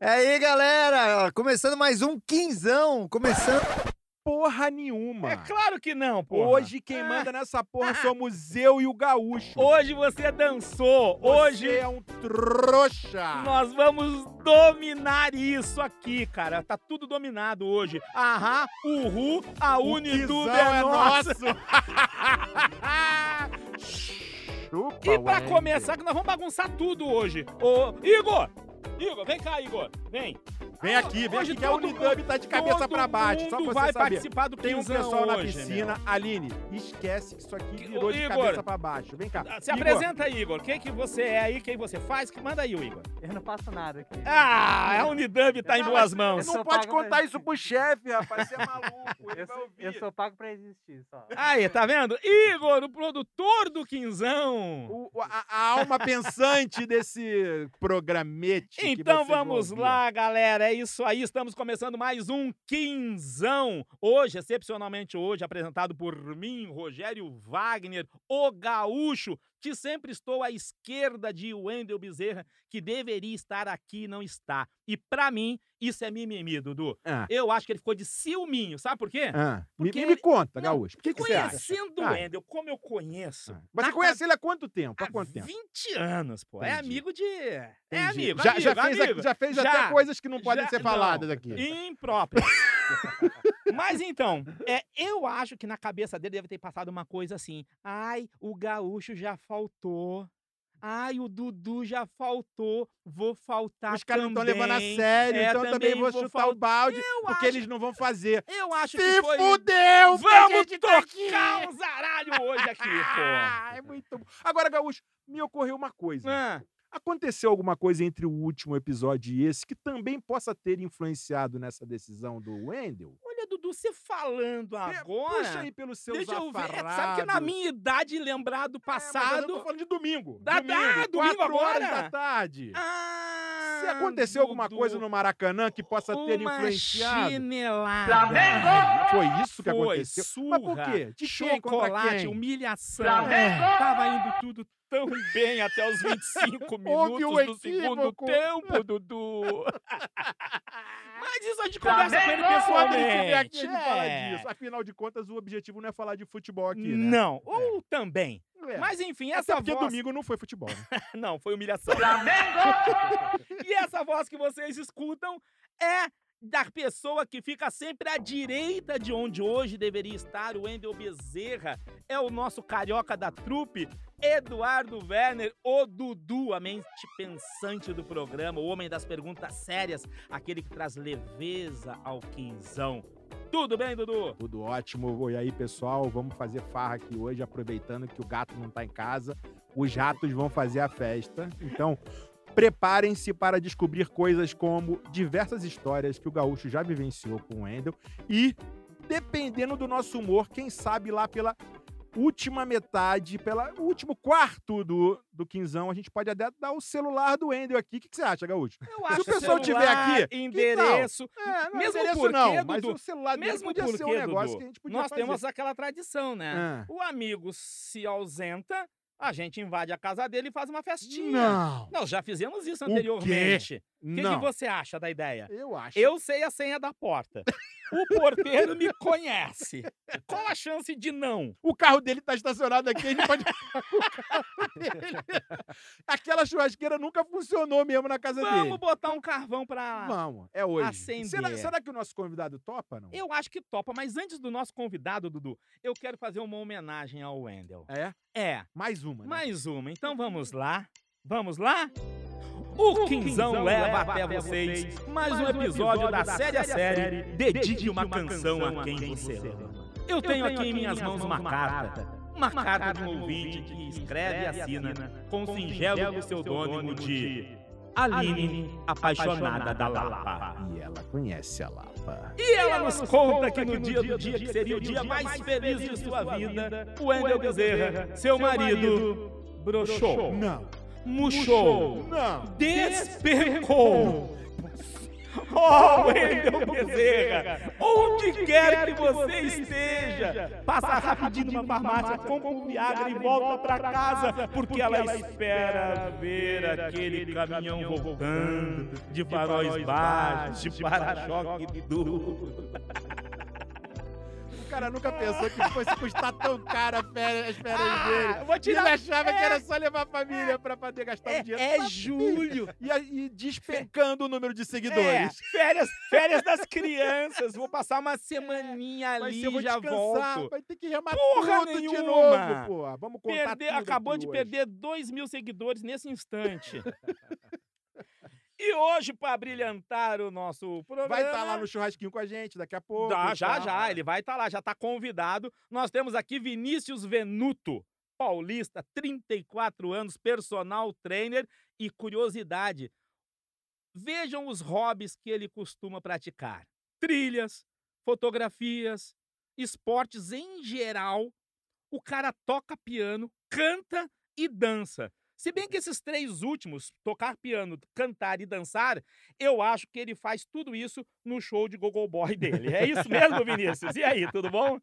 É aí, galera! Começando mais um quinzão! Começando. Porra nenhuma. É claro que não, pô. Hoje quem manda nessa porra somos eu e o Gaúcho. Hoje você dançou. Você Hoje é um trouxa. nós vamos dominar isso aqui, cara. Tá tudo dominado hoje. Aham, uhu, a Unitudo é nossa. nosso. Chupa, E pra começar, que nós vamos bagunçar tudo hoje. Ô, Igor! Igor, vem cá, Igor. Vem. Vem aqui, vem Hoje aqui que a Unidub tá de cabeça pra baixo, só pra vai você saber. participar do Tem um pessoal na hoje, piscina. Aline, esquece que isso aqui virou de Igor. cabeça pra baixo. Vem cá. meu. Se Igor, apresenta aí, Igor. Quem que você é aí, quem você faz? Que Manda aí, o Igor. Eu não faço nada aqui. Ah, a Unidub tá em Não, boas mas mãos. Não pode contar isso. pro chefe, rapaz. Você é maluco. Ele Eu vai sou, eu ouvir. sou pago pra existir só. Aí, tá vendo? Igor, o produtor do Quinzão. O- a, a alma pensante desse programete. Então vamos ouvir. lá, galera. É isso aí. Estamos começando mais um Quinzão. Hoje, excepcionalmente hoje, apresentado por mim, Rogério Wagner, o gaúcho, que sempre estou à esquerda de Wendel Bezerra, que deveria estar aqui não está. E pra mim, isso é mimimi, Dudu. Ah, Eu acho que ele ficou de ciúminho. Sabe por quê? ah. Me, Porque me, me ele- conta, Não, Gaúcho. O que, que você acha? Conhecendo o. Wendel como eu conheço. Ah. Mas você conhece ele há quanto tempo? Há Há quanto tempo? 20 anos, pô. É Entendi. amigo de. É Entendi. amigo. já, amigo, já fez, amigo. já fez Já. até coisas que não podem Já- ser não. faladas aqui. Impróprio. Mas então, é, eu acho que na cabeça dele deve ter passado uma coisa assim. Ai, o gaúcho já faltou. Ai, o Dudu já faltou. Vou faltar Os caras não estão também. levando a sério, É, então também vou chutar fal- o balde, Eu porque acho, eles não vão fazer. eu acho Se que foi... fudeu! Vamos tá tocar um zaralho hoje aqui, Ah, pô. é muito bom. Agora, Gaúcho, me ocorreu uma coisa. Ah, Aconteceu alguma coisa entre o último episódio e esse que também possa ter influenciado nessa decisão do Wendel? Dudu, você falando É, agora... Puxa aí pelos seus Deixa eu ver. Sabe que na minha idade, lembrar do É, mas eu passado. tô falando de domingo. Da- domingo, ah, domingo quatro horas agora? da tarde. Ah, Se aconteceu alguma Dudu, coisa no Maracanã que possa ter uma influenciado. Chinelada. Foi isso que Foi, aconteceu. Mas por surra, quê? De chocolate, quem? humilhação. Tava indo tudo tão bem até os 25 Houve um minutos do segundo tempo, Dudu. Mas isso a gente conversa com ele ele pessoalmente. a gente fala é. disso. Afinal de contas, o objetivo não é falar de futebol aqui, né? Não, ou também. É. Mas enfim, Até essa porque voz... domingo não foi futebol, né? Não, foi humilhação. e essa voz que vocês escutam é da pessoa que fica sempre à direita de onde hoje deveria estar o Wendel Bezerra. É o nosso carioca da trupe, Eduardo Werner, o Dudu, a mente pensante do programa, o homem das perguntas sérias, aquele que traz leveza ao quinzão. Tudo bem, Dudu? Tudo ótimo. E aí, pessoal, vamos fazer farra aqui hoje, aproveitando que o gato não tá em casa. Os ratos vão fazer a festa. Então, preparem-se para descobrir coisas como diversas histórias que o gaúcho já vivenciou com o Wendel. E, dependendo do nosso humor, quem sabe lá pela última metade, pelo último quarto do, do quinzão, a gente pode até dar o celular do Wendel aqui. O que, que você acha, gaúcho? Eu Se o pessoal tiver aqui, endereço, É, não, Mesmo endereço porque, não, mas Dudu, o celular dele mesmo podia porque, ser um negócio Dudu, que a gente podia nós fazer. temos aquela tradição, né? Ah. O amigo se ausenta, a gente invade a casa dele e faz uma festinha. Não, Nós já fizemos isso O quê? anteriormente. O que, que você acha da ideia? Eu acho. Eu sei a senha da porta. O porteiro me conhece. Qual a chance de não? O carro dele tá estacionado aqui, a gente pode. Aquela churrasqueira nunca funcionou mesmo na casa Vamos dele. botar um carvão pra. Vamos, é hoje. acender. Será, será que o nosso convidado topa, não? Eu acho que topa, mas antes do nosso convidado, Dudu, eu quero fazer uma homenagem ao Wendel. É? É, Mais uma, né? Mais uma. Então vamos lá. Vamos lá? O Quinzão leva até vocês mais um episódio da série a série Dedique uma canção a quem você ama. Eu tenho aqui em minhas mãos uma carta. Uma carta de um ouvinte que escreve e assina com o singelo pseudônimo de Aline, apaixonada da Lapa. E ela conhece a Lapa. E ela nos conta que no dia do dia que seria o dia mais feliz de sua vida, o Wendel Bezerra, seu marido, broxou, Não, murchou, não. despecou. Oh, Wendel Bezerra, onde quer que você esteja, passa rapidinho numa farmácia, compra um Viagra e volta pra casa, porque ela espera ver aquele caminhão voltando, de faróis baixos, de para-choque duro. O cara nunca pensou que fosse custar tão caro férias, as férias Ah, dele. vou Ele tirar... achava que É. era só levar a família pra poder gastar É, um dinheiro. é julho. E, aí, despencando o número de É, seguidores. férias, férias das crianças. Vou passar uma semaninha ali se eu vou e já volto. vai ter que remar Porra tudo de nenhuma. novo, pô. Vamos contar Perder- acabou de hoje. perder 2 mil seguidores nesse instante. e hoje, para brilhantar o nosso programa. Vai estar lá no churrasquinho com a gente daqui a pouco. Dá, já, já, ele vai estar lá, já está convidado. Nós temos aqui Vinícius Venuto, paulista, 34 anos, personal trainer. E curiosidade, vejam os hobbies que ele costuma praticar: trilhas, fotografias, esportes em geral. O cara toca piano, canta e dança. Se bem que esses três últimos, tocar piano, cantar e dançar, eu acho que ele faz tudo isso no show de Gogo Boy dele. É isso mesmo, Vinícius? E aí, tudo bom?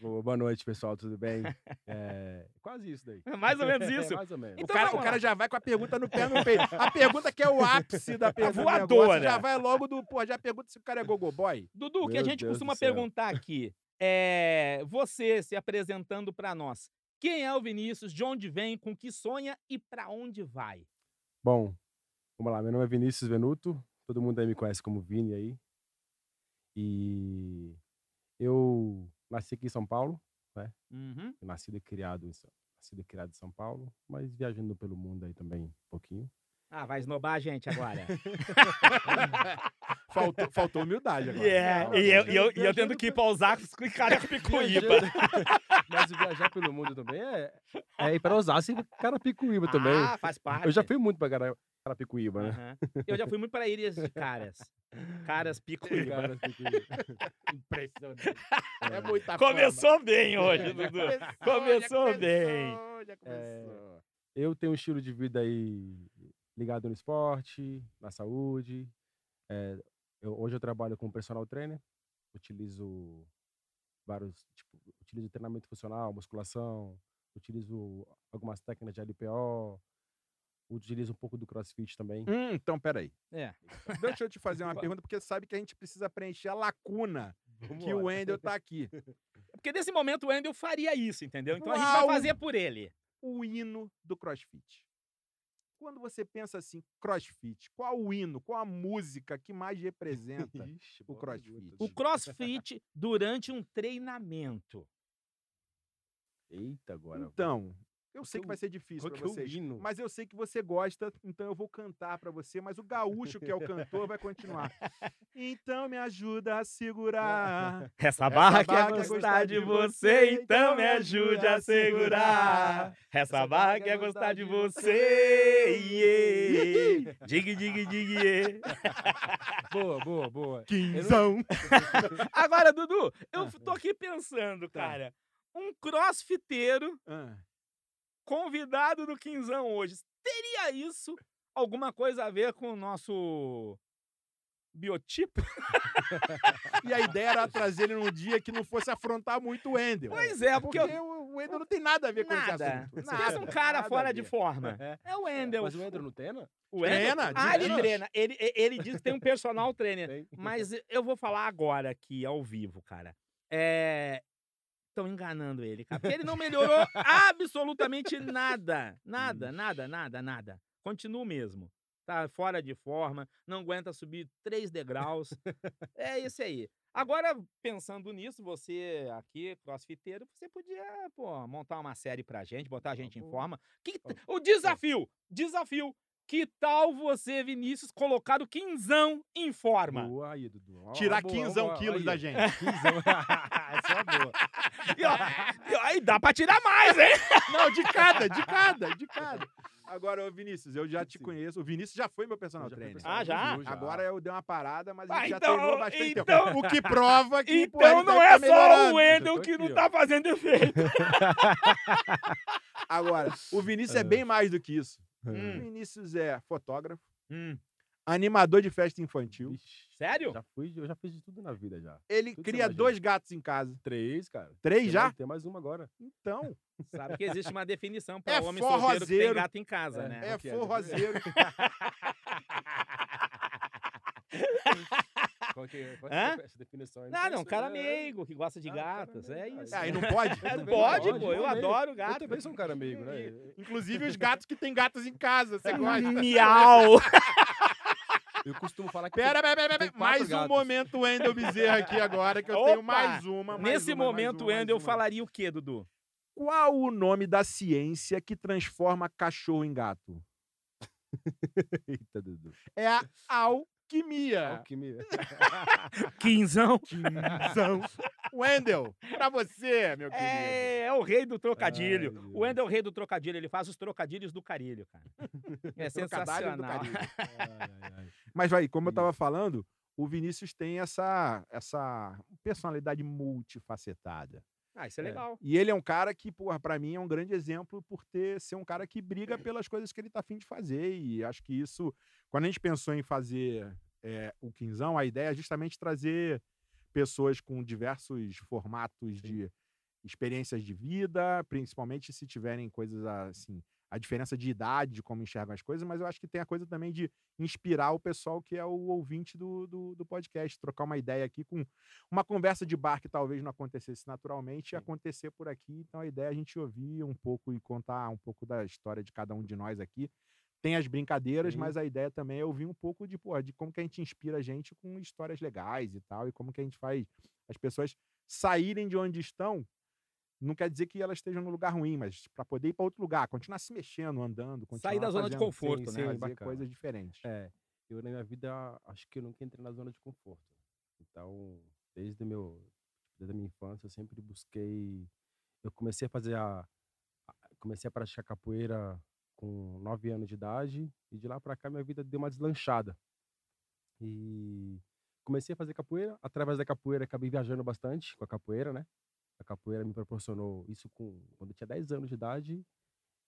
Boa noite, pessoal, tudo bem? É, quase isso daí. É mais ou menos isso. É, mais ou menos. O Então cara, vamos o cara já vai com a pergunta no pé no peito. A pergunta que é o ápice da pergunta. do voadora. negócio, Já vai logo do. Pô, já pergunta se o cara é gogo boy. Dudu, o que a gente Deus costuma perguntar aqui é você se apresentando para nós. Quem é o Vinícius? De onde vem? Com que sonha e para onde vai? Bom, vamos lá. Meu nome é Vinícius Venuto. Todo mundo aí me conhece como Vini aí. E eu nasci aqui em São Paulo. Uhum. Nascido e criado em São, nascido e criado em São Paulo, mas viajando pelo mundo aí também um pouquinho. Ah, vai esnobar a gente agora. Faltou, faltou humildade agora. É, Não, e eu, e eu, e eu tendo que ir para Osasco e Carapicuíba. Viajando- mas viajar pelo mundo também é, é ir para Osasco e Carapicuíba também. Ah, faz parte. Eu já fui muito para Cara- Carapicuíba, né? Aham. Eu já fui muito para ilhas de caras. Caras Picuíba. Carapicuíba. Impressionante. É muita Começou bem hoje, fama. Dudu. Começou começou, bem. Já começou. Eu tenho um estilo de vida aí ligado no esporte, na saúde. É, eu- hoje eu trabalho como personal trainer. Utilizo vários, tipo, utilizo treinamento funcional, musculação, utilizo algumas técnicas de LPO, utilizo um pouco do CrossFit também. Hum, então, peraí. É. Deixa eu te fazer uma pergunta, porque sabe que a gente precisa preencher a lacuna que o Wendel tá aqui. Porque nesse momento o Wendel faria isso, entendeu? Então a gente vai Uau! fazer por ele. O hino do CrossFit. Quando você pensa assim, CrossFit, qual o hino, qual a música que mais representa Ixi, o CrossFit? O crossfit durante um treinamento. Eita, agora. Então, eu sei que que vai ser difícil que é o vocês, mas eu sei que você gosta, então eu vou cantar pra você, mas o gaúcho que é o cantor vai continuar. Então me ajuda a segurar. Essa barra quer barra quer gostar de você, então me ajude a segurar. Essa barra quer gostar de você. iê. Dig, dig, dig, iê. Boa, boa, boa. Quinzão. Agora, Dudu, eu tô aqui pensando, cara. Um crossfiteiro Ah, convidado do Quinzão hoje. Teria isso alguma coisa a ver com o nosso biotipo? E a ideia era trazer ele num dia que não fosse afrontar muito o Wendel. Pois é, porque, Porque eu- o Wendel não tem nada a ver com esse nada. assunto. Pensa Nada, um cara nada fora de forma. É. É o Wendel. Mas o Andrew não treina? O Wendel- Treina, Ah, ele treina. treina. Ele, ele diz que tem um personal trainer. Tem. Mas eu vou falar agora aqui, ao vivo, cara. É. Estão enganando ele, cara. Porque ele não melhorou absolutamente nada. Nada, nada, nada, nada. Continua o mesmo. Tá fora de forma, não aguenta subir três degraus. É isso aí. Agora, pensando nisso, você aqui, crossfiteiro, você podia, pô, montar uma série pra gente, botar a gente em forma. Que, o desafio, desafio. Que tal você, Vinícius, colocar o quinzão em forma? Boa aí, Dudu. Ó, Tirar boa, 15 boa, quilos aí, da gente. 15 Essa é boa. E, ó, e aí dá pra tirar mais, hein? Não, de cada, de cada, de cada. Agora, ô Vinícius, eu já te Sim. conheço. O Vinícius já foi meu personal Já trainer. personal Ah, já? viu, Agora eu dei uma parada, mas a Ah, gente já então- treinou bastante então- tempo. O que prova que Então ele não é tá só o Wendel Já que não aqui, tá fazendo efeito. Agora, o Vinícius é bem mais do que isso. O Hum. Vinícius é fotógrafo, Hum, animador de festa infantil. Vixe, Sério? Já fui, eu já fiz de tudo na vida já. Ele Tudo que você cria imagina. dois gatos em casa. Três, cara. Três Tem já? mais- tem mais uma agora. Então, Sabe que existe uma definição para É homem solteiro que tem forrozeiro. gato em casa, É. né? é é? forrozeiro. Qual que é, qual Hã? é essa definição aí? Não, não, um cara né? meigo que gosta de Ah, um cara gatos, meigo, é cara. isso. Ah, e não pode? É, pode, pode, pô, eu eu adoro Eu gato. também sou um cara amigo, né? Inclusive os gatos que têm gatos em casa. Você gosta? Miau! Eu costumo falar que. Pera, pera, pera, tem pera. Mais um gatos. momento Wendel Bezerra aqui agora, que eu Opa! tenho mais uma. mais Nesse uma, mais momento, uma, o mais Wendel uma. falaria o quê, Dudu? Qual o nome da ciência que transforma cachorro em gato? Eita, Dudu. É a alquimia. Alquimia. Quinzão. Quinzão. Wendel, pra você, meu querido. É, é o rei do trocadilho. Ai, o Wendel é o rei do trocadilho, ele faz os trocadilhos do carilho, cara. É sensacional. carinho. Ai, ai. Mas vai, como eu tava falando, o Vinícius tem essa, essa personalidade multifacetada. Ah, isso é É. legal. E ele é um cara que, porra, pra mim é um grande exemplo por ter ser um cara que briga pelas coisas que ele tá afim de fazer. E acho que isso, quando a gente pensou em fazer é, o Quinzão, a ideia é justamente trazer pessoas com diversos formatos de experiências de vida, principalmente se tiverem coisas assim, a diferença de idade, de como enxergam as coisas, mas eu acho que tem a coisa também de inspirar o pessoal que é o ouvinte do, do, do podcast, trocar uma ideia aqui com uma conversa de bar que talvez não acontecesse naturalmente, Sim. acontecer por aqui. Então a ideia é a gente ouvir um pouco e contar um pouco da história de cada um de nós aqui. Tem as brincadeiras, Sim. mas a ideia também é ouvir um pouco de, porra, de como que a gente inspira a gente com histórias legais e tal, e como que a gente faz as pessoas saírem de onde estão. Não quer dizer que elas estejam no lugar ruim, mas para poder ir para outro lugar, continuar se mexendo, andando, continuar Sair da zona de fazendo- conforto, sim, né? sim, Fazer coisas diferentes. É, eu na minha vida acho que eu nunca entrei na zona de conforto. Então, desde meu desde a minha infância eu sempre busquei eu comecei a fazer a comecei a praticar capoeira com nove anos de idade e de lá pra cá minha vida deu uma deslanchada. E comecei a fazer capoeira, através da capoeira acabei viajando bastante com a capoeira, né? A capoeira me proporcionou isso com quando eu tinha 10 anos de idade.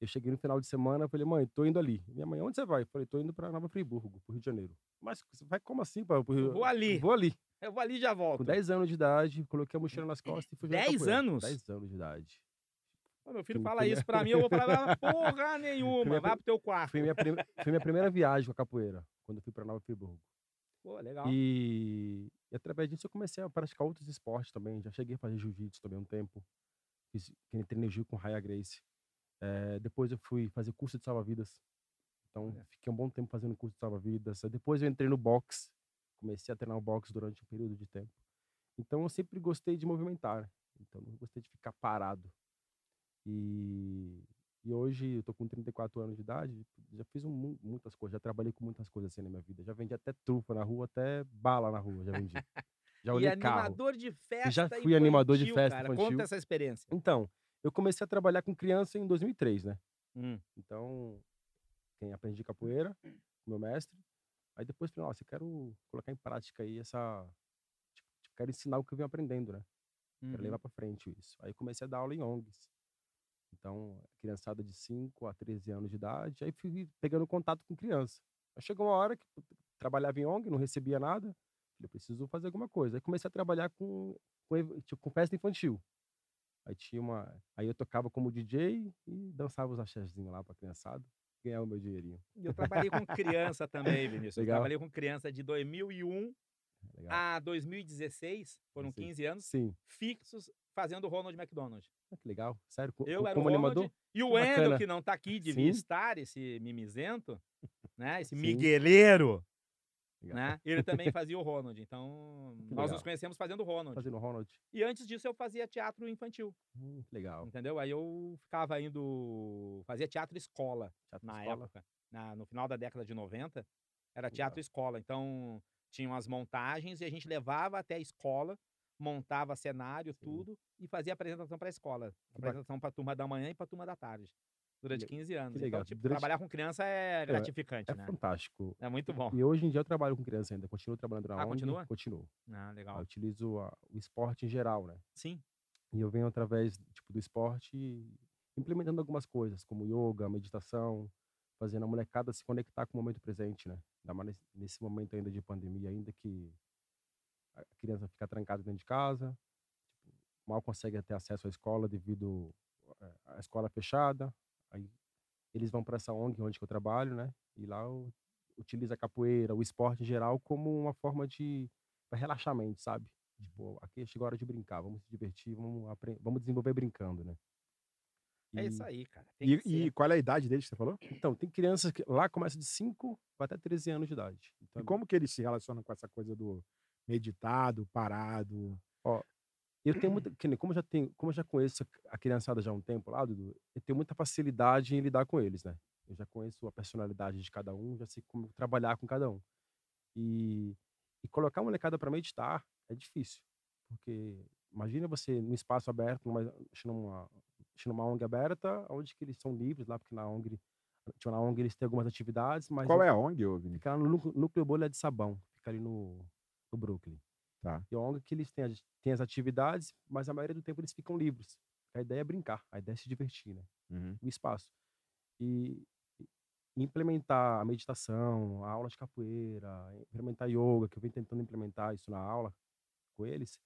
Eu cheguei no final de semana, falei, mãe, tô indo ali. Minha mãe, onde você vai? Eu falei, tô indo pra Nova Friburgo, pro Rio de Janeiro. Mas você vai como assim, pai? Pro Rio- vou ali. Vou ali. Eu vou ali e já volto. Com 10 anos de idade, coloquei a mochila nas costas e fui jogar 10 capoeira. anos? 10 anos de idade. Ô, meu filho fala isso pra mim, eu vou falar porra nenhuma. Vai pro teu quarto. Foi minha, prim- foi minha primeira viagem com a capoeira, quando eu fui pra Nova Friburgo. Pô, legal. E, e através disso eu comecei a praticar outros esportes também. Já cheguei a fazer jiu-jitsu também um tempo. Fiz, treinei jiu com Raya Grace. Eh, depois eu fui fazer curso de salva-vidas. Então, Olha. fiquei um bom tempo fazendo curso de salva-vidas. Depois eu entrei no boxe. Comecei a treinar o boxe durante um período de tempo. Então, eu sempre gostei de movimentar. Então, não gostei de ficar parado. E, e hoje eu tô com 34 anos de idade. Já fiz um mu- muitas coisas. Já trabalhei com muitas coisas assim na minha vida. Já vendi até trufa na rua, até bala na rua. Já vendi. Já e olhei carro. animador de festa já fui animador de infantil, festa cara. infantil. Conta essa experiência. Então, eu comecei a trabalhar com criança em 2003, né? Hum. Então, quem aprendi capoeira, meu mestre. Aí depois falei, nossa, eu quero colocar em prática aí essa. Tipo, quero ensinar o que eu venho aprendendo, né? Quero Uhum. levar pra frente isso. Aí comecei a dar aula em ONGs. Então, criançada de 5 a 13 anos de idade. Aí fui pegando contato com criança. Aí chegou uma hora que eu trabalhava em ONG, não recebia nada. Falei, preciso fazer alguma coisa. Aí comecei a trabalhar com, com, tipo, com festa infantil. Aí tinha uma. Aí eu tocava como DJ e dançava os axézinhos lá pra criançada. Ganhava o meu dinheirinho. Eu trabalhei com criança também, Vinícius. Eu Legal. trabalhei com criança de 2001 Legal. a 2016, foram Sim. 15 anos, Sim. fixos fazendo Ronald McDonald. Ah, que legal. Sério, co- Eu como o animador? Ronald e o bacana. que não tá aqui, devia Sim. estar, esse mimizento, né? Esse Sim. migueleiro, Legal. né? Ele também fazia o Ronald. Então, Que nós legal. nos conhecemos fazendo o Ronald. Fazendo Ronald. E antes disso eu fazia teatro infantil, Hum, legal. entendeu? Aí eu ficava indo, fazia teatro escola Teatro na escola. época, na- no final da década de 90, era teatro escola. Então, tinham as montagens e a gente levava até a escola, montava cenário, Sim. tudo, e fazia apresentação para a escola. Apresentação para a turma da manhã e para a turma da tarde. Durante le- 15 anos. legal. Então, tipo, Durante- trabalhar com criança é gratificante, É né? fantástico. É muito bom. E hoje em dia eu trabalho com criança ainda. Continuo trabalhando na Ah, ONG. continua? Continuo. Ah, Eu legal. utilizo a- o esporte em geral, né? Sim. E eu venho através tipo, do esporte implementando algumas coisas, como yoga, meditação, fazendo a molecada se conectar com o momento presente, né? Ainda mais nesse momento ainda de pandemia, ainda que a criança fica trancada dentro de casa, tipo, mal consegue ter acesso à escola devido à escola fechada. Aí eles vão para essa ONG onde eu trabalho, né? E lá eu utilizo a capoeira, o esporte em geral como uma forma de relaxamento, sabe? Tipo, aqui chegou a hora de brincar, vamos se divertir, vamos, apren- vamos desenvolver brincando, né? É E- isso aí, cara. E, e qual é a idade deles que você falou? Então, tem crianças que lá começa de 5 até 13 anos de idade. Então, E como que eles se relacionam com essa coisa do meditado, parado? Eu tenho muita, como eu já tenho, como eu já conheço a criançada já há um tempo lá, Dudu, eu tenho muita facilidade em lidar com eles, né? Eu já conheço a personalidade de cada um, já sei como trabalhar com cada um. E, e colocar a molecada para meditar é difícil, porque imagina você num espaço aberto, numa, numa, numa ONG aberta, onde que eles são livres lá, porque na ONG, tipo, na ONG eles têm algumas atividades, mas Qual é a ONG, ô, Vini? Fica lá no núcleo, núcleo bolha de sabão, fica ali no, no Brooklyn. Tá. E a ONG que eles têm, as- têm as atividades, mas a maioria do tempo eles ficam livres. A ideia é brincar, a ideia é se divertir, né? Uhum. O espaço. E, implementar a meditação, a aula de capoeira, implementar yoga, que eu venho tentando implementar isso na aula com eles,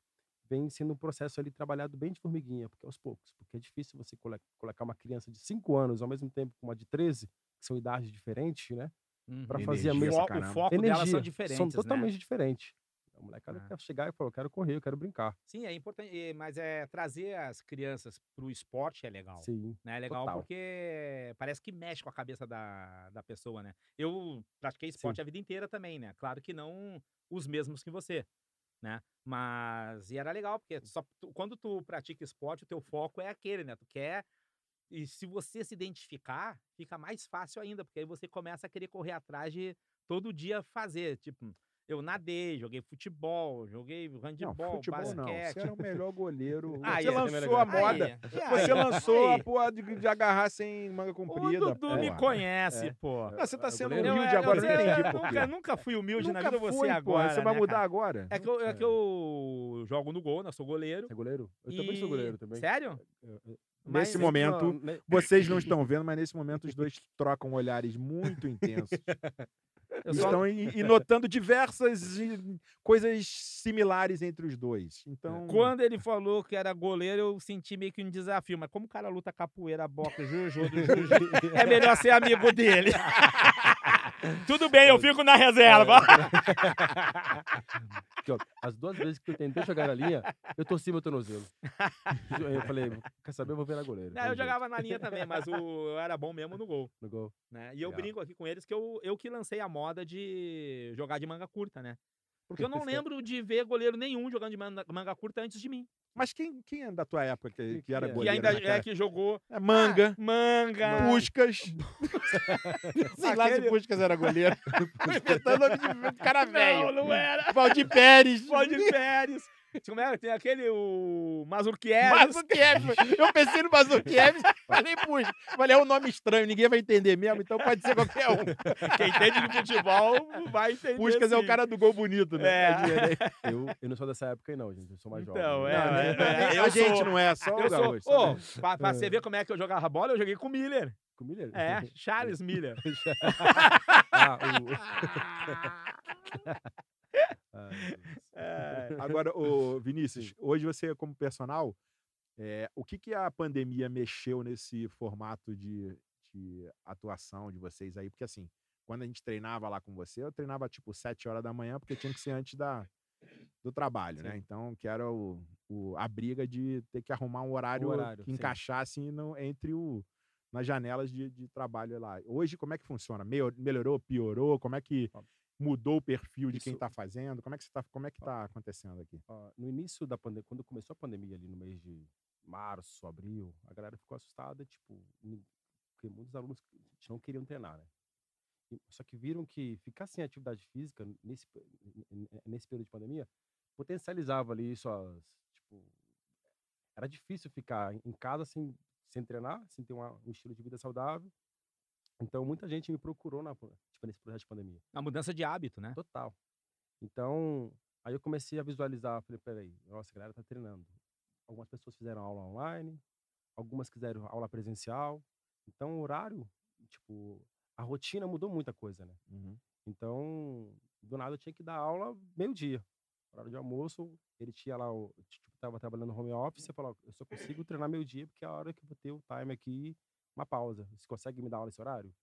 vem sendo um processo ali trabalhado bem de formiguinha, porque aos poucos. Porque é difícil você cole- colocar uma criança de 5 anos ao mesmo tempo com uma de 13, que são idades diferentes, né? Uhum. Pra Energia fazer a mesma. O foco delas são energia. diferentes, São né? totalmente diferentes. A molecada É. quer chegar e falar, eu quero correr, eu quero brincar. Sim, é importante, mas é trazer as crianças pro esporte é legal. Sim. né? É legal Total. porque parece que mexe com a cabeça da, da pessoa, né? Eu pratiquei esporte a vida inteira também, né? Claro que não os mesmos que você, né? Mas, e era legal, porque só, tu- quando tu pratica esporte, o teu foco é aquele, né? Tu quer, e se você se identificar, fica mais fácil ainda, porque aí você começa a querer correr atrás de todo dia fazer, tipo... Eu nadei, joguei futebol, joguei Não, handebol, futebol não. basquete. Você era o melhor goleiro. Aí, você é, lançou a moda. Aí, e Você aí? lançou Aí? a porra de, de agarrar sem manga O comprida. Dudu me porra. conhece, É. pô. Não, você tá É, sendo goleiro. humilde é, agora, eu não entendi eu por quê. nunca, nunca fui humilde na Nunca vida, você foi, agora. Você vai né, mudar cara? agora? É que, eu, é que eu jogo no gol, né? Sou goleiro. Você é goleiro? Eu também sou e- goleiro também. Sério? Eu- eu- Nesse Mas- momento, Não, vocês não estão vendo, mas nesse momento os dois trocam olhares muito intensos. Estão e, notando diversas coisas similares entre os dois. Então, quando ele falou que era goleiro, eu senti meio que um desafio. Mas como o cara luta capoeira, boca, juju, do jiu é melhor ser amigo dele. Tudo bem, eu fico na reserva. Ó, as duas vezes que eu tentei jogar na linha, eu torci meu tornozelo. Eu falei, quer saber, eu vou virar goleiro. Não, tem eu jogava na linha também, mas o, eu era bom mesmo no gol. No gol. né? E eu Legal. brinco aqui com eles que eu, eu que lancei a moda de jogar de manga curta, né? Porque eu não lembro de ver goleiro nenhum jogando de manga, manga curta antes de mim. Mas quem, quem é da tua época que, Que era que é? goleiro? que ainda né, é que jogou. É manga, Ah, manga. Puscas. Sei lá se Aquele- Puscas era goleiro. Inventando nome de cara velho. Não, não era. Valdir Pérez. Valdir Pérez. Como era? Tem aquele, o Mazurkiewicz. Mazurkiewicz. Eu pensei no Mazurkiewicz, falei, puxa, falei, é um nome estranho, ninguém vai entender mesmo, então pode ser qualquer um. Quem entende de futebol vai entender. Puscas é o cara do gol bonito, né? É. Né? Eu, eu não sou dessa época aí, não, gente. Eu sou mais jovem. Então, é, Não, né? É, a eu gente sou- não é só o sou. gaúcho. Né? pra, pra você ver como é que eu jogava bola, eu joguei com o Miller. Com o Miller? É, Charles Miller. ah, o... É. Agora, ô, Vinícius, hoje você, como personal, é, o que, que a pandemia mexeu nesse formato de, de atuação de vocês aí? Porque, assim, quando a gente treinava lá com você, eu treinava tipo 7 horas da manhã, porque tinha que ser antes da, do trabalho, né? Sim. Então, que era o, o- a briga de ter que arrumar um horário, horário, que sim. encaixasse no, entre o nas janelas de, de trabalho lá. Hoje, como é que funciona? Melhorou, piorou? Como é que mudou o perfil de quem isso- está fazendo? Como é que está é que tá acontecendo aqui? No início da pandemia, quando começou a pandemia ali no mês de março, abril, a galera ficou assustada, tipo, porque muitos alunos não queriam treinar, né? Só que viram que ficar sem atividade física nesse, nesse período de pandemia potencializava ali suas, tipo, era difícil ficar em casa sem, sem treinar, sem ter uma- um estilo de vida saudável. Então, muita gente me procurou na, tipo, nesse processo de pandemia. A mudança de hábito, né? Total. Então, aí eu comecei a visualizar, falei, peraí, nossa, a galera tá treinando. Algumas pessoas fizeram aula online, algumas quiseram aula presencial. Então, o horário, tipo, a rotina mudou muita coisa, né? Uhum. Então, do nada eu tinha que dar aula meio-dia. Hora de almoço, ele tinha lá, o, tipo, tava trabalhando no home office, eu falava, eu só consigo treinar meio-dia porque é a hora que eu vou ter o time aqui, uma pausa. Você consegue me dar aula nesse horário?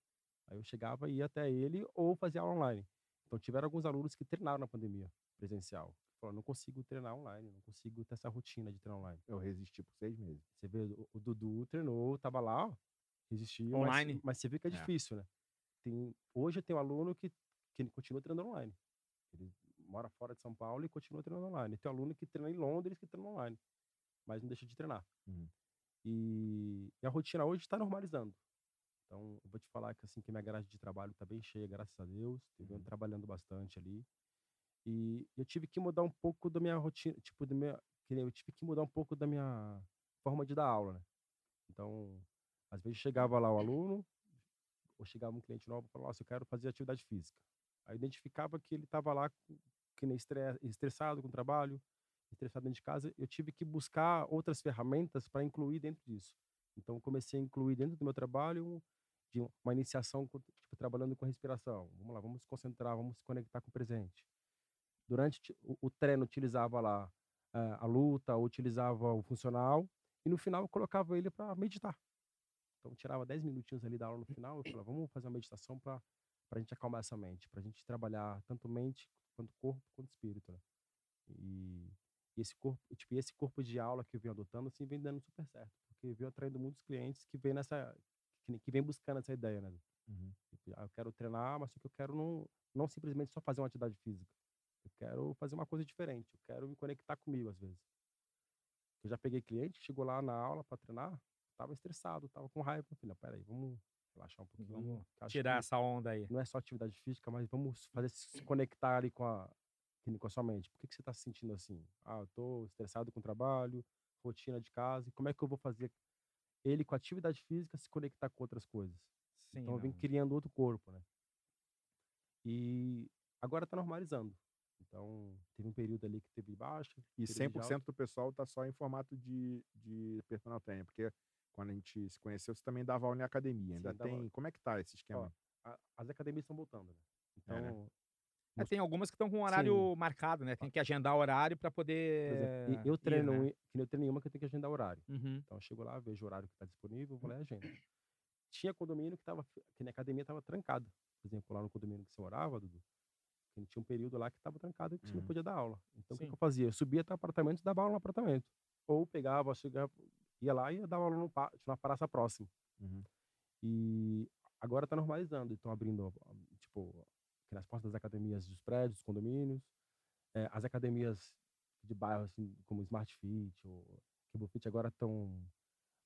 Aí eu chegava e ia até ele ou fazia aula online. Então tiveram alguns alunos que treinaram na pandemia presencial. Falaram, não consigo treinar online, não consigo ter essa rotina de treinar online. Eu resisti por seis meses. Você vê, o, o Dudu treinou, tava lá, ó, resistiu. mas- Online. Mas, você vê que é É. difícil, né? Tem, hoje eu tenho um aluno que, que continua treinando online. Ele mora fora de São Paulo e continua treinando online. Tem um aluno que treina em Londres que treina online, mas não deixa de treinar. Uhum. E, e a rotina hoje está normalizando. Então, eu vou te falar que assim que minha grade de trabalho está bem cheia, graças a Deus. Eu venho Uhum. trabalhando bastante ali. E eu tive que mudar um pouco da minha rotina, tipo, da minha, eu tive que mudar um pouco da minha forma de dar aula, né? Então, às vezes chegava lá o aluno, ou chegava um cliente novo e falava, nossa, eu quero fazer atividade física. Aí eu identificava que ele estava lá que nem estre- estressado com o trabalho, estressado dentro de casa, eu tive que buscar outras ferramentas para incluir dentro disso. Então, comecei a incluir dentro do meu trabalho de um- uma iniciação, tipo, trabalhando com respiração. Vamos lá, vamos se concentrar, vamos se conectar com o presente. Durante o, treino, utilizava lá eh, a luta, utilizava o funcional, e no final colocava ele para meditar. Então, tirava 10 minutinhos ali da aula no final, eu falava, vamos fazer uma meditação para a gente acalmar essa mente, para a gente trabalhar tanto mente, quanto corpo, quanto espírito, né? E, e esse corpo, e, tipo, e esse corpo de aula que eu venho adotando, assim, vem dando super certo, porque venho atraindo muitos clientes que vêm nessa, que, vem buscando essa ideia, né? Uhum. Tipo, ah, eu quero treinar, mas só que eu quero não, não simplesmente só fazer uma atividade física. Eu quero fazer uma coisa diferente. Eu quero me conectar comigo às vezes. Eu já peguei cliente, chegou lá na aula para treinar, tava estressado, tava com raiva. Falei, não, peraí, vamos relaxar um pouquinho. Vamos Tirar essa onda aí. Não é só atividade física, mas vamos fazer se conectar ali com a, com a sua mente. Por que, que você está se sentindo assim? Ah, eu tô estressado com o trabalho, rotina de casa. E como é que eu vou fazer ele com a atividade física se conectar com outras coisas? Sim, Então não. criando outro corpo, né? E agora está normalizando. Então, teve um período ali que teve baixa. E período de alta. 100% do pessoal tá só em formato de, de personal trainer, porque quando a gente se conheceu, você também dava aula em academia. Ainda Sim, dava- tem. Como é que tá esse esquema? Ó, a- as academias estão voltando, né? Então, É, né? É, tem algumas que estão com horário marcado, né? Tem que agendar horário para por poder. exemplo, e- eu ir, treino, né? em- que nem eu treino em uma que eu tenho que agendar horário. Uhum. Então, eu chego lá, vejo o horário que está disponível, vou lá e agendo. Tinha condomínio que tava, que na academia estava trancada. Por exemplo, lá no condomínio que você morava, Dudu, que tinha um período lá que estava trancado e que você não Uhum. podia dar aula. Então, o que, Sim. eu fazia? Eu subia até o apartamento e dava aula no apartamento. Ou pegava, chegava, ia lá e dava aula no, na praça próxima. Uhum. E agora está normalizando. Estão abrindo, tipo, nas portas das academias dos prédios, dos condomínios. É, as academias de bairro, assim, como Smart Fit ou Cable Fit, agora estão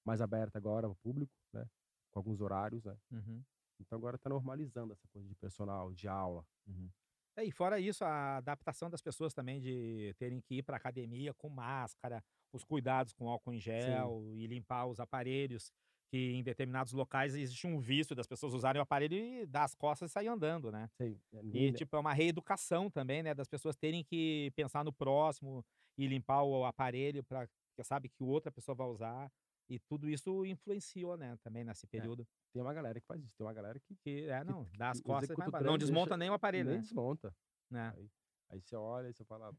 mais abertas agora ao público, né? Com alguns horários, né? Uhum. Então agora está normalizando essa coisa de personal, de aula. Uhum. É, e fora isso, a adaptação das pessoas também de terem que ir para academia com máscara, os cuidados com álcool em gel e limpar os aparelhos, que em determinados locais existe um vício das pessoas usarem o aparelho e dar as costas e sair andando, né? Sei, é, E, tipo, é uma reeducação também, né? Das pessoas terem que pensar no próximo e limpar o aparelho para que sabe que outra pessoa vai usar. E tudo isso influenciou, né? Também nesse período. tem uma galera que faz isso. Tem uma galera que Que, é, não, que dá as costas e Não desmonta deixa- nem o aparelho, nem né? desmonta. né? Aí, aí você olha e você fala,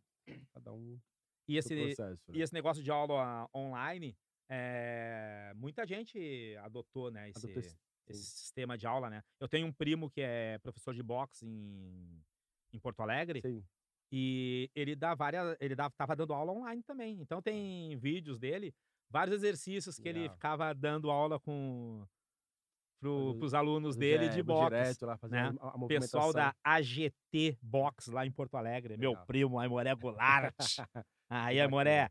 cada um E esse, processo. E né? esse negócio de aula online, é, muita gente adotou, né? Esse, Adotou esse- esse sistema de aula, né? Eu tenho um primo que é professor de boxe em, em Porto Alegre Sim, e ele dá várias. Ele dava, tava dando aula online também. Então tem vídeos dele, vários exercícios que ele Legal. ficava dando aula com pro, pros alunos os dele de verbos boxe. direto lá, fazendo né? a- a Pessoal da AGT Box lá em Porto Alegre. Meu Legal. primo, Aimoré Goulart. Aí, Aimoré,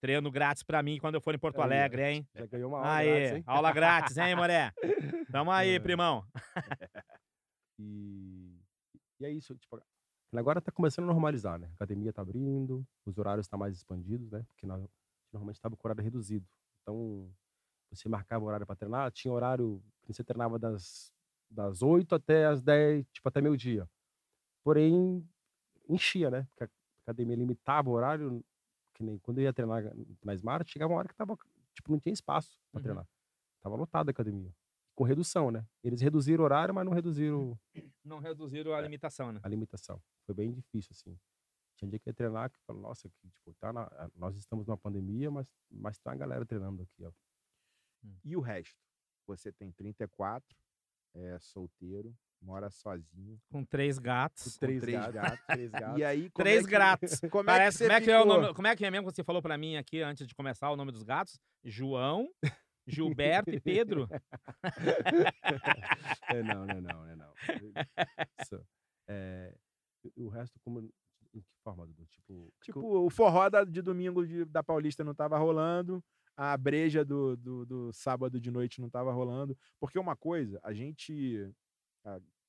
treino grátis pra mim quando eu for em Porto. Alegre, hein? Já ganhou uma aula Aí, grátis, hein? aula grátis, hein, Aimoré? Tamo aí, É. primão. E, e é isso, tipo, agora tá começando a normalizar, né? A academia tá abrindo, os horários estão mais expandidos, né? Porque nós, normalmente estava com horário reduzido. Então, você marcava horário para treinar, tinha horário que você treinava das, das 8 até as 10, tipo, até meio-dia. Porém, enchia, né? Porque a academia limitava o horário, que nem quando eu ia treinar na Smart, chegava uma hora que tava, tipo, não tinha espaço para Uhum. treinar. Tava lotada a academia. com redução, né? Eles reduziram o horário, mas não reduziram Não reduziram a limitação, né? a limitação. Foi bem difícil, assim. Tinha dia que eu ia treinar que eu falava, nossa, que, tipo, tá na- nós estamos numa pandemia, mas, mas tá a galera treinando aqui, ó. E o resto? Você tem 34, é solteiro, mora sozinho, Com três gatos. com três, gatos, gatos. três gatos. E aí, como Três é que, gatos. Como Parece, você como, é que é o nome, como é que é mesmo que você falou pra mim aqui antes de começar o nome dos gatos? João, Gilberto e Pedro? É, não, não, é não, é não. Isso. É, o resto, como. Em que forma, Dudu? Tipo. que Tipo, que eu- o forró da- de domingo de- da Paulista não tava rolando, a breja do, do, do sábado de noite não tava rolando. Porque uma coisa, a gente,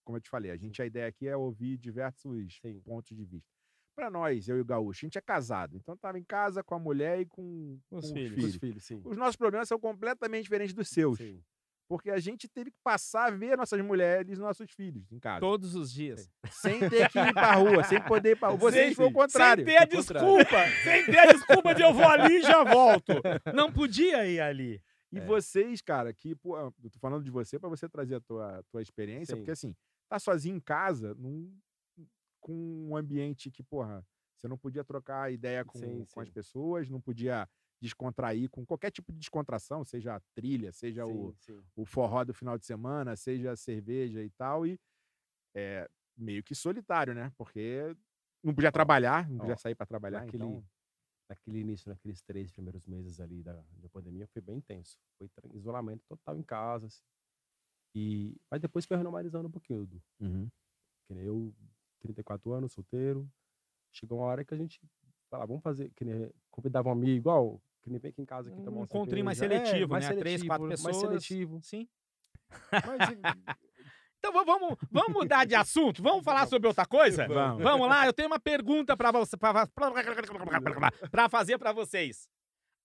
como eu te falei, a gente, a ideia aqui é ouvir diversos Sim. pontos de vista. Pra nós, eu e o Gaúcho, a gente é casado, então tava em casa com a mulher e com, os com filhos. os filhos, sim. Os nossos problemas são completamente diferentes dos seus, Sim. porque a gente teve que passar a ver nossas mulheres e nossos filhos em casa. Todos os dias. Sem ter que ir pra rua, sem poder ir pra rua. Vocês Sem- foi o contrário. Sem ter a desculpa. sem ter a desculpa de eu vou ali e já volto. Não podia ir ali. E É. vocês, cara, que, pô, eu tô falando de você para você trazer a tua, tua experiência, Sim. porque assim, tá sozinho em casa, num, com um ambiente que, porra, você não podia trocar ideia com, Sim, com as sim. pessoas, não podia descontrair com qualquer tipo de descontração, seja a trilha, seja o, Sim, sim. o forró do final de semana, seja a cerveja e tal, e é meio que solitário, né? Porque não podia trabalhar, não podia ó, sair para trabalhar, naquele- então... Naquele início, naqueles três primeiros meses ali da, da pandemia, foi bem intenso. Foi isolamento total em casa. assim. E, mas depois foi normalizando um pouquinho, Dudu. Uhum. Que nem eu, 34 anos, solteiro. Chegou uma hora que a gente falava, vamos fazer, que nem convidava um amigo, igual, que nem vem aqui em casa tomar Um uma encontrinho mais. É, seletivo, mais né? Três, quatro seletivo, pessoas. Mais seletivo. Sim. Mas, Então va- vamos, vamos mudar de assunto. Vamos falar sobre outra coisa? Vamos. Vamos lá, eu tenho uma pergunta para você para fazer para vocês.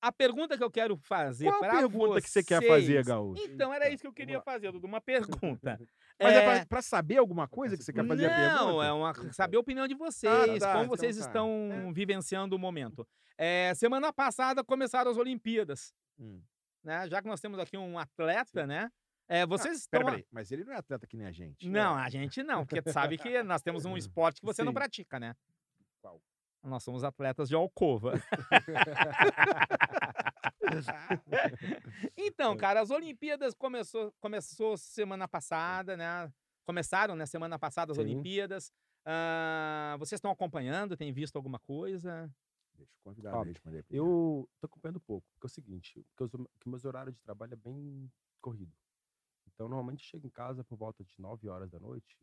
A pergunta que eu quero fazer Qual para a pergunta que você quer fazer, vocês- Gaúcho? Então era isso que eu queria fazer, Dudu, uma pergunta. Mas é, É, pra, pra saber alguma coisa que você quer fazer a pergunta? Não, é uma, saber a opinião de vocês, tá, como então vocês tá. estão vivenciando o momento. É, semana passada começaram as Olimpíadas, Hum. né? Já que nós temos aqui um atleta, né? É, vocês Ah, estão. mas ele não é atleta que nem a gente. Não, a gente não, porque tu sabe que nós temos um esporte que você não Sim. pratica, né? Qual? Nós somos atletas de alcova. então, cara, as Olimpíadas começou, começou semana passada, né? Começaram, né? Semana passada as Sim. Olimpíadas. Ah, vocês estão acompanhando? Tem visto alguma coisa? Deixa o convidado Ó, responder. Eu tô acompanhando pouco, porque é o seguinte, porque os, que meus horários de trabalho é bem corrido. Então, normalmente chego em casa por volta de 9 horas da noite.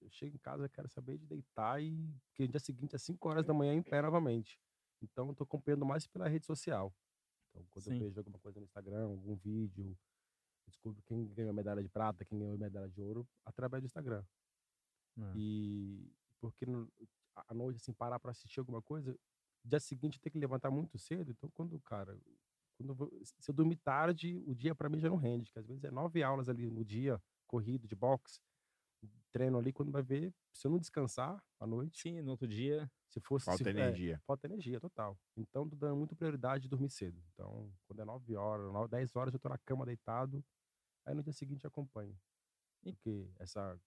Eu chego em casa, quero saber de deitar e que no dia seguinte, às 5 horas da manhã, em pé novamente. Então, eu tô acompanhando mais pela rede social. Então, quando Sim. eu vejo alguma coisa no Instagram, algum vídeo, descubro quem ganhou medalha de prata, quem ganhou medalha de ouro, através do Instagram. Ah. E porque no- à- noite, assim, parar para assistir alguma coisa, dia seguinte tem que levantar muito cedo. Então, quando, cara, quando vou- se eu dormir tarde, o dia para mim já não rende, que às vezes é nove aulas ali no dia, corrido, de boxe, treino ali, quando vai ver, se eu não descansar à noite, Sim, no outro dia. se fosse. Falta se, é, energia. falta energia, total. Então, tô dando muita prioridade de dormir cedo. Então, quando é 9 horas, 9, 10 horas, eu tô na cama deitado. Aí no dia seguinte acompanho. E- Porque essa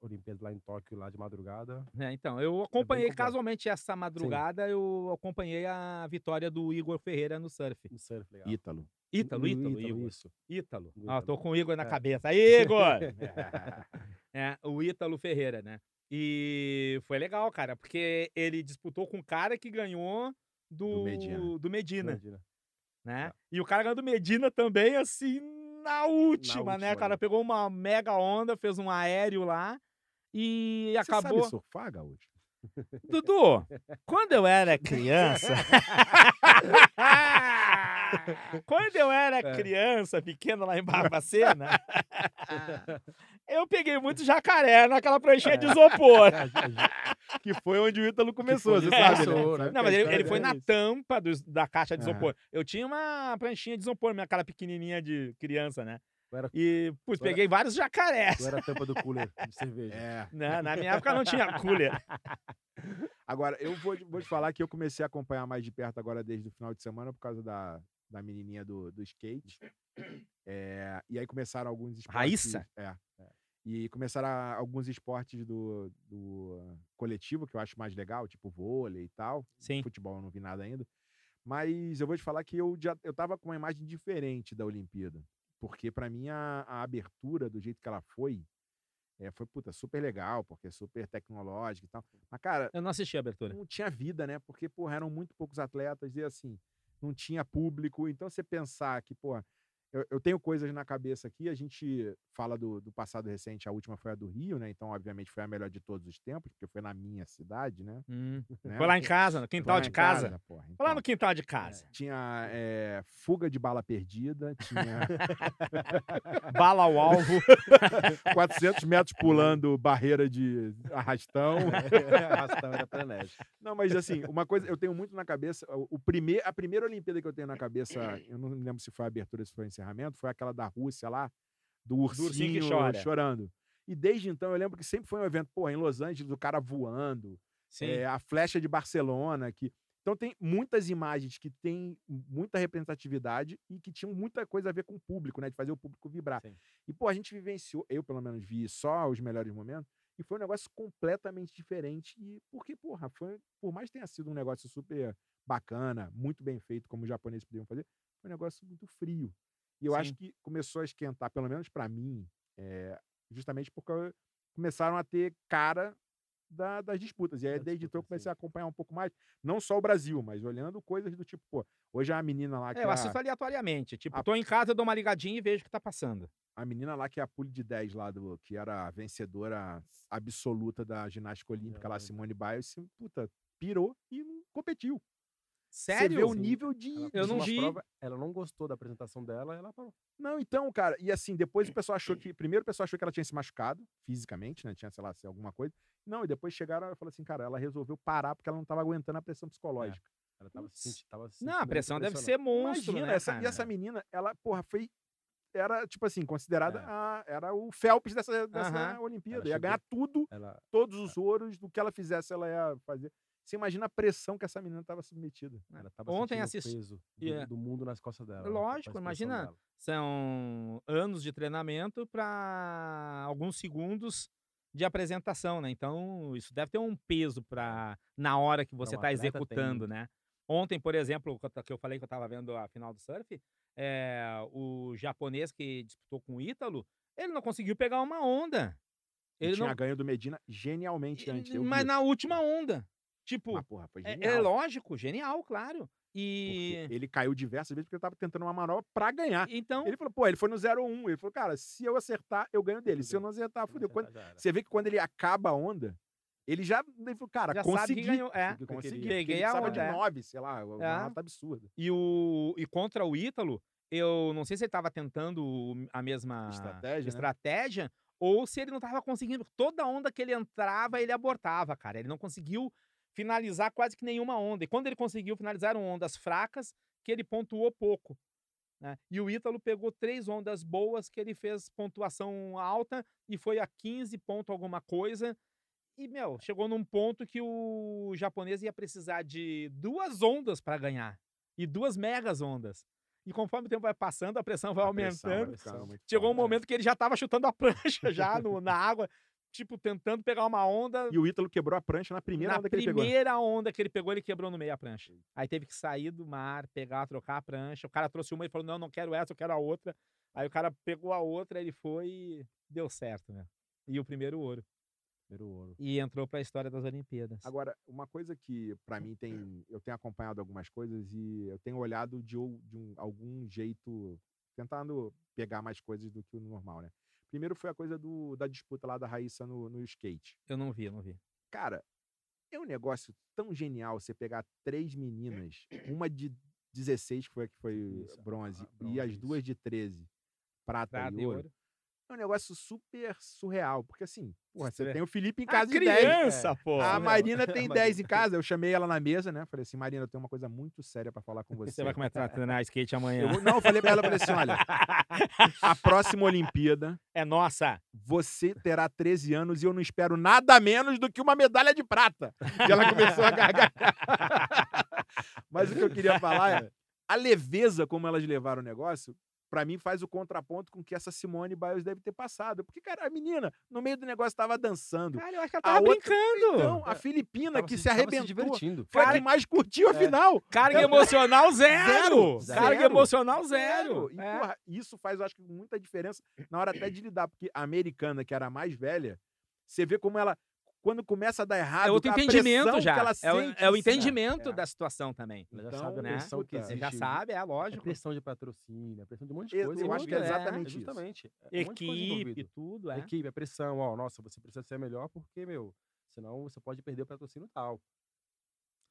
Olimpíada lá em Tóquio, lá de madrugada. né? Então, eu acompanhei completo. casualmente essa madrugada, eu acompanhei a vitória do Igor Ferreira no surf. No surf, legal. Ítalo. Ítalo, Ítalo, Igor. isso. Ítalo. Ah, tô Ítalo. com o Igor na É. cabeça. Aí, Igor! é, o Ítalo Ferreira, né? E foi legal, cara, porque ele disputou com um cara que ganhou do, Do Medina. do Medina, Imagina. né? Tá. E o cara ganhou do Medina também, assim, na última, né? última, O cara né? pegou uma mega onda, fez um aéreo lá e Você acabou. sabe surfar, Gaúcho? Dudu, quando eu era criança. quando eu era É. criança, pequena lá em Barbacena, eu peguei muito jacaré naquela pranchinha de isopor. Que foi onde o Ítalo começou, você ele sabe, começou, né? né? Não, mas ele, ele foi é na isso. tampa dos- da caixa de isopor. Eu tinha uma pranchinha de isopor, minha cara pequenininha de criança, né? Era, E, putz, Tu era- peguei vários jacarés. eu era a tampa do cooler de cerveja. É. Né? Na minha época não tinha cooler. Agora, eu vou, vou te falar que eu comecei a acompanhar mais de perto agora desde o final de semana por causa da, da menininha do, do skate. É, e aí começaram alguns esportes. Raíssa? É. E começaram a- alguns esportes do, do coletivo, que eu acho mais legal, tipo vôlei e tal. Sim. Futebol eu não vi nada ainda. Mas eu vou te falar que eu já eu tava com uma imagem diferente da Olimpíada. Porque pra mim a, a abertura, do jeito que ela foi, é, foi puta, super legal, porque é super tecnológica e tal. Mas, cara, Eu não assisti a abertura. não tinha vida, né? Porque, porra, eram muito poucos atletas e assim, não tinha público. Então, você pensar que, porra, eu, eu tenho coisas na cabeça aqui, a gente fala do, do passado recente, a última foi a do Rio, né? Então, obviamente, foi a melhor de todos os tempos, porque foi na minha cidade, né? Hum. Né? Foi lá em casa, no quintal de em casa. porra. Foi lá Então, no quintal de casa. Tinha é, fuga de bala perdida, tinha Bala ao alvo. 400 metros pulando barreira de arrastão. Arrastão era frenético. Não, mas assim, uma coisa, eu tenho muito na cabeça. O, o primeir, a primeira Olimpíada que eu tenho na cabeça, eu não lembro se foi a abertura se foi o encerramento, foi aquela da Rússia lá, do ursinho, ursinho que chora. chorando. E desde então eu lembro que sempre foi um evento, pô, em Los Angeles, o cara voando, Sim. é, a flecha de Barcelona, que. Então tem muitas imagens que têm muita representatividade e que tinham muita coisa a ver com o público, né? De fazer o público vibrar. Sim. E, pô, a gente vivenciou, eu pelo menos vi só os melhores momentos, e foi um negócio completamente diferente. E porque, porra, foi, por mais que tenha sido um negócio super bacana, muito bem feito, como os japoneses podiam fazer, foi um negócio muito frio. E eu acho Sim. que começou a esquentar, pelo menos pra mim, é, justamente porque começaram a ter cara da- das disputas. E aí, desde então, eu comecei a acompanhar um pouco mais, não só o Brasil, mas olhando coisas do tipo, pô, hoje a menina lá que É, é eu a- assisto aleatoriamente. Tipo, a- tô em casa, dou uma ligadinha e vejo o que tá passando. a menina lá que é a pule de 10 lá, do, que era a vencedora absoluta da ginástica olímpica lá, lembro. Simone Biles, puta, pirou e não competiu. Sério? Você vê o nível de... Ela Eu não vi. prova, ela não gostou da apresentação dela, ela parou. Não, então, cara, e assim, depois o pessoal achou que... Primeiro o pessoal achou que ela tinha se machucado, fisicamente, né, tinha, sei lá, se alguma coisa. Não, e depois chegaram e falaram assim, cara, ela resolveu parar porque ela não tava aguentando a pressão psicológica. Ela tava, se senti- tava se Não, sentindo a pressão deve ser monstro, Imagina, né, essa, cara? e essa menina, ela, porra, foi... Era, tipo assim, considerada... É. a- era o Phelps dessa, dessa. Olimpíada. Ela Ia chegou- ganhar tudo Ela, todos os ouros do que ela fizesse, ela ia fazer. Você imagina a pressão que essa menina estava submetida. ela tava Ontem assisti- o peso do, Yeah. do mundo nas costas dela. Lógico, imagina- dela. São anos de treinamento para alguns segundos de apresentação, né? Então, isso deve ter um peso para na hora que você está tem executando, muito. né? Ontem, por exemplo, que eu falei que eu estava vendo a final do surf, é, o japonês que disputou com o Ítalo, ele não conseguiu pegar uma onda. Ele Ele tinha não, ganho do Medina genialmente antes. Mas vi. na última onda. Tipo, Mas, porra, é, é lógico, genial, claro. porque E ele caiu diversas vezes porque ele tava tentando uma manobra pra ganhar. então, Ele falou, pô, ele foi no 0-1. Ele falou, cara, se eu acertar, eu ganho dele. Se eu não acertar, fudeu. Quando-. Você vê que quando ele acaba a onda, ele já. Ele falou, cara, já sabe consegui. que ganhou. É. Consegui. porque Peguei a onda, de é. 9, sei lá, uma É. nota absurda. E, o, e contra o Ítalo, eu não sei se ele estava tentando a mesma Estratégia, né? estratégia ou se ele não estava conseguindo. Toda onda que ele entrava, ele abortava, cara. Ele não conseguiu finalizar quase que nenhuma onda. E quando ele conseguiu finalizar, eram ondas fracas que ele pontuou pouco. né? E o Ítalo pegou três ondas boas que ele fez pontuação alta e foi a 15 ponto alguma coisa. E, meu, chegou num ponto que o japonês ia precisar de duas ondas para ganhar. E duas megas ondas. E conforme o tempo vai passando, a pressão vai A pressão aumentando. ficando muito Chegou um forte. momento que ele já tava chutando a prancha já no- na água, tipo, tentando pegar uma onda. E o Ítalo quebrou a prancha na primeira na onda que ele pegou. primeira onda que ele pegou, ele quebrou no meio a prancha. Aí teve que sair do mar, pegar, trocar a prancha. O cara trouxe uma e falou: não, não quero essa, eu quero a outra. Aí o cara pegou a outra, ele foi e deu certo, né? E o primeiro ouro. Primeiro ouro. E entrou pra história das Olimpíadas. Agora, uma coisa que pra mim tem. Eu tenho acompanhado algumas coisas e eu tenho olhado de, de um- algum jeito, tentando pegar mais coisas do que o normal, né? Primeiro foi a coisa do, da disputa lá da Raíssa no, no skate. Eu não vi, eu não vi. Cara, é um negócio tão genial você pegar três meninas, uma de 16, que foi a que foi Isso, a- bronze, e bronze, as duas de 13, prata, Prata e ouro. É um negócio super surreal, porque assim, porra, você tem o Felipe em A casa de 10. criança, pô! A surreal. Marina tem A 10 em casa. Eu chamei ela na mesa, né? Falei assim, Marina, eu tenho uma coisa muito séria pra falar com você. Você vai começar a treinar skate Eu amanhã. vou- não, eu falei pra ela, eu falei assim, olha, a próxima Olimpíada, É nossa! você terá 13 anos e eu não espero nada menos do que uma medalha de prata. E ela começou a gargalhar. Mas o que eu queria falar é, a leveza como elas levaram o negócio, pra mim faz o contraponto com o que essa Simone Biles deve ter passado. Porque, cara, a menina, no meio do negócio, tava dançando. Cara, eu acho que ela A tava outra- brincando. Então, a Filipina, Tava que se, tava arrebentou, divertindo. foi a Cara- que mais curtiu a É. final. Carga emocional zero. Zero. Carga Zero. emocional zero. E, É. porra, isso faz, eu acho que, muita diferença na hora até de lidar. Porque a americana, que era a mais velha, você vê como ela, quando começa a dar errado, É outro a entendimento já. É, sente é o cima. entendimento É. da situação também. Ela já Então, sabe a né? pressão que existe. Você já sabe, é A lógico. pressão de patrocínio, a pressão de um monte de coisa. eu acho que é exatamente isso. Justamente. É um Equipe, tudo, é. Equipe, a pressão, ó, nossa, você precisa ser melhor porque, meu, senão você pode perder o patrocínio tal.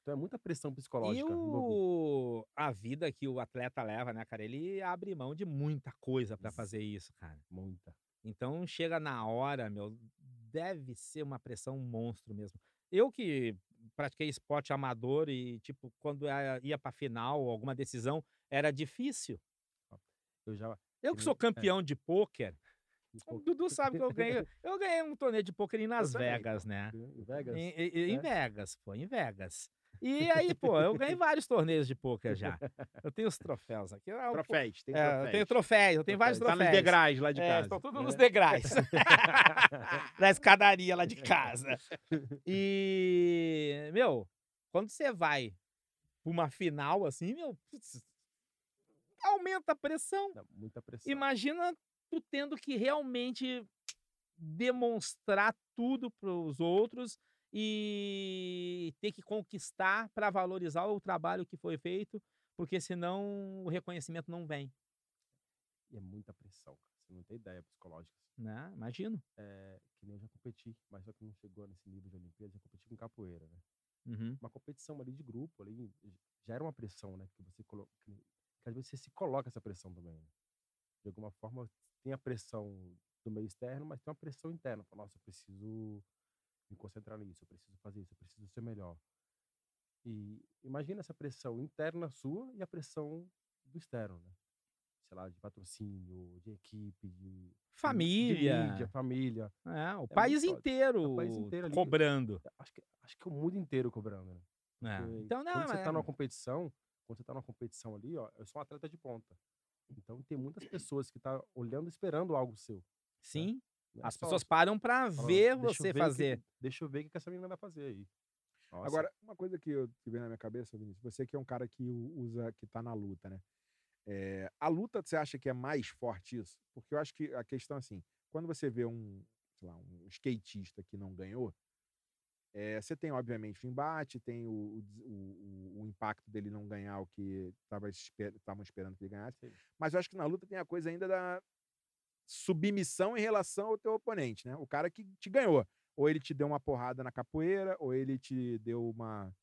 Então é muita pressão E psicológica envolvida. o... a vida que o atleta leva, né, cara? Ele abre mão de muita coisa pra Ex- fazer isso, cara. Muita. Então chega na hora, meu, deve ser uma pressão monstro mesmo. Eu que pratiquei esporte amador e, tipo, quando ia pra final, alguma decisão, era difícil. Eu já. Eu Que sou é. campeão de pôquer, o Dudu sabe que eu ganhei. Eu ganhei um torneio de pôquer em Las Vegas, né? Em Vegas. Em, em- em É? Vegas, pô, em Vegas. E aí, pô, eu ganhei vários torneios de pôquer já. Eu tenho os troféus aqui. Ah, pô- Troféus, tem é, eu troféus. tenho troféus, eu tenho vários Tá nos troféus. degraus lá de É, casa. estão todos É. nos degraus. Na escadaria lá de casa. E, meu, quando você vai pra uma final assim, meu, putz, aumenta a pressão. Não, muita pressão. Imagina tu tendo que realmente demonstrar tudo pros outros e ter que conquistar para valorizar o trabalho que foi feito, porque senão o reconhecimento não vem, E é muita pressão, cara. Você não tem ideia psicológica. né? Imagino. É, que nem eu já competi, mas só que não chegou nesse nível de Olimpíada, já competi com capoeira, né? Uhum. Uma competição ali de grupo, ali, já era uma pressão, né? Que você coloca. Que, que às vezes você se coloca essa pressão também. Né? De alguma forma, tem a pressão do meio externo, mas tem uma pressão interna. Fala, Nossa, eu preciso me concentrar nisso, eu preciso fazer isso, eu preciso ser melhor. E imagina essa pressão interna sua e a pressão do externo, né? Sei lá, de patrocínio, de equipe, de de Família. mídia, família. É, o muito país inteiro, país inteiro ali. cobrando. Acho que, acho que o mundo inteiro cobrando, né? né? Porque Então, não, quando você é- tá numa competição, quando você tá numa competição ali, ó, eu sou um atleta de ponta. Então tem muitas pessoas que tá olhando, esperando algo seu. sim, Não é as pessoas param pra falando, ver "Deixa eu você ver o que- fazer. deixa eu ver o que essa menina vai fazer aí. Nossa, Agora, uma coisa que, eu, que vem na minha cabeça, Vinícius, você que é um cara que usa, que tá na luta, né? É, a luta, você acha que é mais forte isso? Porque eu acho que a questão é assim, quando você vê um, sei lá, um skatista que não ganhou, é, você tem, obviamente, o embate, tem o, o o- impacto dele não ganhar o que estavam esperando que ele ganhasse. Sim. Mas eu acho que na luta tem a coisa ainda da submissão em relação ao teu oponente, né? O cara que te ganhou. Ou ele te deu uma porrada na capoeira, ou ele te deu uma,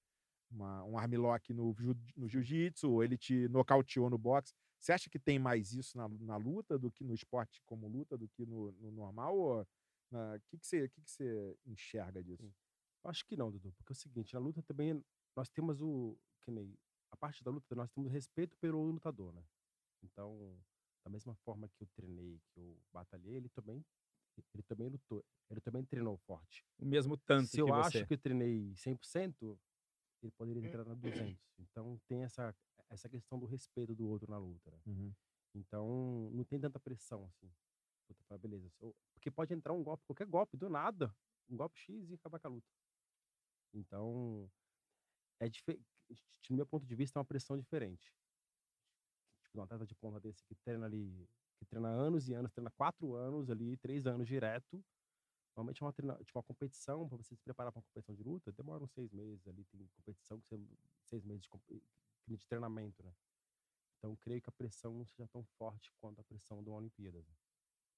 uma- um armlock no, no jiu-jitsu, ou ele te nocauteou no boxe. Você acha que tem mais isso na, na luta do que no esporte como luta, do que no, no normal? O que, que, você, que, que você enxerga disso? acho que não, Dudu, porque é o seguinte, na luta também nós temos o que nem a parte da luta nós temos respeito pelo lutador, né? Então, da mesma forma que eu treinei, que eu batalhei, ele também ele também lutou, ele também treinou forte. O mesmo tanto Se eu que você. acho que eu treinei 100%, ele poderia treinar 200. Então tem essa essa questão do respeito do outro na luta, né? Então não tem tanta pressão assim. Puta, fala, beleza. Porque pode entrar um golpe, qualquer golpe, do nada, um golpe X e acabar com a luta. Então é. No meu ponto de vista, é uma pressão diferente. Tipo, um atleta de ponta desse que treina ali, que treina anos e anos, treina quatro anos ali, três anos direto. Normalmente é uma, treina, tipo, uma competição, para você se preparar para uma competição de luta, demora uns seis meses ali, tem competição que você, seis meses de, compe- de treinamento, né? Então, creio que a pressão não seja tão forte quanto a pressão de uma Olimpíada, né?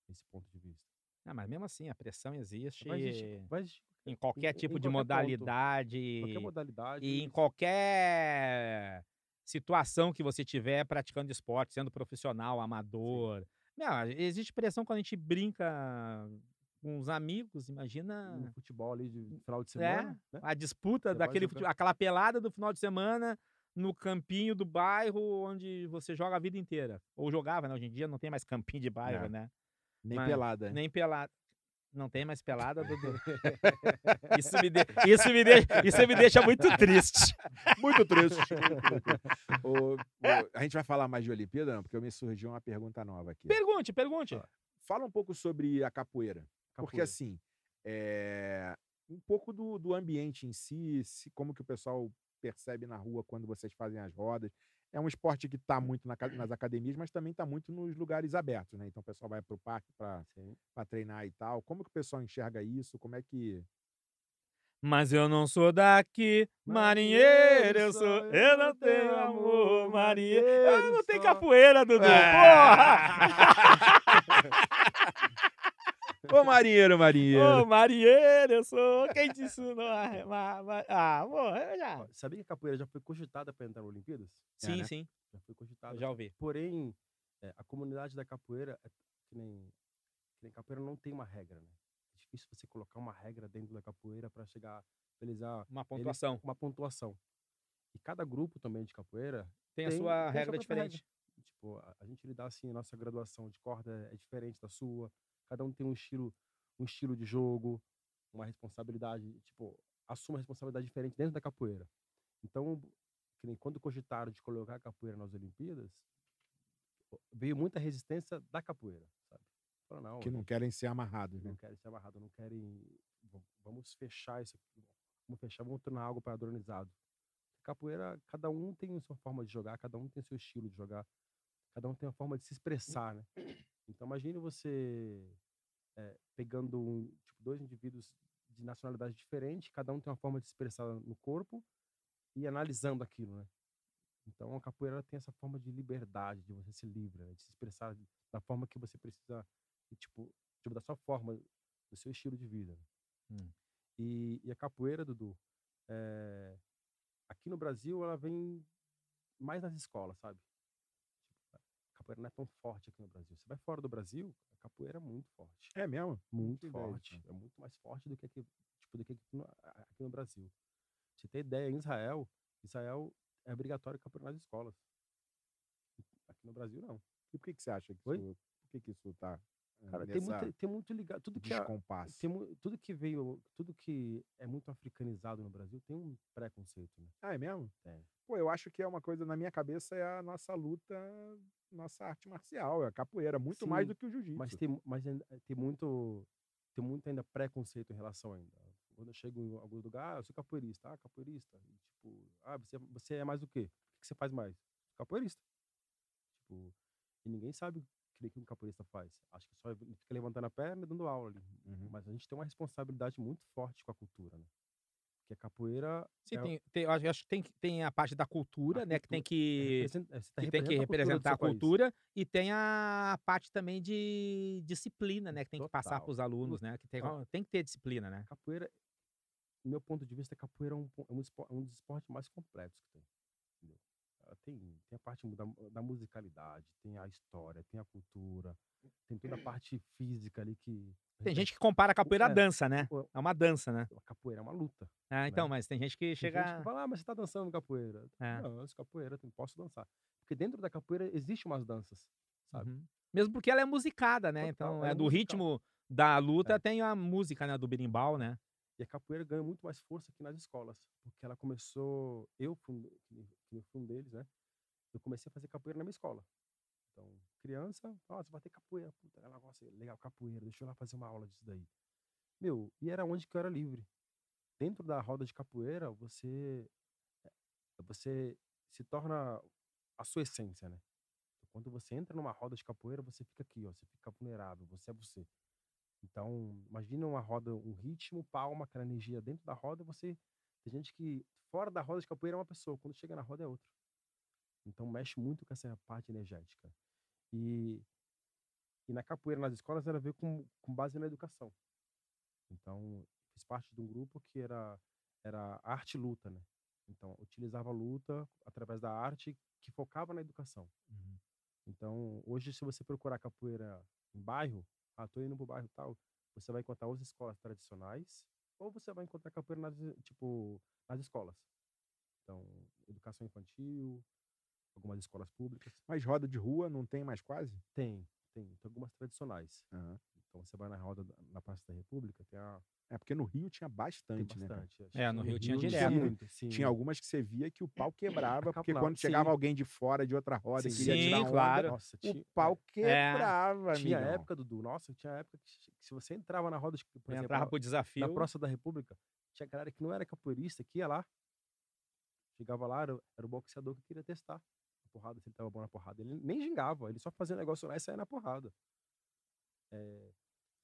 nesse ponto de vista. Ah, mas mesmo assim, a pressão existe Vai existir- vai existir em qualquer em- tipo em de qualquer ponto, modalidade. qualquer modalidade. E em qualquer situação que você tiver praticando esporte, sendo profissional, amador. Meu, existe pressão quando a gente brinca com os amigos, imagina no futebol ali de final de É, semana, né? a disputa Você daquele jogar. fute- aquela pelada do final de semana no campinho do bairro onde você joga a vida inteira. Ou jogava, né? Hoje em dia não tem mais campinho de bairro, Não. né? Nem Mas- pelada. né? Nem pelada. Não tem mais pelada, Dudu? Isso me, de- isso, me de- isso me deixa muito triste. Muito triste. O- o- a gente vai falar mais de Olimpíada, não? Porque me surgiu uma pergunta nova aqui. Pergunte, pergunte. Fala um pouco sobre a capoeira. Porque Capoeira. assim, é, um pouco do, do ambiente em si, se- como que o pessoal percebe na rua quando vocês fazem as rodas. É um esporte que está muito na nas academias, mas também está muito nos lugares abertos, né? Então o pessoal vai para o parque para treinar e tal. Como que o pessoal enxerga isso? Como é que. Mas eu não sou daqui, marinheiro eu sou. Eu não tenho amor, marinheiro. Eu não tenho capoeira, Dudu. Ô, marinheiro, marinheiro! Ô, marinheiro eu sou. Quem te ensinou a remar? Ma- Ah, amor, eu já. Sabia que a capoeira já foi cogitada para entrar nas Olimpíadas? Sim, né? sim. Já foi cogitada. Eu já ouvi. Porém, é, a comunidade da capoeira, é que, nem, que nem capoeira não tem uma regra, né? É difícil você colocar uma regra dentro da capoeira para chegar, realizar Uma ele- pontuação. uma pontuação. E cada grupo também de capoeira Tem a tem- sua tem a sua regra própria diferente. Tipo, a, a gente lidar assim, a nossa graduação de corda é diferente da sua. Cada um tem um estilo, um estilo de jogo, uma responsabilidade, tipo, assume uma responsabilidade diferente dentro da capoeira. Então, que nem quando cogitaram de colocar a capoeira nas Olimpíadas, veio muita resistência da capoeira, sabe? Falaram, não, Que não querem ser amarrados, né? não querem ser amarrados, não querem. Vamos fechar isso aqui. Vamos fechar, vamos tornar algo padronizado. Capoeira, cada um tem a sua forma de jogar, cada um tem seu estilo de jogar, cada um tem uma forma de se expressar, né? Então imagine você eh, pegando um, tipo, dois indivíduos de nacionalidade diferente, cada um tem uma forma de se expressar no corpo e analisando aquilo, né? Então a capoeira tem essa forma de liberdade, de você ser livre, né? de se expressar da forma que você precisa, e, tipo, tipo da sua forma, do seu estilo de vida. né? Hum. E, e a capoeira, Dudu, eh, aqui no Brasil ela vem mais nas escolas, sabe? Capoeira não é tão forte aqui no Brasil. Você vai fora do Brasil, a capoeira é muito forte. É mesmo? Muito ideia forte. É muito mais forte do que aqui, tipo, do que aqui no, aqui no Brasil. Pra você ter ideia, em Israel, Israel é obrigatório capoeira nas escolas. Aqui no Brasil, não. E por que, que você acha que Oi? isso. Por que, que isso tá. Eh, Cara, tem muito, tem muito ligado. Tudo que, a- tem tudo que veio, tudo que é muito africanizado no Brasil tem um preconceito, né? Ah, é mesmo? Tem. Pô, eu acho que é uma coisa, na minha cabeça, é a nossa luta, nossa arte marcial, é a capoeira, muito mais Sim, do que o jiu-jitsu. Mas tem, mas ainda- tem muito, tem muito ainda preconceito em relação ainda. Quando eu chego em algum lugar, ah, eu sou capoeirista, ah, capoeirista. E, tipo, ah, você, você é mais o quê? O que você faz mais? Capoeirista. Tipo, e ninguém sabe que, que um capoeirista faz. Acho que só fica levantando a perna e dando aula ali. Uhum. Mas a gente tem uma responsabilidade muito forte com a cultura, né? Porque a capoeira Sim, é, tem, tem, eu acho que tem, que- tem a parte da cultura, A né? Que tem cultura- é que, representa- é, tá que, tem que representar a seu país. cultura e tem a parte também de disciplina, né? Que tem que passar Total. para os alunos, né? Que tem, Total. tem que ter disciplina, né? capoeira, do meu ponto de vista, a capoeira é um, é um, espo- é um dos esportes mais completos que tem. Ela tem, tem a parte da, da musicalidade, tem a história, tem a cultura, tem toda a parte física ali que. Tem gente que compara a capoeira à dança, né? É uma dança, né? A capoeira é uma luta. Ah, então, né? mas tem gente que Tem chega. gente que fala, ah, mas você tá dançando capoeira. É. Não, eu capoeira, eu posso dançar. Porque dentro da capoeira existem umas danças, sabe? Uhum. Mesmo porque ela é musicada, né? Total, então, é é do musical. ritmo da luta, É. tem a música, né? Do berimbau, né? E a capoeira ganhou muito mais força aqui nas escolas, porque ela começou, eu fui um deles, né? Eu comecei a fazer capoeira na minha escola. Então, criança, nossa, vai ter capoeira, puta, legal, capoeira, deixa eu lá fazer uma aula disso daí. Meu, e era onde que eu era livre. Dentro da roda de capoeira, você eh, você se torna a sua essência, né? Quando você entra numa roda de capoeira, você fica aqui, ó, você fica vulnerável, você é você. Então, imagina uma roda, um ritmo, palma, aquela energia dentro da roda, você tem gente que fora da roda de capoeira é uma pessoa, quando chega na roda é outra. Então mexe muito com essa parte energética. E e na capoeira nas escolas ela veio com, com base na educação. Então, fiz parte de um grupo que era era arte luta, né? Então, utilizava a luta através da arte que focava na educação. Então, hoje, se você procurar capoeira em bairro, ah, tô indo pro bairro tal, você vai encontrar as escolas tradicionais, ou você vai encontrar capoeira nas, tipo, nas escolas. Então, educação infantil, algumas escolas públicas. Mas roda de rua não tem mais quase? Tem, tem, tem algumas tradicionais. Aham. Então você vai na roda da- na Praça da República, tem, a, É porque no Rio tinha bastante, né? bastante. acho É, que no Rio tinha tinha direto. muito, sim. Tinha algumas que você via que o pau quebrava, porque quando chegava sim. alguém de fora de outra roda e Sim, queria tirar onda, claro. Nossa, o tinha, pau quebrava, tinha amigão. época, Dudu, nossa, tinha época que se- você entrava na roda, por exemplo, Entrava na- pro desafio. na Praça da República, tinha galera que não era capoeirista, que ia lá. Chegava lá, era, o- era o boxeador que queria testar a porrada, se ele tava bom na porrada. Ele nem gingava, ele só fazia negócio lá e saía na porrada. É,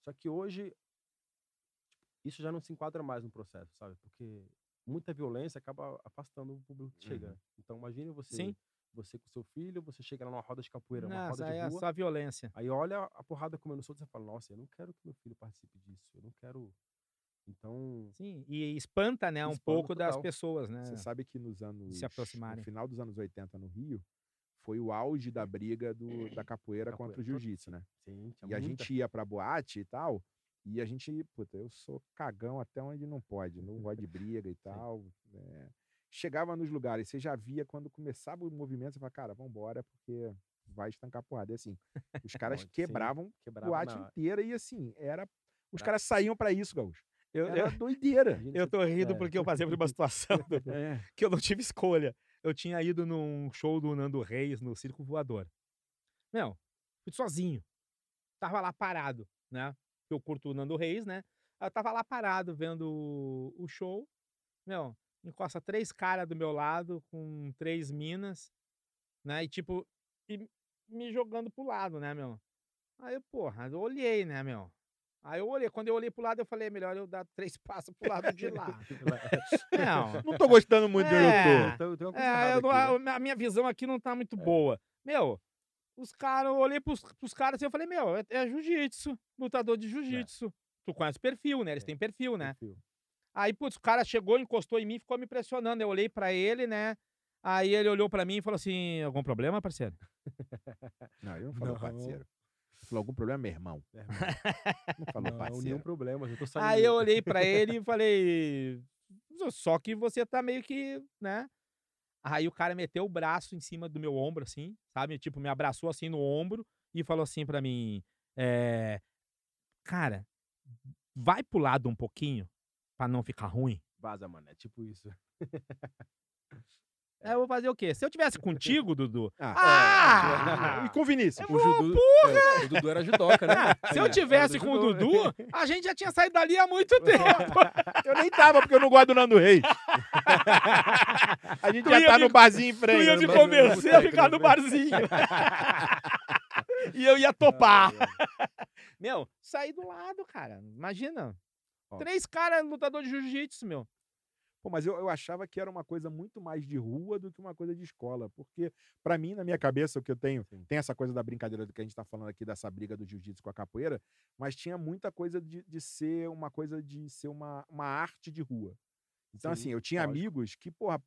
só que hoje, tipo, isso já não se enquadra mais no processo, sabe? Porque muita violência acaba afastando o público que chega. Uhum. né? Então imagine você, Sim. você com seu filho, você chega lá numa roda de capoeira, uma Nossa, roda de é rua, só violência. Aí olha a porrada comendo solto e você fala, nossa, eu não quero que meu filho participe disso, eu não quero. Então, Sim, e espanta, né, um Espanta pouco das total. pessoas, né? Você sabe que nos anos. aproximarem. No final dos anos 80 no Rio, foi o auge da briga do, da capoeira Capoeira, contra o jiu-jitsu, né? sim, tinha E a muita- gente ia pra boate e tal. E a gente, puta, eu sou cagão até onde não pode, não gosto de briga e tal. né. Chegava nos lugares, você já via quando começava o movimento, você fala, cara, vambora, porque vai estancar porrada. E assim, os caras sim, quebravam a quebrava boate na- inteira e assim, era. Os caras saíam pra isso, Gaúcho. Eu, Era eu, doideira. Eu tô rindo é. porque eu passei por uma situação É. que eu não tive escolha. Eu tinha ido num show do Nando Reis no Circo Voador. Meu, fui sozinho. Tava lá parado, né? Eu curto o Nando Reis, né? Eu tava lá parado vendo o- show. Meu, encosta três caras do meu lado com três minas, né? E tipo, e me jogando pro lado, né, meu? Aí, porra, eu olhei, né, meu? Aí eu olhei, quando eu olhei pro lado, eu falei, "É melhor eu dar três passos pro lado de lá. Não, Não tô gostando muito de onde eu É. tô. Coisa é, eu aqui, né? a, minha visão aqui não tá muito boa. Meu, os caras, eu olhei pros, pros caras e eu falei, meu, é, é jiu-jitsu, lutador de jiu-jitsu. Tu conhece o perfil, né? Eles É. têm perfil, né? Perfil. Aí, putz, o cara chegou, encostou em mim e ficou me pressionando. Eu olhei pra ele, né? Aí ele olhou pra mim e falou assim: algum problema, parceiro? Não, ele não falou Não. parceiro. Falou algum problema, meu irmão. Não falou não, parceiro. nenhum problema. Eu tô saindo. Aí eu olhei pra ele e falei: só que você tá meio que, né? Aí o cara meteu o braço em cima do meu ombro, assim, sabe? Tipo, me abraçou assim no ombro e falou assim pra mim: é, Cara, vai pro lado um pouquinho pra não ficar ruim. Vaza, mano. É tipo isso. Aí eu vou fazer o quê? Se eu tivesse contigo, Dudu. Ah! Ah! E com o Vinícius? O, Judu, é, o Dudu era judoca, né? Se eu tivesse com o né? Dudu, a gente já tinha saído dali há muito tempo. Eu nem tava, porque eu não gosto do Nando Reis. A gente Tu já ia tá me- no barzinho em Tu frente. ia no me convencer a ficar né? no barzinho. e eu ia topar. Meu, saí do lado, cara. Imagina. Ó. Três caras lutador de jiu-jitsu, meu. Pô, mas eu, eu achava que era uma coisa muito mais de rua do que uma coisa de escola. Porque, pra mim, na minha cabeça, o que eu tenho, Sim. tem essa coisa da brincadeira do que a gente tá falando aqui, dessa briga do jiu-jitsu com a capoeira, mas tinha muita coisa de, de ser uma coisa de ser uma, uma arte de rua. Então, Sim, assim, eu tinha lógico. amigos que, porra,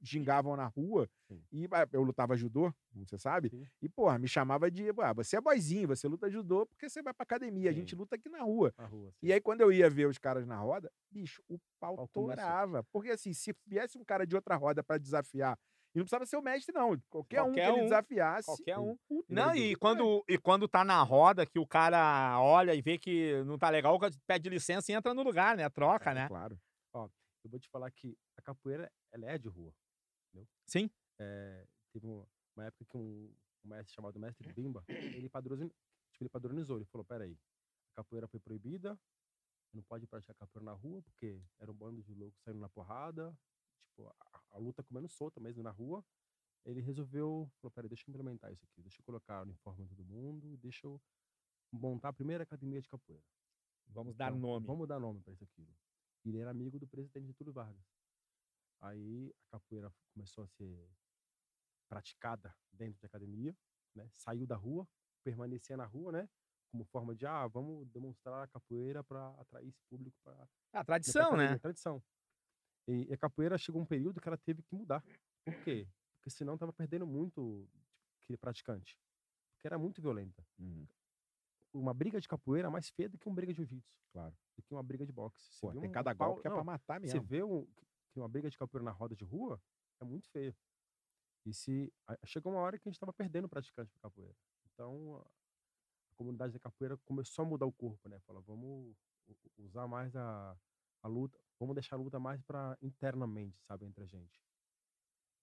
gingavam na rua Sim. e ah, eu lutava judô, você sabe, Sim. e, porra, me chamava de, ah, você é boizinho, você luta judô porque você vai pra academia, a gente Sim. luta aqui na rua. Na rua, E aí, quando eu ia ver os caras na roda, bicho, o pau Pau torava. Porque, assim, se viesse um cara de outra roda pra desafiar, e não precisava ser o mestre, não. Qualquer, um que Qualquer ele um, desafiasse. qualquer um. puta, Não, e quando, e quando tá na roda, que o cara olha e vê que não tá legal, pede licença e entra no lugar, né? Troca, É, né? Claro. Eu vou te falar que a capoeira, ela é de rua. Sim. É, teve uma, época que um, um mestre chamado Mestre Bimba, ele padronizou, tipo, ele padronizou, ele falou, peraí, a capoeira foi proibida, não pode praticar capoeira na rua, porque era um bando de loucos saindo na porrada, tipo, a, a luta comendo solta mesmo na rua. Ele resolveu, falou, peraí, deixa eu implementar isso aqui, deixa eu colocar o uniforme em todo mundo, deixa eu montar a primeira academia de capoeira. Vamos dar Então, nome. Vamos dar nome para isso aquilo. E ele era amigo do presidente Getúlio Vargas. Aí a capoeira começou a ser praticada dentro da academia, né? Saiu da rua, permanecia na rua, né? Como forma de, ah, vamos demonstrar a capoeira para atrair esse público para A tradição, né? Tradição. E, e a capoeira chegou um período que ela teve que mudar. Por quê? Porque senão tava perdendo muito aquele praticante. Porque era muito violenta Uhum. uma briga de capoeira é mais feia do que uma briga de jiu-jitsu. Claro. Do que uma briga de boxe. Você Pô, tem um cada pau- golpe que é não, pra matar Você mesmo. vê um, que uma briga de capoeira na roda de rua é muito feia. E se chegou uma hora que a gente tava perdendo praticante pra capoeira. Então a comunidade da capoeira começou a mudar o corpo, né? Falou, vamos usar mais a, a luta, vamos deixar a luta mais para internamente, sabe, entre a gente.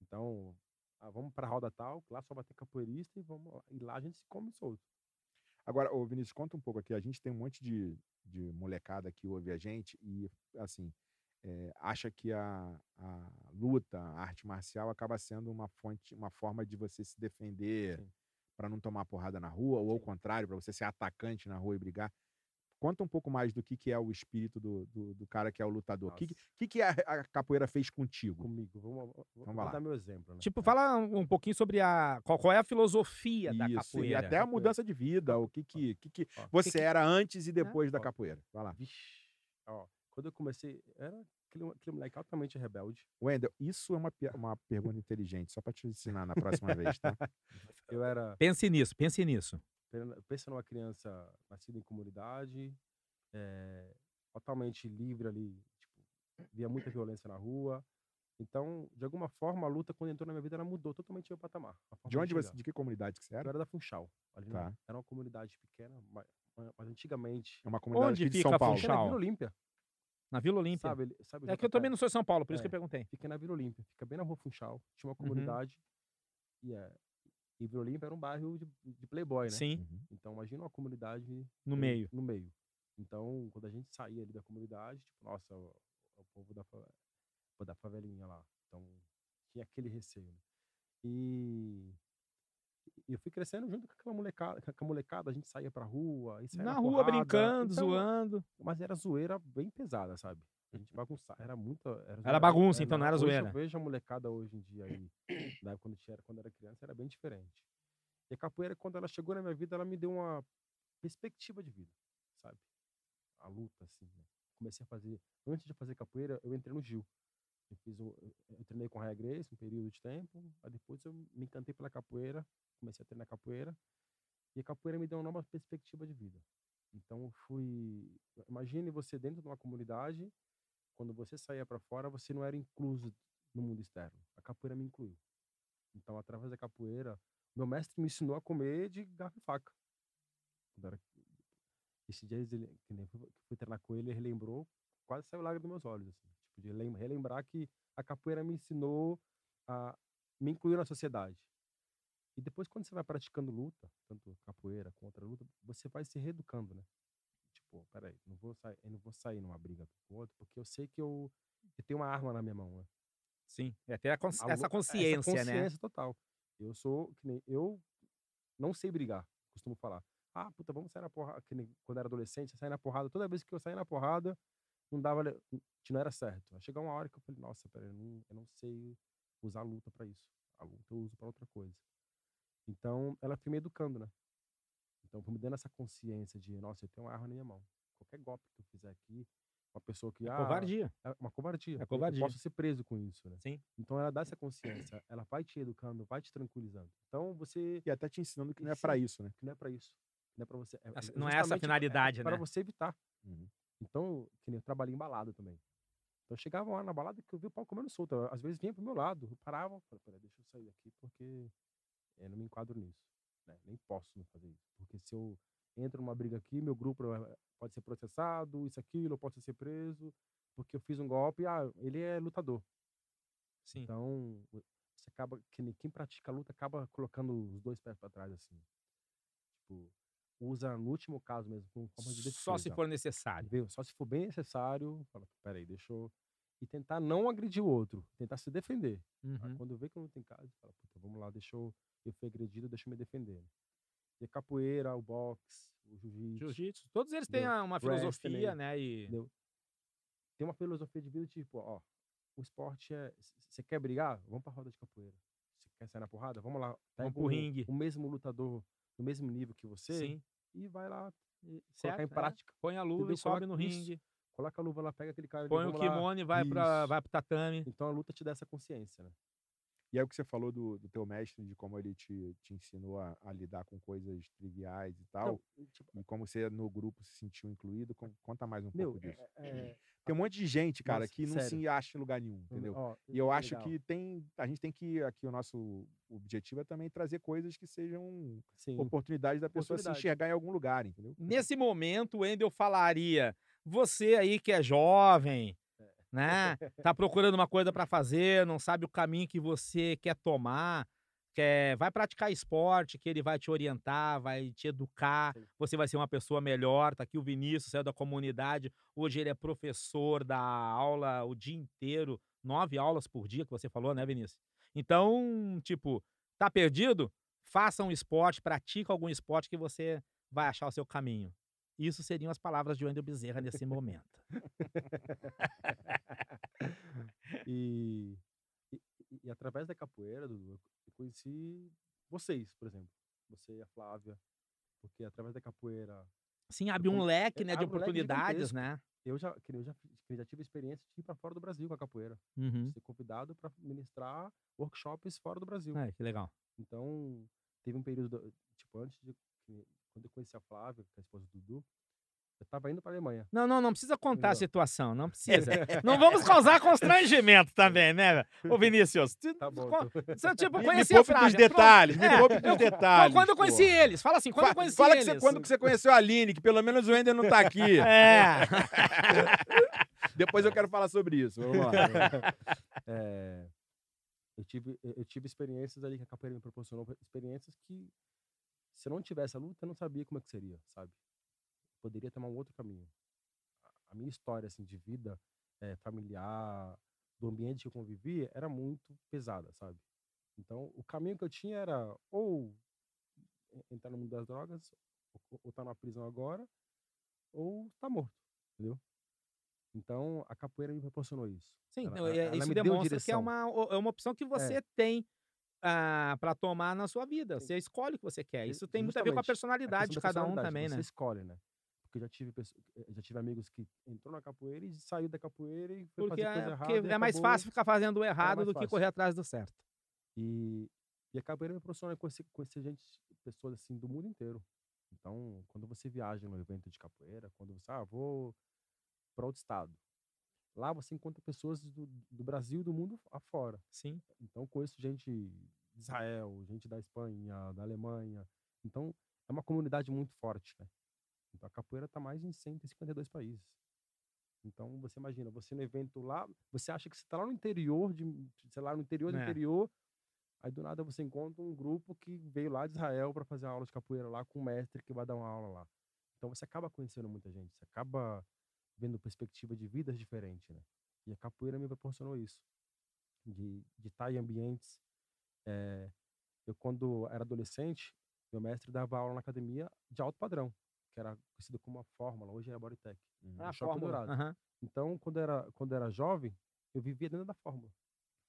Então, ah, vamos para a roda tal, lá só vai ter capoeirista e vamos lá, e lá a gente se come solto. Agora, ô Vinícius, conta um pouco aqui. A gente tem um monte de, de molecada que ouve a gente e, assim, eh, acha que a, a luta, a arte marcial, acaba sendo uma fonte, uma forma de você se defender para não tomar porrada na rua, ou ao Sim. contrário, para você ser atacante na rua e brigar. Conta um pouco mais do que, que é o espírito do, do, do cara que é o lutador. O que, que, que, que a, a capoeira fez contigo? Comigo, vamos, vou lá. dar meu exemplo, né? Tipo, fala um, um pouquinho sobre a. Qual, qual é a filosofia da Isso, capoeira? e até a mudança de vida, o que, que, que, que Ó, você era antes e depois da capoeira. Vai lá. Vixe, ó, quando eu comecei, era aquele, aquele moleque altamente rebelde. Wendel, isso é uma, uma pergunta inteligente, só para te ensinar na próxima vez, tá? Eu era Pense nisso, pense nisso. Pensa numa criança nascida em comunidade, eh, totalmente livre ali, tipo, via muita violência na rua. Então, de alguma forma, a luta, quando entrou na minha vida, ela mudou totalmente meu patamar. De onde você, de que comunidade que você Eu era? era da Funchal. Tá. era uma comunidade pequena, mas, mas antigamente. É uma comunidade Onde aqui de fica São a Paulo. Funchal? Vila Olímpia. Na Vila Olímpia. Sabe, sabe É que eu também não sou de São Paulo, por isso que eu É. perguntei. Fica na Vila Olímpia. Fica bem na rua Funchal. Tinha uma Uhum. comunidade. E, é, e Vila Olímpia era um bairro de, de playboy, né? Sim, Uhum. Então, imagina uma comunidade no em- meio. No meio. Então, quando a gente saía ali da comunidade, tipo, nossa, o, o povo da, da favelinha lá. Então, tinha aquele receio. né? E eu fui crescendo junto com aquela molecada, com a molecada, a gente saía pra rua, saía Na na rua, porrada. brincando, Então, zoando. Mas era zoeira bem pesada, sabe? A gente bagunçava, era muita... Era, zoeira- bagunça, é, então, não era zoeira. Eu vejo a molecada hoje em dia aí, da época quando, tinha, quando era criança, era bem diferente. E a capoeira, quando ela chegou na minha vida, ela me deu uma perspectiva de vida, sabe? A luta, assim, né? Comecei a fazer... Antes de fazer capoeira, eu entrei no Gil. Eu, fiz um, eu- treinei com Raia Grace um período de tempo, aí depois eu me encantei pela capoeira, comecei a treinar capoeira, e a capoeira me deu uma nova perspectiva de vida. Então eu fui. Imagine você dentro de uma comunidade, quando você saía para fora, você não era incluso no mundo externo. A capoeira me incluiu. Então, através da capoeira, meu mestre me ensinou a comer de garfo e faca. Era... Esse dia, ele, que fui, fui treinar com ele, ele relembrou, quase saiu lágrima dos meus olhos. Assim, tipo, de lem- relembrar que a capoeira me ensinou a me incluir na sociedade. E depois, quando você vai praticando luta, tanto capoeira contra luta, você vai se reeducando, né? Tipo, peraí, não vou sair, eu não vou sair numa briga com o outro, porque eu sei que eu, eu tenho uma arma na minha mão, né? Sim. É ter cons- essa consciência, essa né? consciência total. Eu sou, que nem, eu não sei brigar, costumo falar. Ah, puta, vamos sair na porrada, que nem quando era adolescente, saía na porrada, toda vez que eu saía na porrada, não dava, não era certo. Aí chegou uma hora que eu falei, nossa, peraí, eu não, eu não sei usar a luta pra isso. A luta eu uso pra outra coisa. Então, ela foi me educando, né? Então, foi me dando essa consciência de, nossa, eu tenho uma arma na minha mão. Qualquer golpe que eu fizer aqui, uma pessoa que, É ah, covardia. é uma covardia. É covardia. Eu posso ser preso com isso, né? Sim. Então ela dá essa consciência, ela vai te educando, vai te tranquilizando. Então você E até te ensinando que não é para isso, né? que não é pra isso, não é para você, é, é não é essa a justamente finalidade, para né? você evitar. Uhum. Então, que nem eu trabalhei em balada também. Então eu chegava lá na balada que eu vi o pau comendo solto, às vezes vinha pro meu lado, eu parava, falei, peraí, deixa eu sair daqui porque eu não me enquadro nisso, né? Nem posso fazer isso, porque se eu entro numa briga aqui, meu grupo eh, pode ser processado, isso aquilo, eu posso ser preso, porque eu fiz um golpe, ah, ele é lutador. Sim. Então, você acaba que nem- quem pratica luta acaba colocando os dois pés para trás assim. Tipo, usa no último caso mesmo como forma de defesa. Só se for necessário. Viu? Só se for bem necessário, fala, peraí, deixa eu e tentar não agredir o outro, tentar se defender. tá? Uhum. Quando vê que não tem caso, fala, puta, vamos lá, deixa eu eu fui agredido, deixa eu me defender. E a capoeira, o boxe, o jiu-jitsu, Jiu-jitsu. Todos eles têm uma Wrestling, filosofia, né? E... Tem uma filosofia de vida tipo, ó, o esporte é, você quer brigar? Vamos pra roda de capoeira. Você quer sair na porrada? Vamos lá, pega pro ringue. o mesmo lutador no mesmo nível que você Sim. e vai lá e colocar em é. prática. Põe a luva e sobe no isso. ringue. Coloca a luva lá, pega aquele cara Põe o vamos lá. kimono e vai, Isso. vai pro tatame. Então a luta te dá essa consciência, né? E aí o que você falou do, do teu mestre, de como ele te, te ensinou a, a lidar com coisas triviais e tal, Então, tipo, e como você no grupo se sentiu incluído, con- conta mais um meu, pouco disso. é- é- Tem um monte de gente, cara, Nossa, que não sério. se acha em lugar nenhum, entendeu? ó, E eu acho legal. que tem. A gente tem que. Aqui o nosso objetivo é também trazer coisas que sejam Sim. oportunidades da pessoa se Oportunidade. enxergar em algum lugar, entendeu? Nesse momento, o Wendel falaria: você aí que é jovem, né? Tá procurando uma coisa pra fazer, não sabe o caminho que você quer tomar, quer, vai praticar esporte, que ele vai te orientar, vai te educar, você vai ser uma pessoa melhor. Tá aqui o Vinícius, saiu da comunidade, hoje ele é professor da aula o dia inteiro, nove aulas por dia que você falou, né, Vinícius? Então, tipo, tá perdido? Faça um esporte, pratica algum esporte que você vai achar o seu caminho. Isso seriam as palavras de Wendel Bezerra nesse momento. e, e, e- através da capoeira, Dudu, eu conheci vocês, por exemplo. Você e a Flávia. Porque através da capoeira. Sim, abre um Como- leque, é, né, de abre um leque oportunidades, gigantesco. né? Eu já, eu já, já tive experiência de ir para fora do Brasil com a capoeira. Uhum. Ser convidado para ministrar workshops fora do Brasil. É, que legal. Então, teve um período, do- tipo, antes de. Quando eu conheci a Flávia, que é a esposa do Dudu, eu tava indo pra Alemanha. Não, não, não precisa contar a Entendeu? situação, não precisa. não vamos causar constrangimento também, né, ô Vinícius? Tá bom. Você, tipo, Me, me conheci a poupe dos detalhes, me É, poupe dos detalhes. Quando eu conheci eles, fala assim, quando eu conheci Fala eles. você, quando que você conheceu a Aline, que pelo menos o Ender não tá aqui. É. Depois eu quero falar sobre isso. Vamos lá. É, eu, tive, eu tive experiências ali que a capoeira me proporcionou, experiências que, se eu não tivesse a luta, eu não sabia como é que seria, sabe? Poderia tomar um outro caminho. A- A minha história, assim, de vida eh, familiar, do ambiente que eu convivia, era muito pesada, sabe? Então, o caminho que eu tinha era ou en- entrar no mundo das drogas, ou, ou tá na prisão agora, ou tá morto, entendeu? Então, a capoeira me proporcionou isso. Sim, Ela- não, ela- é- isso demonstra que é uma, é uma opção que você tem para tomar na sua vida. Sim. Você escolhe o que você quer. Isso tem muito a ver com a justamente, a personalidade de questão da cada um personalidade, também, você né? escolhe, né? Porque já tive, eh, já tive amigos que entrou na capoeira e saiu da capoeira e foi Porque, fazer coisa é, errada. porque é mais fácil ficar fazendo o errado mais do que fácil. correr atrás do certo. E, e a capoeira me proporciona conhecer, conhecer gente, pessoas assim do mundo inteiro. Então, quando você viaja no evento de capoeira, quando você, ah, vou para outro estado. Lá você encontra pessoas do, do Brasil e do mundo afora. Sim. Então, conheço gente de Israel, gente da Espanha, da Alemanha. Então, é uma comunidade muito forte, né? Então, a capoeira está mais em 152 países. Então, você imagina, você no evento lá, você acha que você está lá no interior, de, sei lá, no interior do É. interior, aí do nada você encontra um grupo que veio lá de Israel para fazer aula de capoeira lá com um mestre que vai dar uma aula lá. Então, você acaba conhecendo muita gente, você acaba vendo perspectiva de vidas diferentes, né? E a capoeira me proporcionou isso, de de estar em ambientes. eh, eu, quando era adolescente, meu mestre dava aula na academia de alto padrão, que era conhecido como a Fórmula, hoje é a Bodytech, Uhum. Ah, Shopping fórmula. Aham. Então, quando era, quando era jovem, eu vivia dentro da Fórmula.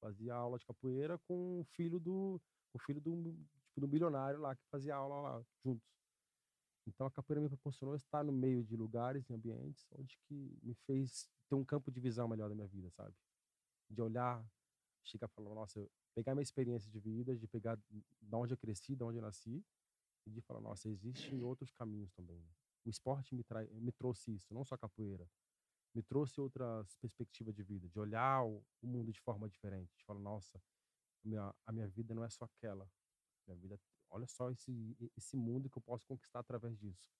Fazia aula de capoeira com o filho do, o filho do, tipo, do bilionário lá, que fazia aula lá juntos. Então, a capoeira me proporcionou estar no meio de lugares e ambientes onde que me fez ter um campo de visão melhor da minha vida, sabe? De olhar, chegar e falar, nossa, pegar minha experiência de vida, de pegar da onde eu cresci, da onde eu nasci, e de falar, nossa, existem outros caminhos também. né? O esporte me, trai, me trouxe isso, não só a capoeira me trouxe outras perspectivas de vida, de olhar o, o mundo de forma diferente, de falar, nossa, a minha, a minha vida não é só aquela. Minha vida, olha só esse, esse mundo que eu posso conquistar através disso.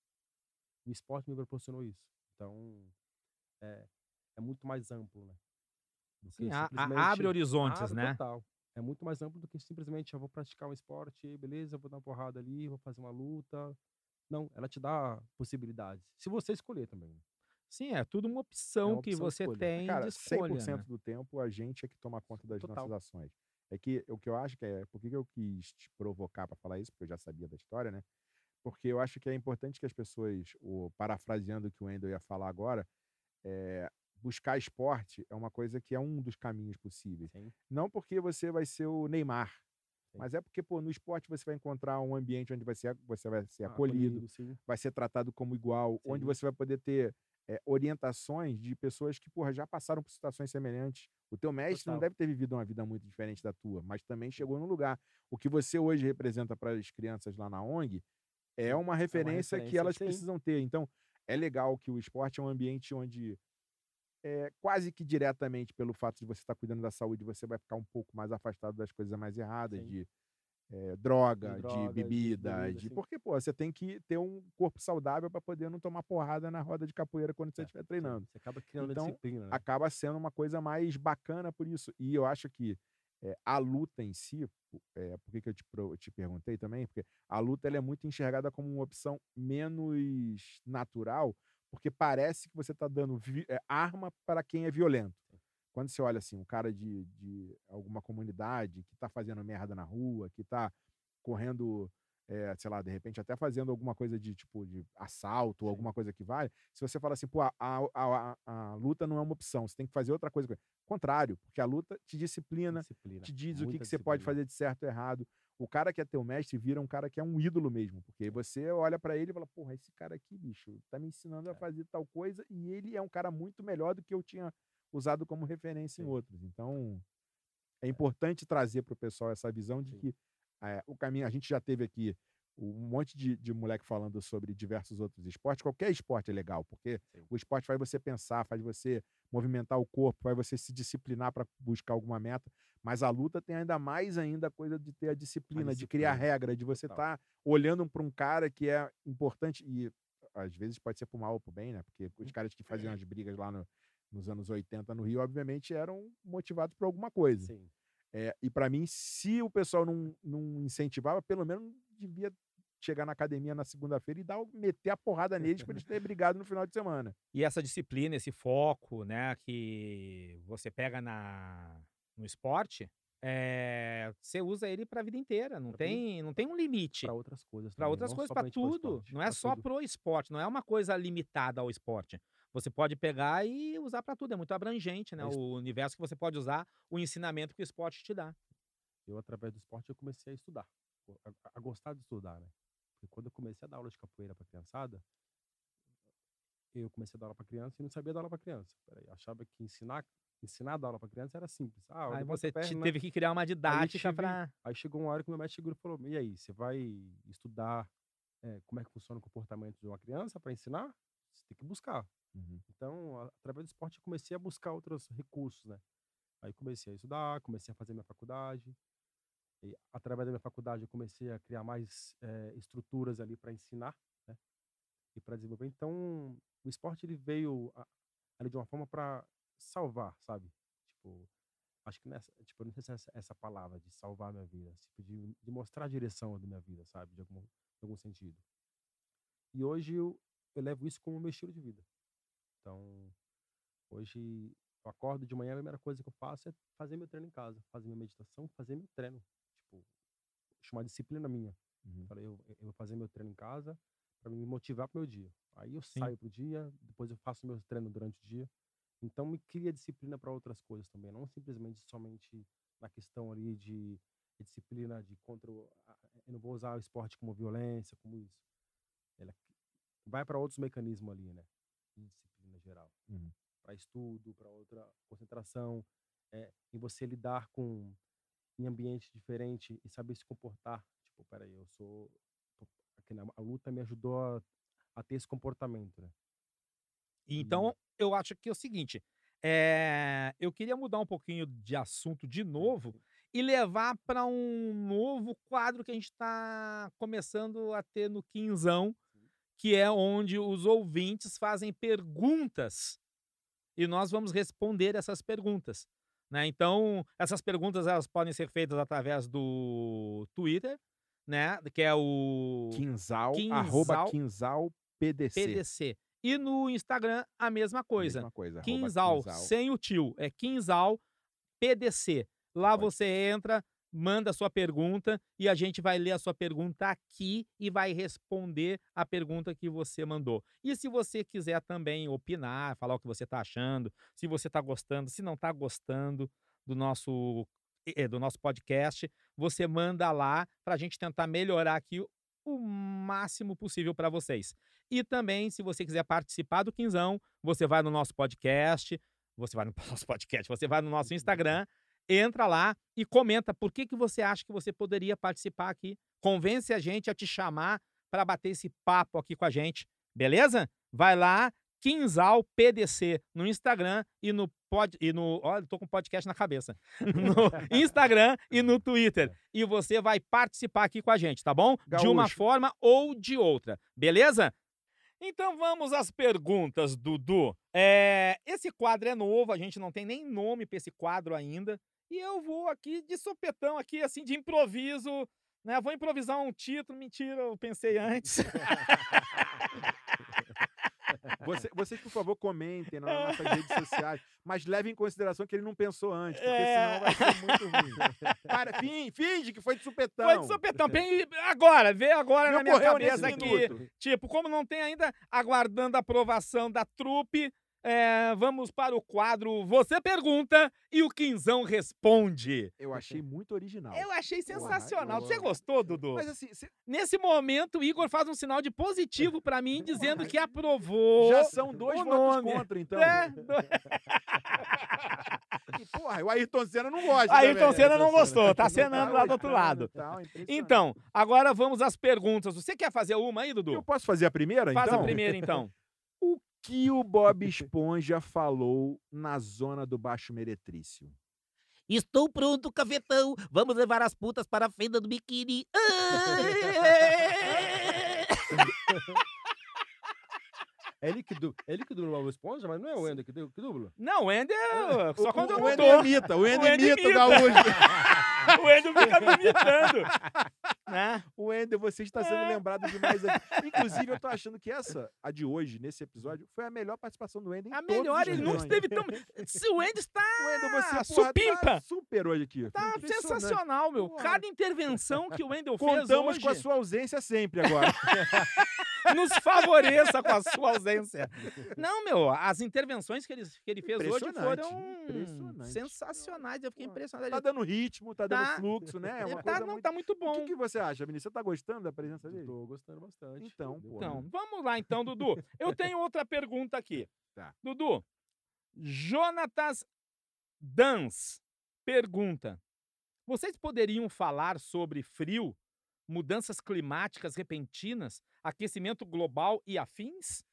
O esporte me proporcionou isso. Então, é, é muito mais amplo, né? Sim, a- abre horizontes, Abre né? Total. É muito mais amplo do que simplesmente eu vou praticar um esporte, beleza, vou dar uma porrada ali, vou fazer uma luta. Não, ela te dá possibilidades. Se você escolher também. né? Sim, é tudo uma opção, uma que opção de você escolha. tem Cara, de escolha. 100% né? do tempo a gente é que toma conta das Total. nossas ações. É que o que eu acho que é. Por que que eu quis te provocar para falar isso? Porque eu já sabia da história, né? Porque eu acho que é importante que as pessoas, o, parafraseando o que o Wendel ia falar agora, é, buscar esporte é uma coisa que é um dos caminhos possíveis. Sim. Não porque você vai ser o Neymar, Sim. mas é porque, pô, no esporte você vai encontrar um ambiente onde vai ser, você vai ser Ah, acolhido, sim. vai ser tratado como igual, onde você vai poder ter é, orientações de pessoas que, porra, já passaram por situações semelhantes. O teu mestre não Total. deve ter vivido uma vida muito diferente da tua, mas também chegou no lugar. O que você hoje representa para as crianças lá na ONG é uma referência, que referência, elas sim. precisam ter. Então, é legal que o esporte é um ambiente onde é, quase que diretamente pelo fato de você estar cuidando da saúde, você vai ficar um pouco mais afastado das coisas mais erradas, Sim. de é, droga, de, drogas, de bebida, bebida, de porque pô, você tem que ter um corpo saudável para poder não tomar porrada na roda de capoeira quando você É, estiver treinando. Você acaba criando Então, disciplina, né? Acaba sendo uma coisa mais bacana por isso. E eu acho que é, a luta em si, é, por que, que eu te, eu te perguntei também? Porque a luta ela é muito enxergada como uma opção menos natural, porque parece que você está dando é, arma para quem é violento. Quando você olha assim, um cara de, de alguma comunidade que está fazendo merda na rua, que está correndo, é, sei lá, de repente até fazendo alguma coisa de tipo de assalto ou alguma coisa que vale, se você fala assim, pô, a, a, a, a luta não é uma opção, você tem que fazer outra coisa. Contrário, porque a luta te disciplina, disciplina. te diz o que, que você pode fazer de certo ou errado. O cara que é teu mestre vira um cara que é um ídolo mesmo, porque aí você olha pra ele e fala, porra, esse cara aqui, bicho, tá me ensinando a É. fazer tal coisa e ele é um cara muito melhor do que eu tinha usado como referência em Sim. outros. Então, é importante trazer pro pessoal essa visão de Sim. que é, o caminho, a gente já teve aqui um monte de, de moleque falando sobre diversos outros esportes. Qualquer esporte é legal, porque Sim. o esporte faz você pensar, faz você movimentar o corpo, faz você se disciplinar para buscar alguma meta. Mas a luta tem ainda mais ainda a coisa de ter a disciplina, de criar disciplina, regra, de você estar olhando para um cara que é importante e às vezes pode ser pro mal ou pro bem, né? Porque Uhum. os caras que faziam as brigas lá no- nos anos 80 no Rio, obviamente, eram motivados por alguma coisa. Sim. É, e para mim, se o pessoal não, não incentivava, pelo menos devia chegar na academia na segunda-feira e dar, meter a porrada neles para eles terem brigado no final de semana. E essa disciplina, esse foco, né, que você pega na, no esporte, é, você usa ele para a vida inteira. Não Pra vida- tem, não tem um limite. Para outras coisas Para outras não coisas, para tudo. não é pra só tudo. pro esporte, não é uma coisa limitada ao esporte. Você pode pegar e usar para tudo, é muito abrangente, né? É. O universo que você pode usar, o ensinamento que o esporte te dá. Eu, através do esporte, eu comecei a estudar, a, a gostar de estudar, né? Porque quando eu comecei a dar aula de capoeira para criançada, eu comecei a dar aula para criança e não sabia dar aula para criança. Peraí, achava que ensinar, ensinar a dar aula para criança era simples. Ah, Aí você perna, teve que criar uma didática para. Aí chegou uma hora que meu mestre chegou e falou: E aí, você vai estudar eh, como é que funciona o comportamento de uma criança para ensinar? Você tem que buscar. Então, a- através do esporte, eu comecei a buscar outros recursos, né? Aí comecei a estudar, comecei a fazer minha faculdade. E, através da minha faculdade, eu comecei a criar mais eh, estruturas ali para ensinar, né? E para desenvolver. Então, o esporte ele veio ali de uma forma para salvar, sabe? Tipo, acho que nessa, tipo, não sei se é essa, essa palavra de salvar a minha vida, tipo, de, de mostrar a direção da minha vida, sabe? De algum, de algum sentido. E hoje eu, eu levo isso como meu estilo de vida. Então, hoje eu acordo de manhã, a primeira coisa que eu faço é fazer meu treino em casa, fazer minha meditação, fazer meu treino. Chamar disciplina minha. Uhum. Falei, eu, eu vou fazer meu treino em casa para me motivar pro meu dia. Aí eu Sim. saio pro dia, depois eu faço meu treino durante o dia. Então me cria disciplina para outras coisas também, não simplesmente somente na questão ali de, de disciplina de contra eu não vou usar o esporte como violência, como isso. Ela vai para outros mecanismos ali, né? De disciplina geral. Uhum. Para estudo, para outra concentração, é, em você lidar com em ambiente diferente e saber se comportar. Tipo, peraí, eu sou tô- a luta me ajudou a, a ter esse comportamento, né? Então, eu acho que é o seguinte: é, eu queria mudar um pouquinho de assunto de novo e levar para um novo quadro que a gente está começando a ter no Quinzão, que é onde os ouvintes fazem perguntas e nós vamos responder essas perguntas. Né? Então, essas perguntas elas podem ser feitas através do Twitter, né? que é o Quinzal, Quinzal- arroba Quinzal PDC. PDC. E no Instagram, a mesma coisa. Mesma coisa. Quinzal, Quinzal. sem o tio. É Quinzal PDC. Lá Pode. você entra, manda a sua pergunta e a gente vai ler a sua pergunta aqui e vai responder a pergunta que você mandou. E se você quiser também opinar, falar o que você está achando, se você está gostando, se não está gostando do nosso, eh, do nosso podcast, você manda lá para a gente tentar melhorar aqui o máximo possível para vocês. E também, se você quiser participar do Quinzão, você vai no nosso podcast, você vai no nosso podcast, você vai no nosso Instagram, entra lá e comenta por que, que você acha que você poderia participar aqui. Convence a gente a te chamar para bater esse papo aqui com a gente, beleza? Vai lá, Quinzal PDC no Instagram e no pod, e no, olha, tô com podcast na cabeça. No Instagram e no Twitter. E você vai participar aqui com a gente, tá bom? De uma Gaúcho. forma ou de outra, beleza? Então vamos às perguntas, Dudu. É, esse quadro é novo, a gente não tem nem nome para esse quadro ainda. E eu vou aqui de sopetão, aqui assim, de improviso, né? Vou improvisar um título, mentira, eu pensei antes. Você- vocês, por favor, comentem nas nossas redes sociais, mas levem em consideração que ele não pensou antes, porque É. senão vai ser muito ruim. Para, fin- finge que foi de supetão. Foi de sopetão. Pen- Agora, vê agora Me na minha cabeça aqui. minuto. Tipo, como não tem ainda aguardando a aprovação da trupe, é, vamos para o quadro Você Pergunta e o Quinzão Responde. Eu achei muito original. Eu achei sensacional. Você gostou, Dudu? Mas assim, cê- Nesse momento, o Igor faz um sinal de positivo pra mim, dizendo que aprovou. já são dois votos nome. contra, então. É, E, porra, o Ayrton Senna não gosta. Ayrton também. Senna não gostou, tá cenando lá do outro gostando lado. tal, impressionante. Então, agora vamos às perguntas. Você quer fazer uma aí, Eu Dudu? posso fazer a primeira, Faz então? a primeira, então. O que o Bob Esponja falou na zona do Baixo Meretrício? Estou pronto, cafetão. Vamos levar as putas para a fenda do biquíni. É ele que, du... é ele que dubla o Bob Esponja, mas não é o Ender que, du- que dubla? Não, o Ender, só O- quando o, eu o não Ender imita, o O Ender imita o gaúcho. O Ender fica me imitando. né? O Ender, você está sendo É. lembrado demais aqui. Inclusive, eu tô achando que essa, a de hoje, nesse episódio, foi a melhor participação do Ender A melhor, ele nunca esteve tão... Se o Ender está O Ender, você porra, supimpa. tá super hoje aqui. Tá sensacional, meu. Porra. Cada intervenção que o Wendel fez Contamos hoje com a sua ausência sempre agora. nos favoreça com a sua ausência. Não, meu, as intervenções que ele, que ele fez hoje foram sensacionais. Eu fiquei impressionado. tá dando ritmo, tá Tá. fluxo, né? É uma tá, não, muito... tá muito O bom. que, que você acha, Vinícius? Você tá gostando da presença dele? Tô gostando bastante. Então, pô, Então, vamos lá então, Dudu. Eu tenho outra pergunta aqui. Tá. Dudu, Jonatas Dans pergunta: Vocês poderiam falar sobre frio, mudanças climáticas repentinas, aquecimento global e afins?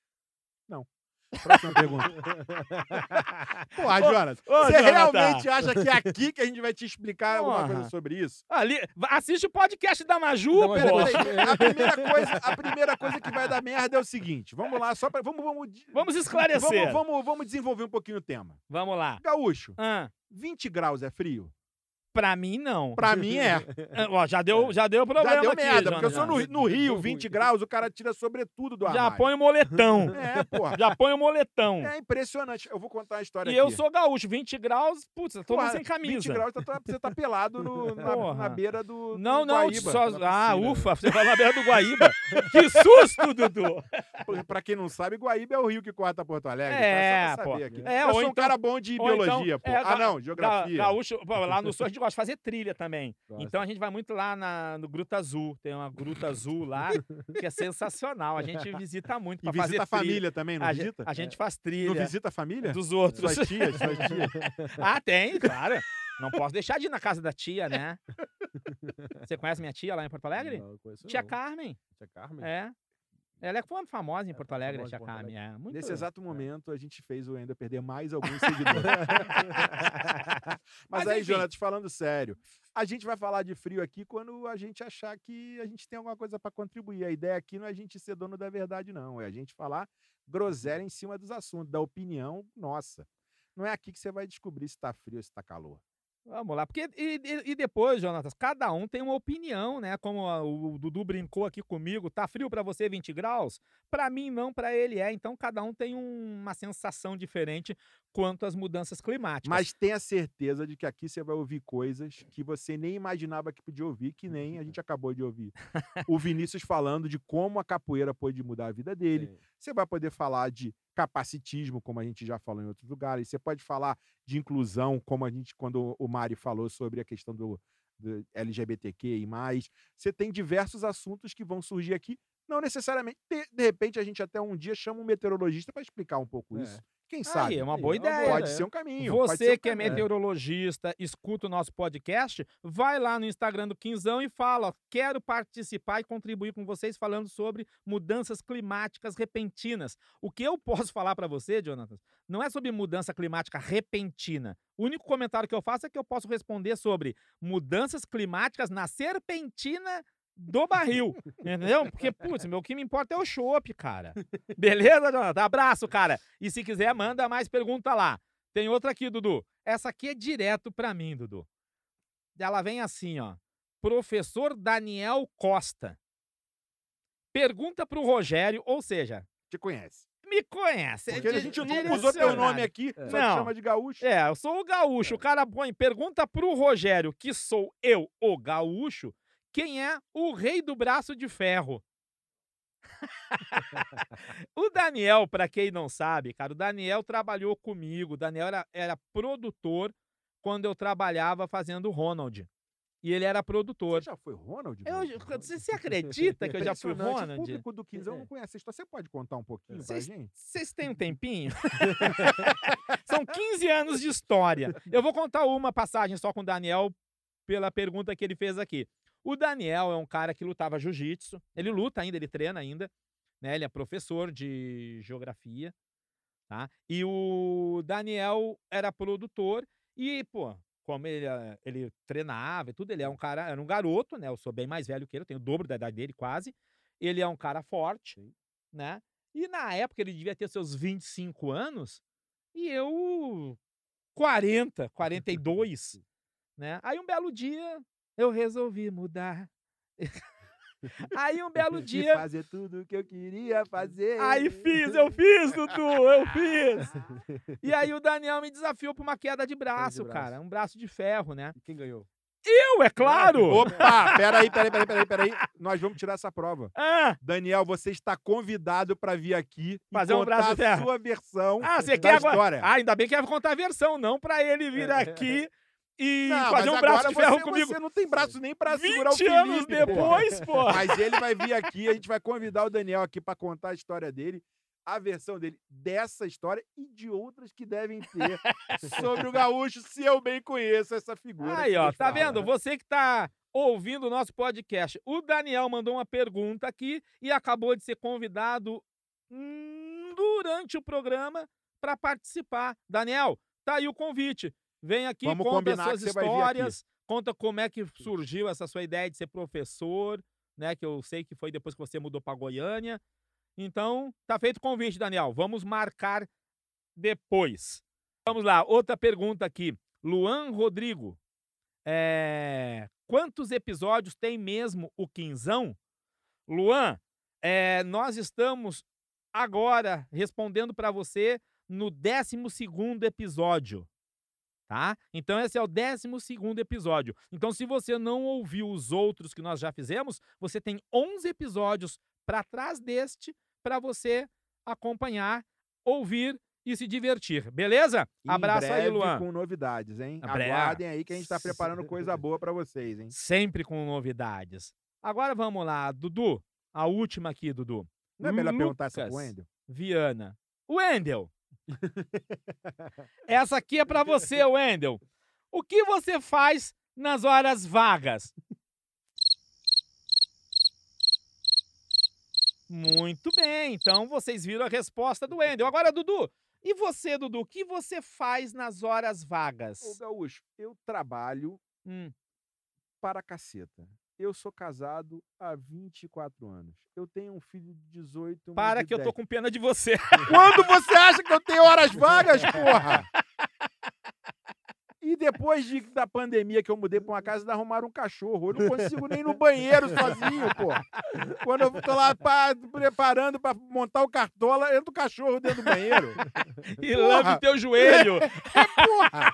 Próxima pergunta. Porra, Jonas, Ô, você Jonathan. realmente acha que é aqui que a gente vai te explicar alguma coisa Porra. sobre isso? Ali, assiste o podcast da Maju, Não, Pera, peraí, a, primeira coisa, a primeira coisa que vai dar merda é o seguinte. Vamos lá, só pra. Vamos, vamos, Vamos esclarecer. Vamos, vamos, vamos desenvolver um pouquinho o tema. Vamos lá. Gaúcho, Ah, 20 graus é frio? Pra mim, não. Pra mim é. Ó, já deu, já deu problema Já deu aqui, merda, porque eu sou no, no Rio, 20 graus, o cara tira sobretudo do Já armário. põe o moletão. É, porra. Já põe o moletão. É impressionante. Eu vou contar a história E aqui. eu sou gaúcho, 20 graus, putz, eu tô Porra, sem camisa. 20 graus, tá- tá- você tá pelado no- na, na beira do, Não, do não, Guaíba. só. na Ah, ufa, você vai na beira do Guaíba. que susto, Dudu! Pra- quem não sabe, Guaíba é o rio que corta Porto Alegre. É, tá? Só pra pô. saber aqui. É, eu ou sou um então- cara bom de então, biologia, pô. é, ah, não, geografia. gaúcho, pô, lá no sul a gente gosta de fazer trilha também. Gosta. Então a gente vai muito lá na, no Gruta Azul. Tem uma Gruta Azul lá que é sensacional. A gente visita muito E pra visita a família também, não a, visita? a gente faz trilha Não visita a família? dos outros. Suas tias, suas tias. ah, tem, claro. Não posso deixar de ir na casa da tia, né? Você conhece minha tia lá em Porto Alegre? Não, conheço Tia não. Carmen. Tia Carmen? É. Ela é fam- famosa em É, Porto Alegre, a Carmen. É, muito Nesse exato momento, a gente fez o Ender perder mais alguns seguidores. Mas, Mas aí, enfim. Jonas, falando sério, a gente vai falar de frio aqui quando a gente achar que a gente tem alguma coisa para contribuir. A ideia aqui não é a gente ser dono da verdade, não. É a gente falar groselha em cima dos assuntos, da opinião nossa. Não é aqui que você vai descobrir se tá frio ou se tá calor. Vamos lá, porque e, e- depois, Jonatas, cada um tem uma opinião, né? Como a- o Dudu brincou aqui comigo, tá frio pra você 20 graus? Pra mim não, pra ele é. Então cada um tem um- uma sensação diferente quanto às mudanças climáticas. Mas tenha certeza de que aqui você vai ouvir coisas que você nem imaginava que podia ouvir, que nem a gente acabou de ouvir. O Vinícius falando de como a capoeira pôde mudar a vida dele. Sim. Você vai poder falar de capacitismo, como a gente já falou em outros lugares. Você pode falar de inclusão, como a gente, quando o Mari falou sobre a questão do do LGBTQ e mais. Você tem diversos assuntos que vão surgir aqui. Não necessariamente. De, de repente, a gente até um dia chama um meteorologista para explicar um pouco É. isso. Quem sabe? Aí, é uma Aí, boa é boa ideia. Pode é. ser um caminho. Você um que é caminho. meteorologista, escuta o nosso podcast, vai lá no Instagram do Quinzão e fala: ó, quero participar e contribuir com vocês falando sobre mudanças climáticas repentinas. O que eu posso falar para você, Jonathan, não é sobre mudança climática repentina. O único comentário que eu faço é que eu posso responder sobre mudanças climáticas na serpentina do barril, entendeu? Porque, putz, meu, o que me importa é o chopp, cara. Beleza, Jonathan? Abraço, cara. E se quiser, manda mais pergunta lá. Tem outra aqui, Dudu. Essa aqui é direto pra mim, Dudu. Ela vem assim, ó. Professor Daniel Costa. Pergunta pro Rogério, ou seja, Te conhece. me conhece. é Porque a di- gente nunca usou teu nome aqui, só Não. chama de gaúcho. É, eu sou o gaúcho. O cara põe, pergunta pro Rogério, que sou eu, o gaúcho, quem é o rei do braço de ferro. o Daniel, pra quem não sabe, cara, o Daniel trabalhou comigo. O Daniel era, era produtor quando eu trabalhava fazendo Ronald. E ele era produtor. Você já foi Ronald? Eu, você, você acredita que eu já fui Impressionante. O Ronald? público do Quinzão não conhece a história. Você pode contar um pouquinho pra Vocês- gente? Vocês têm um tempinho? São 15 anos de história. Eu vou contar uma passagem só com o Daniel pela pergunta que ele fez aqui. O Daniel é um cara que lutava jiu-jitsu. Ele luta ainda, ele treina ainda. Né? Ele é professor de geografia. Tá? E o Daniel era produtor. E, pô, como ele, ele treinava e tudo, ele é um cara, era um garoto, né? Eu sou bem mais velho que ele, eu tenho o dobro da idade dele, quase. Ele é um cara forte, né? E na época ele devia ter seus 25 anos e eu 40, 42, né? Aí um belo dia eu resolvi mudar. Aí um belo E dia fazer tudo o que eu queria fazer. Aí fiz, eu fiz, Dudu, eu fiz. E aí o Daniel me desafiou pra uma queda de braço, braço. cara. Um braço de ferro, né? E quem ganhou? Eu, é claro! Opa, peraí, peraí, peraí, peraí, peraí. Nós vamos tirar essa prova. Ah, Daniel, você está convidado para vir aqui Fazer um braço de a sua versão ah, você da quer agora? história. Ah, ainda bem que vai contar a versão, não pra ele vir É. aqui e Não, fazer um braço de ferro você, comigo. Você não tem braço nem para segurar o 20 Felipe, anos depois, pô. Mas ele vai vir aqui, a gente vai convidar o Daniel aqui para contar a história dele, a versão dele dessa história e de outras que devem ter sobre o gaúcho, se eu bem conheço essa figura. Aí, ó, tá fala. vendo? Você que tá ouvindo o nosso podcast, o Daniel mandou uma pergunta aqui e acabou de ser convidado hum, durante o programa para participar. Daniel, tá aí o convite. Vem aqui, Vamos conta suas histórias, conta como é que surgiu essa sua ideia de ser professor, né? Que eu sei que foi depois que você mudou para Goiânia. Então, tá feito o convite, Daniel. Vamos marcar depois. Vamos lá, outra pergunta aqui. Luan Rodrigo. É, Quantos episódios tem mesmo o Quinzão? Luan, é, nós estamos agora respondendo para você no 12 episódio. Tá? Então, esse é o 12 episódio. Então, se você não ouviu os outros que nós já fizemos, você tem 11 episódios para trás deste para você acompanhar, ouvir e se divertir. Beleza? Em Abraço aí, Luan. com novidades, hein? Breve. Aguardem aí que a gente tá preparando coisa boa para vocês, hein? Sempre com novidades. Agora vamos lá, Dudu. A última aqui, Dudu. Não é melhor perguntar essa pro Lucas Wendel? Viana. Wendel. essa aqui é pra você, Wendel. O que você faz nas horas vagas? Muito bem, então vocês viram a resposta do Wendel. Agora, Dudu, e você, Dudu, o que você faz nas horas vagas? Ô, Gaúcho, eu trabalho Hum, para a caceta. Eu sou casado há 24 anos. Eu tenho um filho de 18 uma para de que eu tô 10. com pena de você. Quando você acha que eu tenho horas vagas, porra? E depois de- da pandemia que eu mudei pra uma casa, ainda arrumaram um cachorro. Eu não consigo nem ir no banheiro sozinho, pô. Quando eu tô lá pá, preparando pra montar o cartola, entra o cachorro dentro do banheiro. E Porra. lambe teu joelho. Porra!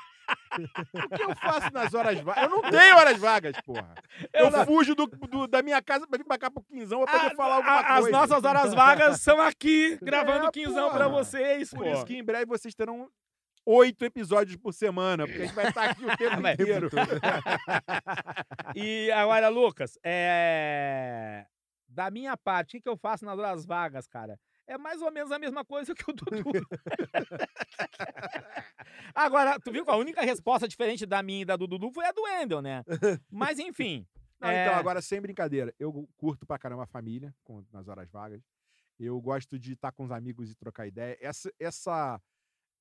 O que eu faço nas horas vagas? Eu não tenho horas vagas, porra. Eu, não- fujo do, do- da minha casa pra vir pra cá pro Quinzão pra poder A- falar alguma a- As coisa. nossas horas vagas são aqui, gravando É, quinzão pra porra. vocês, pô. Por isso que em breve vocês terão oito episódios por semana, porque a gente vai estar aqui o tempo inteiro. E agora, Lucas, é... da minha parte, o que eu faço nas horas vagas, cara? É mais ou menos a mesma coisa que o Dudu. agora, tu viu que a única resposta diferente da minha e da do Dudu foi a do Wendel, né? Mas enfim. Não, é, Então, agora, sem brincadeira, eu curto pra caramba a família com- nas horas vagas. Eu gosto de estar com os amigos e trocar ideia. Essa, essa,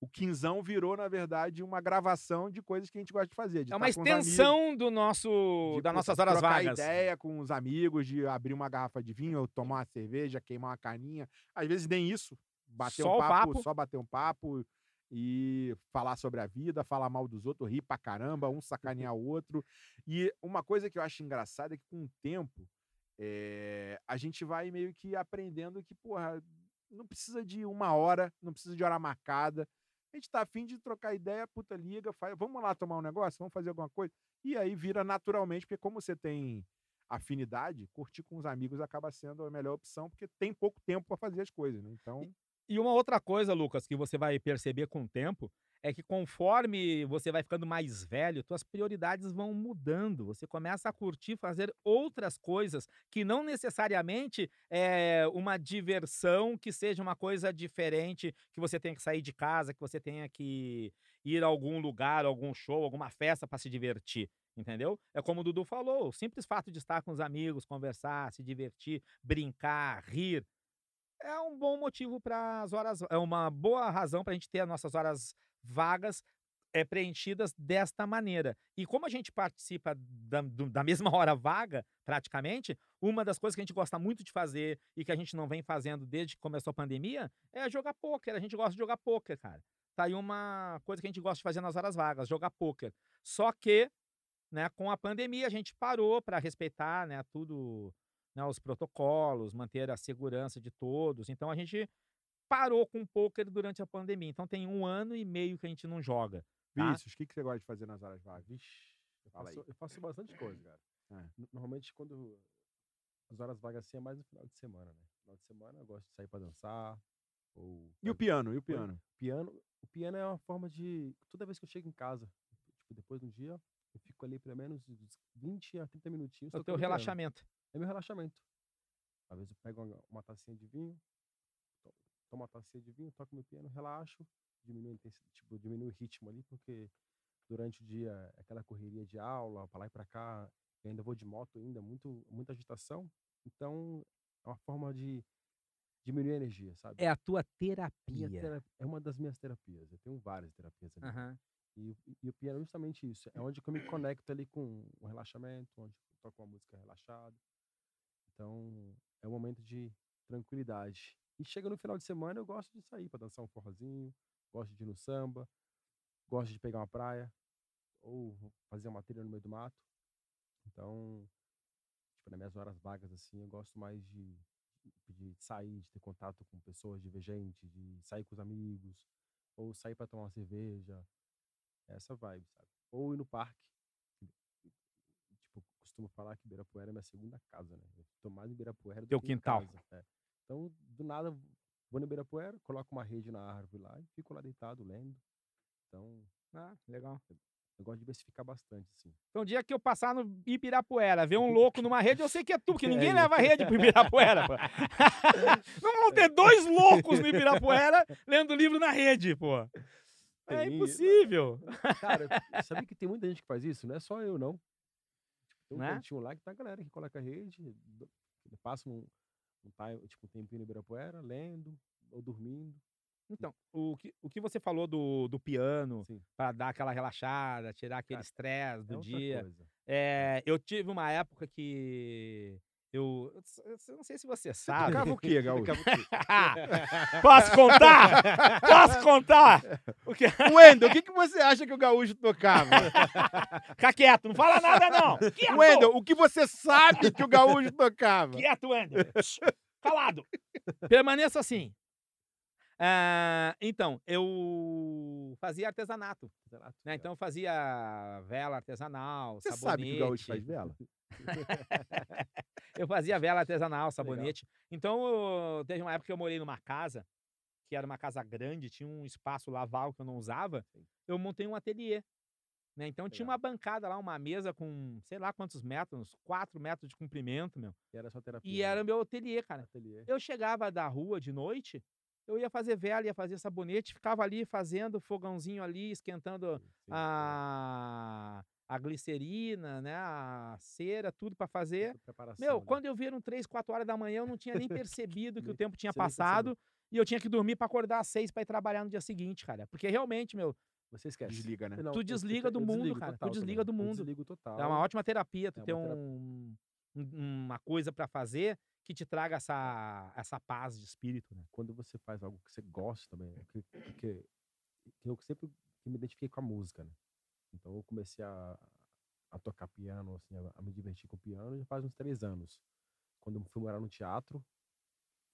o quinzão virou, na verdade, uma gravação de coisas que a gente gosta de fazer. De É uma estar com os amigos, extensão do nosso, das nossas horas trocar vagas. ideia com os amigos, de abrir uma garrafa de vinho, ou tomar uma cerveja, queimar uma caninha. Às vezes nem isso. Bater Só um papo, papo. só bater um papo e falar sobre a vida, falar mal dos outros, rir pra caramba, um sacanear o outro. E uma coisa que eu acho engraçada é que com o tempo eh, a gente vai meio que aprendendo que, porra, não precisa de uma hora, não precisa de hora marcada. A gente tá afim de trocar ideia, puta liga, faz, vamos lá tomar um negócio, vamos fazer alguma coisa. E aí vira naturalmente, porque como você tem afinidade, curtir com os amigos acaba sendo a melhor opção, porque tem pouco tempo para fazer as coisas, né? Então, E uma outra coisa, Lucas, que você vai perceber com o tempo, é que conforme você vai ficando mais velho, suas prioridades vão mudando. Você começa a curtir fazer outras coisas que não necessariamente é uma diversão que seja uma coisa diferente, que você tenha que sair de casa, que você tenha que ir a algum lugar, algum show, alguma festa para se divertir. Entendeu? É como o Dudu falou, o simples fato de estar com os amigos, conversar, se divertir, brincar, rir, é um bom motivo para as horas, é uma boa razão para a gente ter as nossas horas vagas é, preenchidas desta maneira. E como a gente participa da, do- da mesma hora vaga, praticamente, uma das coisas que a gente gosta muito de fazer e que a gente não vem fazendo desde que começou a pandemia é jogar pôquer. A gente gosta de jogar pôquer, cara. Tá aí uma coisa que a gente gosta de fazer nas horas vagas, jogar pôquer. Só que, né, com a pandemia a gente parou para respeitar, né, tudo, né, os protocolos, manter a segurança de todos. Então a gente parou com o pôquer durante a pandemia. Então tem um ano e meio que a gente não joga. Tá. Vinícius, o que, que você gosta de fazer nas horas vagas? Vixe, eu Fala aí. faço, eu faço bastante coisa, cara. É. No- Normalmente, quando as horas vagas assim é mais no final de semana, né? Final de semana eu gosto de sair pra dançar. Ou E o piano? E o piano? piano, o piano é uma forma de. Toda vez que eu chego em casa, tipo, depois de um dia, eu fico ali pelo menos uns 20 a 30 minutinhos. É o teu piano. relaxamento. É meu relaxamento. Às vezes eu pego uma, uma tacinha de vinho, tomo uma tacinha de vinho, toco meu piano, relaxo, diminuo, tipo, diminuo o ritmo ali, porque durante o dia é aquela correria de aula, pra lá e pra cá, eu ainda vou de moto ainda, muito, muita agitação. Então, é uma forma de diminuir a energia, sabe? É a tua terapia. tera- é uma das minhas terapias. Eu tenho várias terapias ali. Aham. E, o- e o piano é justamente isso. É onde eu me conecto ali com o relaxamento, onde eu toco uma música relaxada. Então, é um momento de tranquilidade. E chega no final de semana, eu gosto de sair para dançar um forrozinho, gosto de ir no samba, gosto de pegar uma praia, ou fazer uma trilha no meio do mato. Então, tipo, nas minhas horas vagas, assim, eu gosto mais de, de sair, de ter contato com pessoas, de ver gente, de sair com os amigos, ou sair para tomar uma cerveja, essa vibe, sabe? Ou ir no parque. Tipo, costumo falar que Ibirapuera é minha segunda casa, né? Eu tô mais em Ibirapuera do Teu que em quintal. casa, é. Então, do nada, vou no Ibirapuera, coloco uma rede na árvore lá e fico lá deitado lendo. Então, Ah, legal. eu gosto de diversificar bastante, assim. Então, o dia que eu passar no Ibirapuera, ver um louco numa rede, eu sei que é tu, porque É ninguém isso. leva rede pro Ibirapuera, pô. Não vão ter dois loucos no Ibirapuera lendo livro na rede, pô. É Tem- impossível. Cara, sabia que tem muita gente que faz isso? Não é só eu, não. Tem um Né? cantinho lá que tá a galera que coloca a rede, passa um, um, time, tipo, um tempinho no Ibirapuera, lendo ou dormindo. Então, o que, o que você falou do, do piano, pra dar aquela relaxada, tirar aquele estresse é do outra dia. É, eu tive uma época que eu, eu não sei se você sabe. Tocava o quê, Gaúcho? Posso contar? Posso contar? O que? Wendel, o que, que você acha que o Gaúcho tocava? Fica quieto, não fala nada não. Quieto, Wendel, o que você sabe que o Gaúcho tocava? quieto, Wendel. Calado. Permaneça assim. Ah, então, eu fazia artesanato. Né? Então eu fazia vela artesanal, Você sabonete. sabe que o Gaúcho faz vela? eu fazia vela artesanal, sabonete. Então, eu- teve uma época que eu morei numa casa que era uma casa grande, tinha um espaço laval que eu não usava, eu montei um ateliê. Né? Então tinha Legal. uma bancada lá, uma mesa com sei lá quantos metros, uns 4 metros de comprimento, meu. E era só terapia. E né? era meu ateliê, cara. ateliê. Eu chegava da rua de noite, eu ia fazer vela, ia fazer sabonete, ficava ali fazendo fogãozinho ali, esquentando Sim, sim, a, a glicerina, né? A cera, tudo pra fazer. Meu, né? quando eu vi eram 3, 4 horas da manhã, eu não tinha nem percebido que o tempo tinha você passado e eu tinha que dormir pra acordar às 6 pra ir trabalhar no dia seguinte, cara. Porque realmente, meu, Você esquece. Desliga, né? Não, Tu eu- eu desliga te- do eu mundo, cara, tu total desliga também. do Eu mundo. desligo total. é uma ótima terapia tu É ter terapia. um, um- uma coisa pra fazer que te traga essa, essa paz de espírito, né? Quando você faz algo que você gosta também. que- Porque que eu sempre que me identifiquei com a música, né? Então eu comecei a, a tocar piano, assim, a, a me divertir com o piano já faz uns três anos. Quando eu fui morar no teatro,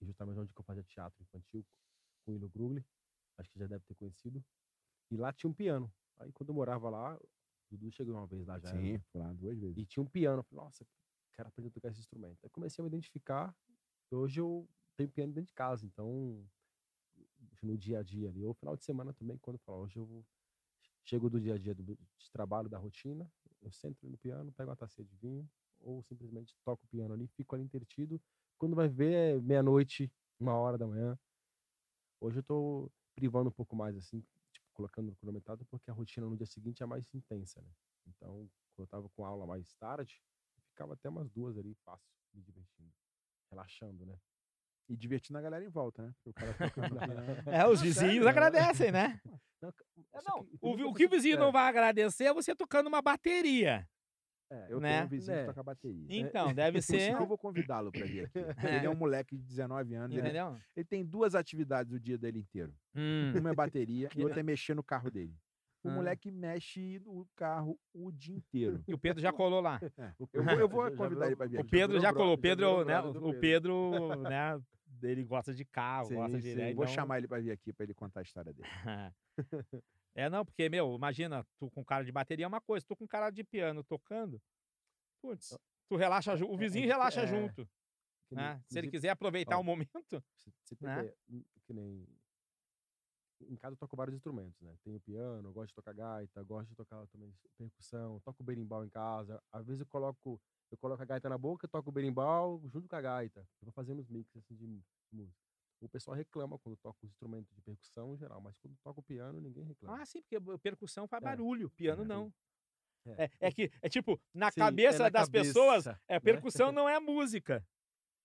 e justamente onde eu fazia teatro infantil, com o Ilo Grugli, acho que já deve ter conhecido. E lá tinha um piano. Aí quando eu morava lá, o Dudu chegou uma vez lá já. era- Sim, fui lá duas vezes. E tinha um piano. Falei, nossa, quero aprender a tocar esse instrumento. Aí comecei a me identificar. Hoje eu tenho piano dentro de casa, então no dia a dia ali, ou final de semana também, quando eu falo, hoje eu chego do dia a dia do, de trabalho, da rotina, eu sento no piano, pego uma tacinha de vinho, ou simplesmente toco o piano ali, fico ali entretido. Quando vai ver, é meia-noite, uma hora da manhã. Hoje eu tô privando um pouco mais, assim, tipo, colocando no cronometrado, porque a rotina no dia seguinte é mais intensa, né? Então, quando eu tava com aula mais tarde, ficava até umas duas ali, fácil, me divertindo, relaxando, né? E divertindo a galera em volta, né? Piano. É, os vizinhos sério? agradecem, né? Não, É, não, que o, o que o vizinho é, não vai agradecer é você tocando uma bateria. é, Eu Né? tenho um vizinho Né? que toca bateria. Então, deve ser. eu vou convidá-lo pra vir aqui. Ele é um moleque de 19 anos. Ele, ele tem duas atividades o dia dele inteiro. Hum. Uma é bateria e outra é mexer no carro dele. O Ah. moleque mexe no carro o dia inteiro. E o Pedro já colou lá. Eu vou, eu vou Já- já convidar ele pra vir O. Pedro já colou. O Pedro, né? O Pedro, né? Ele gosta de carro, gosta Sim, de. sim. né, Vou então- chamar ele pra vir aqui pra ele contar a história dele. É, não, porque, meu, imagina, tu com cara de bateria é uma coisa, tu com cara de piano tocando. Putz, tu relaxa junto. O é vizinho dif- relaxa é, junto. que nem- Né? Se ele quiser aproveitar ó, o momento. Você, você tem né? ideia, hum, que nem. Em casa eu toco vários instrumentos, né? Tenho piano, gosto de tocar gaita, gosto de tocar também percussão, toco berimbau em casa. Às vezes eu coloco, eu coloco a gaita na boca, toco o berimbau junto com a gaita. Eu vou fazendo os mix assim, de música. O pessoal reclama quando toca os instrumentos de percussão em geral, mas quando toca o piano, ninguém reclama. Ah, sim, porque percussão faz É, barulho, piano é, não. É. É, é que, é tipo, na Sim, é cabeça na das pessoas, cabeça, é, né? percussão não é música.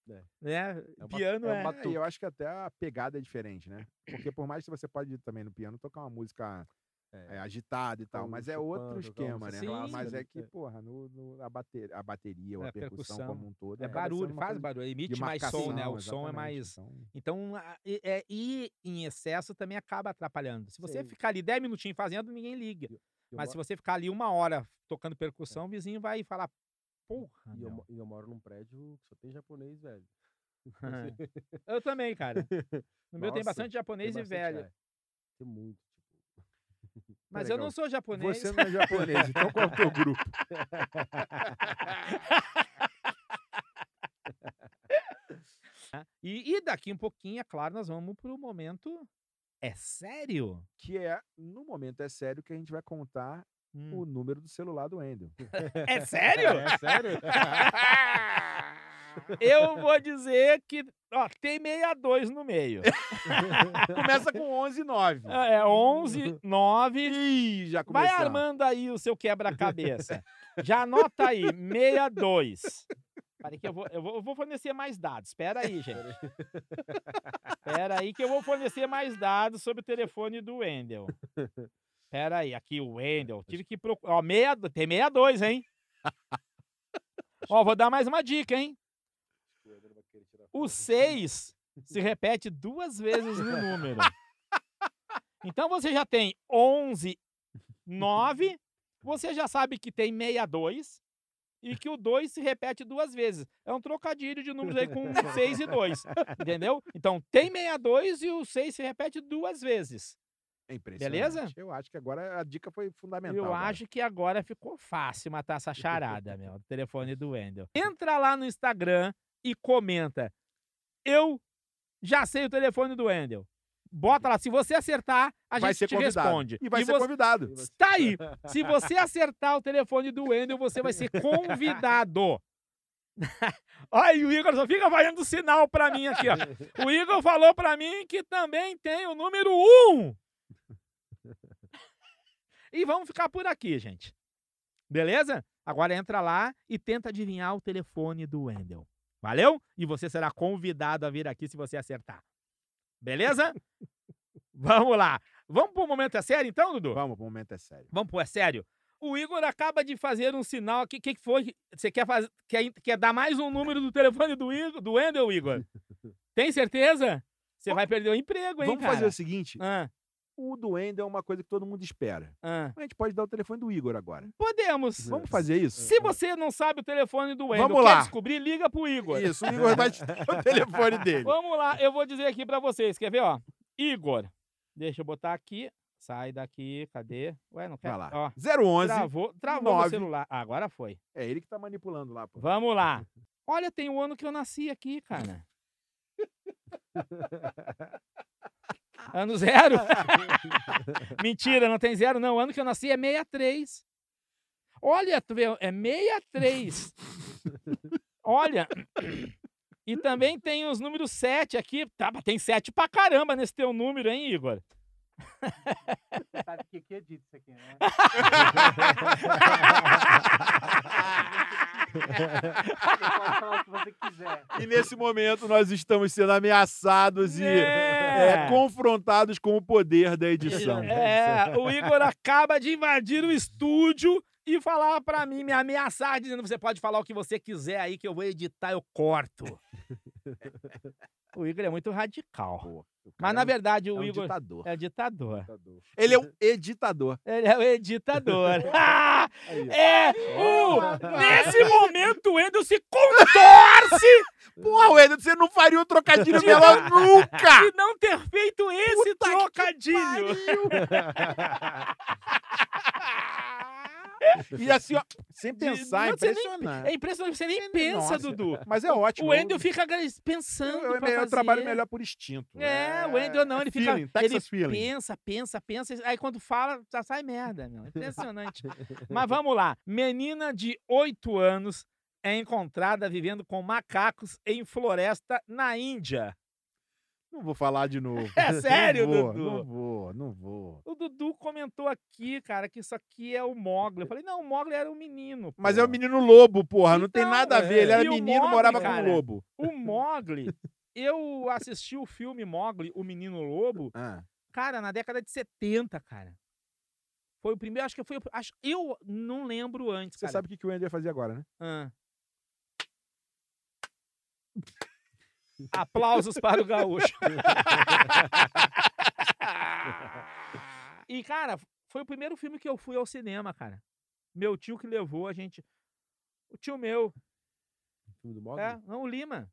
É. Né? uma- piano é é. uma É, e eu acho que até a pegada é diferente, né? Porque por mais que você pode também no piano tocar uma música É. é, agitada e tal, mas é outro esquema, né? clássica, Mas é né? que, É. porra, no, no- a, bateria, a bateria ou É, a percussão, percussão. como um todo. É barulho, faz barulho, emite mais som, né? marcação, O som é mais. Então, Então, e, é, e em excesso também acaba atrapalhando. Se você Sim. ficar ali 10 minutinhos fazendo, ninguém liga. Eu Mas mo- se você ficar ali uma hora tocando percussão, o vizinho vai falar, porra, E eu, meu." mo- e eu moro num prédio que só tem japonês, velho. Eu também, cara. No meu tem Nossa, bastante Tem japonês e bastante, velho. é. Tem muito, tipo. Mas eu não sou japonês. você não é japonês, então qual é o teu grupo? E, e daqui um pouquinho, é claro, nós vamos pro momento. É sério? Que é, no momento é sério, que a gente vai contar Hum. o número do celular do Wendel. É sério? É sério? Eu vou dizer que ó, tem 62 no meio. Começa com 11 e 9. É 11, 9. Ih, já Vai começou. armando aí o seu quebra-cabeça. Já anota aí, 62. Peraí que eu vou, eu vou, eu vou fornecer mais dados. Espera aí, gente. Espera aí que eu vou fornecer mais dados sobre o telefone do Wendel. Espera aí, aqui o Wendel. Tive que procurar. Ó, meia, tem 62, hein? Ó, vou dar mais uma dica, hein? O 6 se repete duas vezes no número. Então você já tem 11, 9, você já sabe que tem 62 e que o 2 se repete duas vezes. É um trocadilho de números aí com 6 e 2, entendeu? Então tem 62 e o 6 se repete duas vezes. É impressionante. Beleza? Eu acho que agora a dica foi fundamental. Eu agora. acho que agora ficou fácil matar essa charada, meu, do telefone do Wendel. Entra lá no Instagram e comenta. Eu já sei o telefone do Wendel. bota lá. Se você acertar, a vai gente te convidado. responde. E vai ser você... convidado. Tá aí. Se você acertar o telefone do Wendel, você vai ser convidado. Ai, o Igor só fica fazendo sinal pra mim aqui, ó. O Igor falou pra mim que também tem o número 1. E vamos ficar por aqui, gente. Beleza? Agora entra lá e tenta adivinhar o telefone do Wendel. Valeu? E você será convidado a vir aqui se você acertar. Beleza? Vamos lá. Vamos pro momento é sério então, Dudu? Vamos, o momento é sério. Vamos pro é sério? O Igor acaba de fazer um sinal aqui. O que, que foi? Você quer, fazer, quer, quer dar mais um número do telefone do, Igor, do Wendel, Igor? Tem certeza? Você vai perder o emprego, hein, Vamos cara? fazer o seguinte: Ah, o do Wendel é uma coisa que todo mundo espera. ah. A gente pode dar o telefone do Igor agora. Podemos. Vamos fazer isso? Se você não sabe o telefone do Wendel, Vamos quer lá. descobrir, liga pro Igor. Isso, o Igor vai te dar o telefone dele. Vamos lá, eu vou dizer aqui pra vocês. Quer ver, ó? Igor. Deixa eu botar aqui. Sai daqui, cadê? Ué, não quer? Vai lá. Ó, 011. travou, travou nove. o celular. Ah, agora foi. É ele que tá manipulando lá, pô. Vamos lá. Olha, tem o ano que eu nasci aqui, cara. Ano zero? Mentira, não tem zero, não. O ano que eu nasci é 63. Olha, tu vê, é 63. Olha. E também tem os números 7 aqui. Tá, tem 7 pra caramba nesse teu número, hein, Igor? Você sabe que que edita isso aqui, né? Você pode falar o que você quiser. E nesse momento nós estamos sendo ameaçados e é, confrontados com o poder da edição. É, o Igor acaba de invadir o estúdio e falar pra mim, me ameaçar, dizendo: você pode falar o que você quiser aí, que eu vou editar, eu corto. o Igor é muito radical. Pô, o Mas cara na é um- verdade, é o um Igor ditador. é ditador. Ditador. Ele é um editador. Ele é o editador. Ah, é! o- nesse momento, o Wendel se contorce Porra, Wendel, você não faria um trocadilho melhor nunca! de não ter feito esse trocadilho. E assim, ó, sem pensar, não, você nem-. É impressionante, você nem pensa, Nossa, Dudu. Mas é ótimo. O Wendel fica pensando. eu, eu, eu trabalho melhor por instinto. É, o Wendel não, ele fica. feeling, Texas ele feeling. pensa, pensa, pensa. Aí quando fala, já sai merda, meu. Impressionante. Mas vamos lá. Menina de 8 anos é encontrada vivendo com macacos em floresta na Índia. Não vou falar de novo. É sério, não vou, Dudu? Não vou, não vou. O Dudu comentou aqui, cara, que isso aqui é o Mogli. Eu falei, não, o Mogli era um menino. Mas é o menino lobo, porra. Não tem Então, nada a ver. Ele é. era menino, morava com cara? o lobo. O Mogli, eu assisti o filme Mogli, o Menino Lobo, Ah, cara, na década de 70, cara. Foi o primeiro, acho que foi. o- Acho, eu não lembro antes, você cara. sabe o que que o Wendel ia fazer agora, né? Ah. Aplausos para o gaúcho. e, cara, foi o primeiro filme que eu fui ao cinema, cara. Meu tio que levou a gente. O tio meu, Filme do Mogli? é, não, o Lima.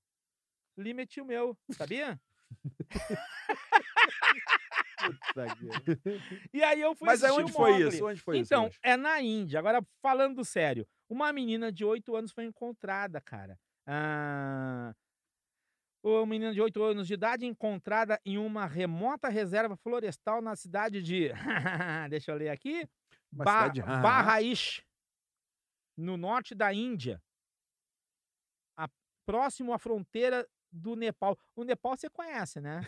Lima é tio meu, sabia? Puta que- E aí eu fui Mas aí assistir onde o foi isso? Onde foi então, isso? é na Índia. Agora, falando sério, uma menina de 8 anos foi encontrada, cara. Ah, uma menina de 8 anos de idade encontrada em uma remota reserva florestal na cidade de. Deixa eu ler aqui. Uma Ba cidade- ah. Barraish, no norte da Índia. A- próximo à fronteira do Nepal. O Nepal você conhece, né?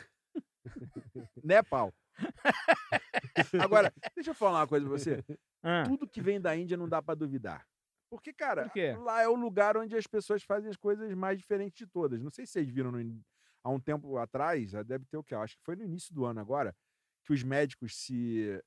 Nepal. Agora, deixa eu falar uma coisa pra você. Ah, Tudo que vem da Índia não dá pra duvidar. Porque, cara, Por lá é o lugar onde as pessoas fazem as coisas mais diferentes de todas. Não sei se vocês viram no há um tempo atrás, deve ter o quê? Eu Acho que foi no início do ano agora, que os médicos se,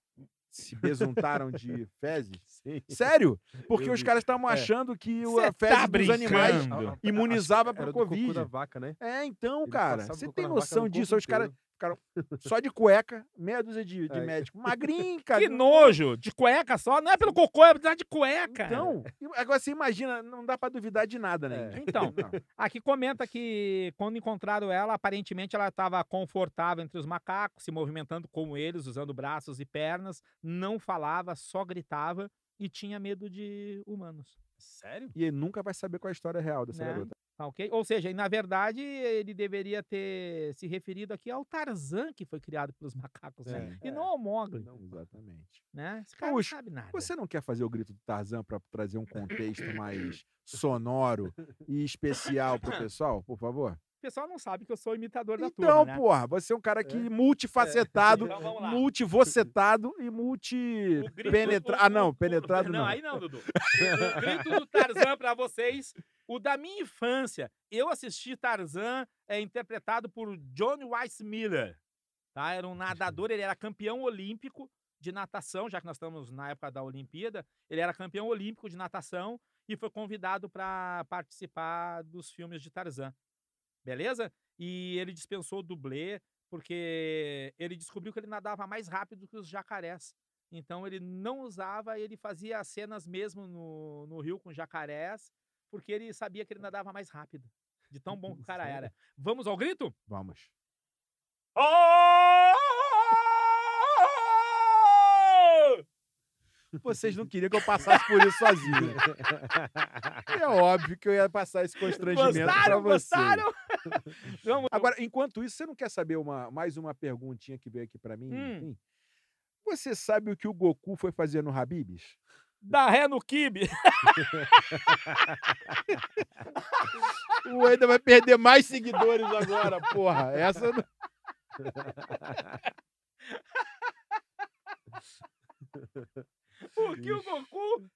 se besuntaram de fezes. Sim. Sério? Porque Eu os vi. caras estavam É. achando que o- Cê a fezes tá dos animais imunizava do cocô Covid. da vaca, né? É, então, Eles cara, você tem noção no disso? Os caras ficaram só de cueca, meia dúzia de, de médico. Magrinho, cara. que nojo! De cueca só. Não é pelo cocô, é precisar de cueca. Então, agora você imagina, não dá pra duvidar de nada, né? É. Então, Não. Aqui comenta que quando encontraram ela, aparentemente ela estava confortável entre os macacos, se movimentando como eles, usando braços e pernas, não falava, só gritava e tinha medo de humanos. Sério? E ele nunca vai saber qual é a história real dessa Né? garota. Tá ok? Ou seja, na verdade, ele deveria ter se referido aqui ao Tarzan, que foi criado pelos macacos, né? É. E não ao Mogli, Não, exatamente. né? Esse cara Gaúcho, não sabe nada. Você não quer fazer o grito do Tarzan para trazer um contexto mais sonoro e especial pro pessoal, por favor? O pessoal não sabe que eu sou imitador da Então, turma, né? porra, você é um cara que multifacetado, Então vamos lá. multivocetado e O multi grito- penetra... o- Ah, não, o- penetrado não. não. aí não, Dudu. O grito do Tarzan pra vocês. O da minha infância, eu assisti Tarzan, é interpretado por John Weiss Miller. Tá? Era um nadador, ele era campeão olímpico de natação, já que nós estamos na época da Olimpíada. Ele era campeão olímpico de natação e foi convidado para participar dos filmes de Tarzan. Beleza? E ele dispensou o dublê porque ele descobriu que ele nadava mais rápido que os jacarés. Então ele não usava, ele fazia as cenas mesmo no, no rio com jacarés, porque ele sabia que ele nadava mais rápido. De tão bom que o cara era. Vamos ao grito? Vamos. Vocês não queriam que eu passasse por isso sozinho. né? É óbvio que eu ia passar esse constrangimento Gostaram? vocês. Gostaram? Agora, enquanto isso, você não quer saber uma, mais uma perguntinha que veio aqui para mim? Hum. Você sabe o que o Goku foi fazer no Habibs? dá ré no kibe. O Eda vai perder mais seguidores agora, porra. Essa não... O que o Goku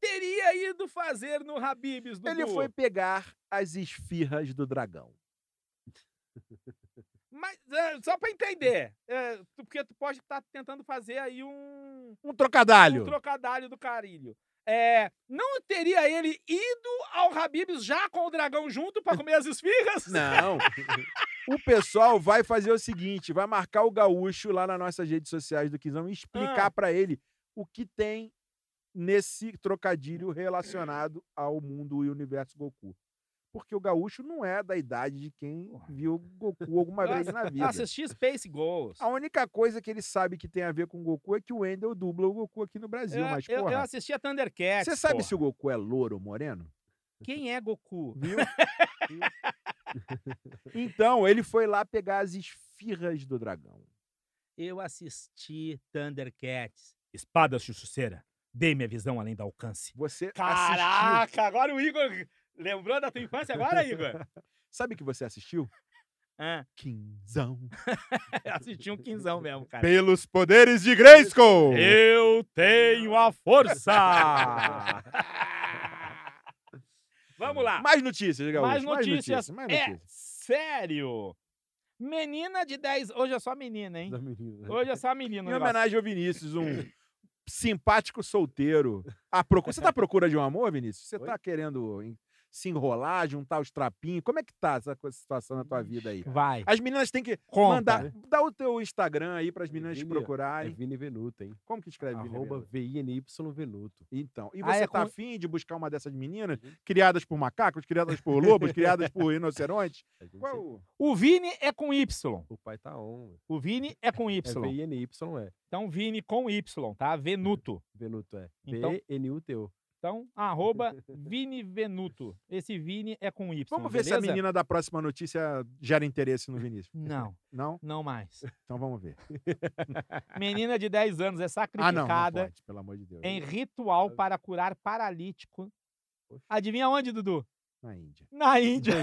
teria ido fazer no Habibs, Dudu? Ele foi pegar as esfirras do dragão. Mas, é, só pra entender, é, porque tu pode estar tentando fazer aí um, Um trocadalho. um trocadalho do carilho. É, não teria ele ido ao Habibs já com o dragão junto pra comer as esfirras? Não. O pessoal vai fazer o seguinte: vai marcar o gaúcho lá nas nossas redes sociais do Quizão e explicar Ah. pra ele o que tem nesse trocadilho relacionado ao mundo e universo Goku. Porque o gaúcho não é da idade de quem viu Goku alguma Eu vez na vida. Assisti Space Ghost. A única coisa que ele sabe que tem a ver com o Goku é que o Wendel dubla o Goku aqui no Brasil. Eu, mas, eu, eu porra, assisti a Thundercats. você sabe porra. se o Goku é louro ou moreno? Quem é Goku? Viu? então, ele foi lá pegar as esfirras do dragão. Eu assisti Thundercats. Espada Chuchuceira. Dei minha visão além do alcance. Você assistiu. Caraca, agora o Igor lembrou da tua infância agora, Igor? Sabe que você assistiu? Ah, Quinzão. assisti um quinzão mesmo, cara. Pelos poderes de Grayskull! Eu tenho a força! Vamos lá. Mais notícias, Gaúcho. Mais notícias. mais É notícias. sério. Menina de 10... Hoje é só menina, hein? Hoje é só menina. Em homenagem ao Vinícius, um simpático solteiro. À procura... Você tá à procura de um amor, Vinícius? Você Oi? tá querendo se enrolar, juntar os trapinhos? Como é que tá essa situação na tua vida aí? Vai. As meninas têm que Conta. mandar. Dá o teu Instagram aí para as meninas te Vini, É procurarem. Vini Venuto, hein? Como que escreve Vini Arroba Venuto? VINY Venuto. Então, e Ah, você é tá com- afim de buscar uma dessas meninas, Uhum. criadas por macacos, criadas por lobos, criadas por rinocerontes? Qual o- Vini é com Y. O pai tá on. O Vini é com É Y. VINY, é. Então, Vini com Y, tá? Venuto. Venuto é. Então- V-N-U-T-O. Então, arroba Vini Venuto. Esse Vini é com Y. Vamos ver se a beleza? menina da próxima notícia gera interesse no Vinícius. Não, Não? não mais. Então vamos ver. Menina de 10 anos é Ah, não, não sacrificada pode, pelo amor de Deus. em ritual para curar paralítico. Poxa. Adivinha onde, Dudu? Na Índia. Na Índia.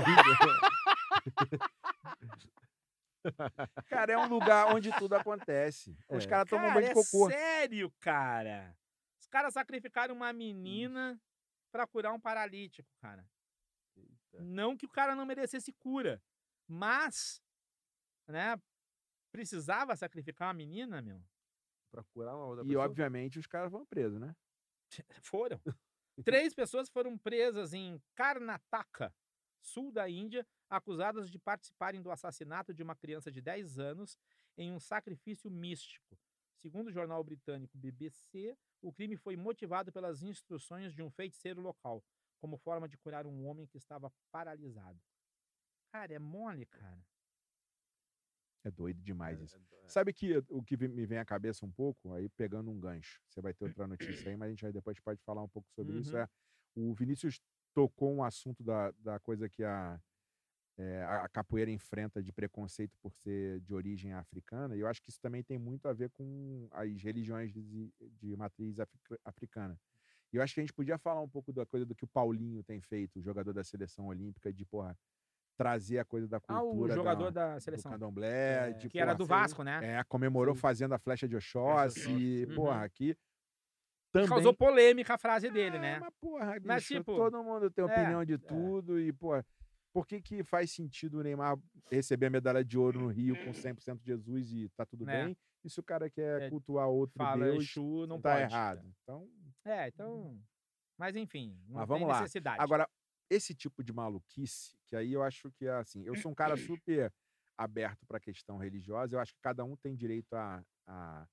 Cara, é um lugar onde tudo acontece. Os É. caras tomam Cara, banho de é cocô. sério, cara. Os caras sacrificaram uma menina pra curar um paralítico, cara. Eita. Não que o cara não merecesse cura, mas, né, precisava sacrificar uma menina, meu. Pra curar uma outra E, pessoa. obviamente, os caras vão presos, né? Foram. Três pessoas foram presas em Karnataka, sul da Índia, acusadas de participarem do assassinato de uma criança de 10 anos em um sacrifício místico. Segundo o jornal britânico BBC, o crime foi motivado pelas instruções de um feiticeiro local, como forma de curar um homem que estava paralisado. Cara, é mole, cara. É doido demais É, isso. é, é. Sabe que o que me vem à cabeça um pouco, aí pegando um gancho, você vai ter outra notícia aí, mas a gente vai depois pode falar um pouco sobre isso. Uhum. É o Vinícius tocou um assunto da, da coisa que a, é, a capoeira enfrenta de preconceito por ser de origem africana, e eu acho que isso também tem muito a ver com as religiões de, de matriz africa- africana. E eu acho que a gente podia falar um pouco da coisa do que o Paulinho tem feito, o jogador da seleção olímpica, de, porra, trazer a coisa da Ah, cultura o jogador da, da seleção. do candomblé, É, de, Que era porra, do sim. Vasco, né? é, comemorou Sim. fazendo a flecha de Oxóssi, e, porra, Uhum. aqui Que também... Causou polêmica a frase dele, É, né? Mas, porra, bicho, Mas, tipo, todo mundo tem é, opinião de tudo e, pô, por que que faz sentido o Neymar receber a medalha de ouro no Rio com 100% de Jesus e tá tudo Né. bem? E se o cara quer É, cultuar outro Fala Deus, Exu, não tá pode. errado. Então, É, então... Mas enfim, não Mas vamos lá. necessidade. agora, esse tipo de maluquice, que aí eu acho que é assim, eu sou um cara super aberto para a questão religiosa, eu acho que cada um tem direito a, a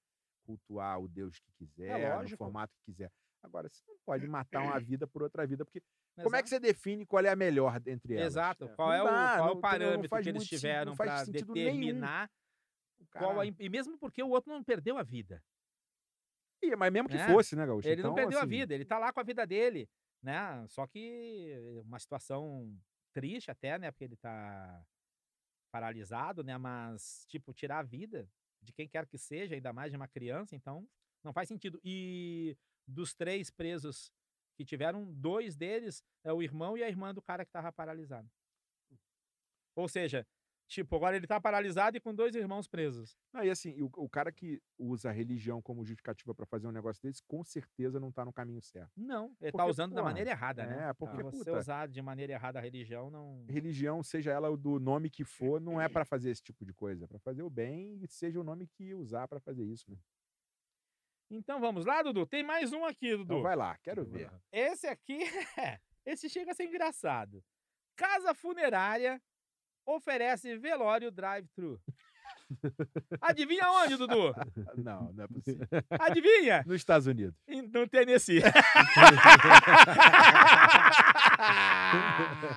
cultuar o Deus que quiser, no É lógico. formato que quiser. Agora, você não pode matar uma vida por outra vida, porque como é que Exato. você define qual é a melhor entre elas? Exato. É. Qual Não é o, dá, qual é não- o entendeu? Não parâmetro que eles tiveram não para nenhum. determinar O qual a, E mesmo porque o outro não perdeu a vida. Ih, mas mesmo que É, fosse, né, Gaúcho? Ele não Então, perdeu a assim, vida, ele tá lá com a vida dele, né? Só que uma situação triste até, né? Porque ele tá paralisado, né? Mas, tipo, tirar a vida de quem quer que seja, ainda mais de uma criança, então não faz sentido. E dos três presos tiveram, dois deles é o irmão e a irmã do cara que tava paralisado. Ou seja, tipo, agora ele tá paralisado e com dois irmãos presos. Não, e assim, o, o cara que usa a religião como justificativa para fazer um negócio desse, com certeza não tá no caminho certo. Não, ele tá usando da porra, maneira errada, né? é, porque, Se você puta- usar de maneira errada a religião, não. Religião, seja ela do nome que for, não é para fazer esse tipo de coisa. É para fazer o bem e seja o nome que usar para fazer isso. Né? Então vamos lá, Dudu. Tem mais um aqui, Dudu. Então vai lá, quero ver. Esse aqui, esse chega a ser engraçado. Casa funerária oferece velório drive-thru. Adivinha onde, Dudu? Não, não é possível. Adivinha? Nos Estados Unidos. Em- No Tennessee.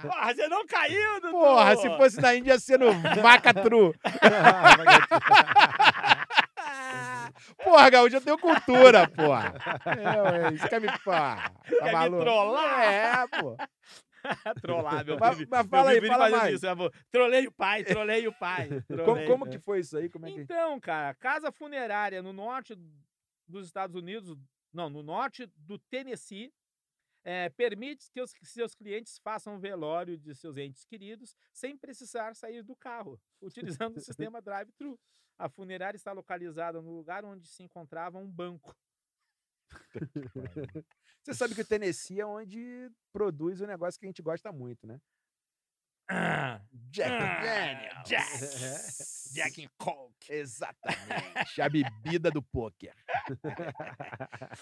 Porra, você não caiu, Dudu! Porra, se fosse na Índia ia ser no Macatru. Porra, Gaúcho, eu tenho cultura, porra. É, isso quer me. Porra, tá Quer me trollar? É, pô. Trollar, meu Mas- filho. mas Meu fala aí, filho fala mais. Isso, eu vou- Trolei o pai, trolei o pai. Como, trolei. como que foi isso aí? Como é que... Então, cara, casa funerária no norte dos Estados Unidos, não, no norte do Tennessee, eh, permite que os seus clientes façam velório de seus entes queridos sem precisar sair do carro, utilizando o sistema drive-thru. A funerária está localizada no lugar onde se encontrava um banco. Você sabe que o Tennessee é onde produz o negócio que a gente gosta muito, né? Jack Ah, Daniels. Jack- Jack and Coke. Exatamente. A bebida do pôquer.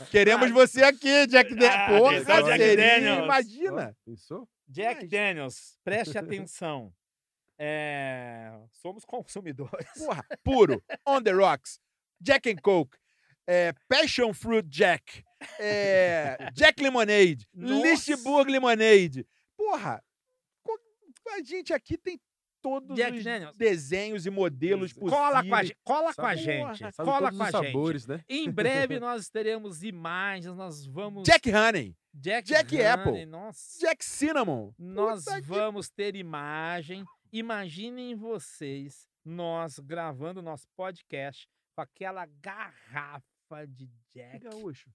Queremos você aqui, Jack Ah, Daniels. Porra, atenção, Jack seria- Daniels. Imagina. Pensou? Jack Mas- Daniels, preste atenção. É, somos consumidores. Porra, puro. On the rocks. Jack and Coke. é, Passion Fruit Jack. é, Jack Lemonade. Nossa. Lichtenburg Lemonade. Porra, a gente aqui tem todos Jack os Daniels. desenhos e modelos Cola possíveis. Cola com a, ge- cola com a gente. Sabe Cola com a os gente. sabores, né? Em breve nós teremos imagens, nós vamos. Jack Honey. Jack, Jack Honey, Apple. Nossa. Jack Cinnamon. Nós Puta que- vamos ter imagem. Imaginem vocês, nós gravando nosso podcast com aquela garrafa de Jack. Gaúcho,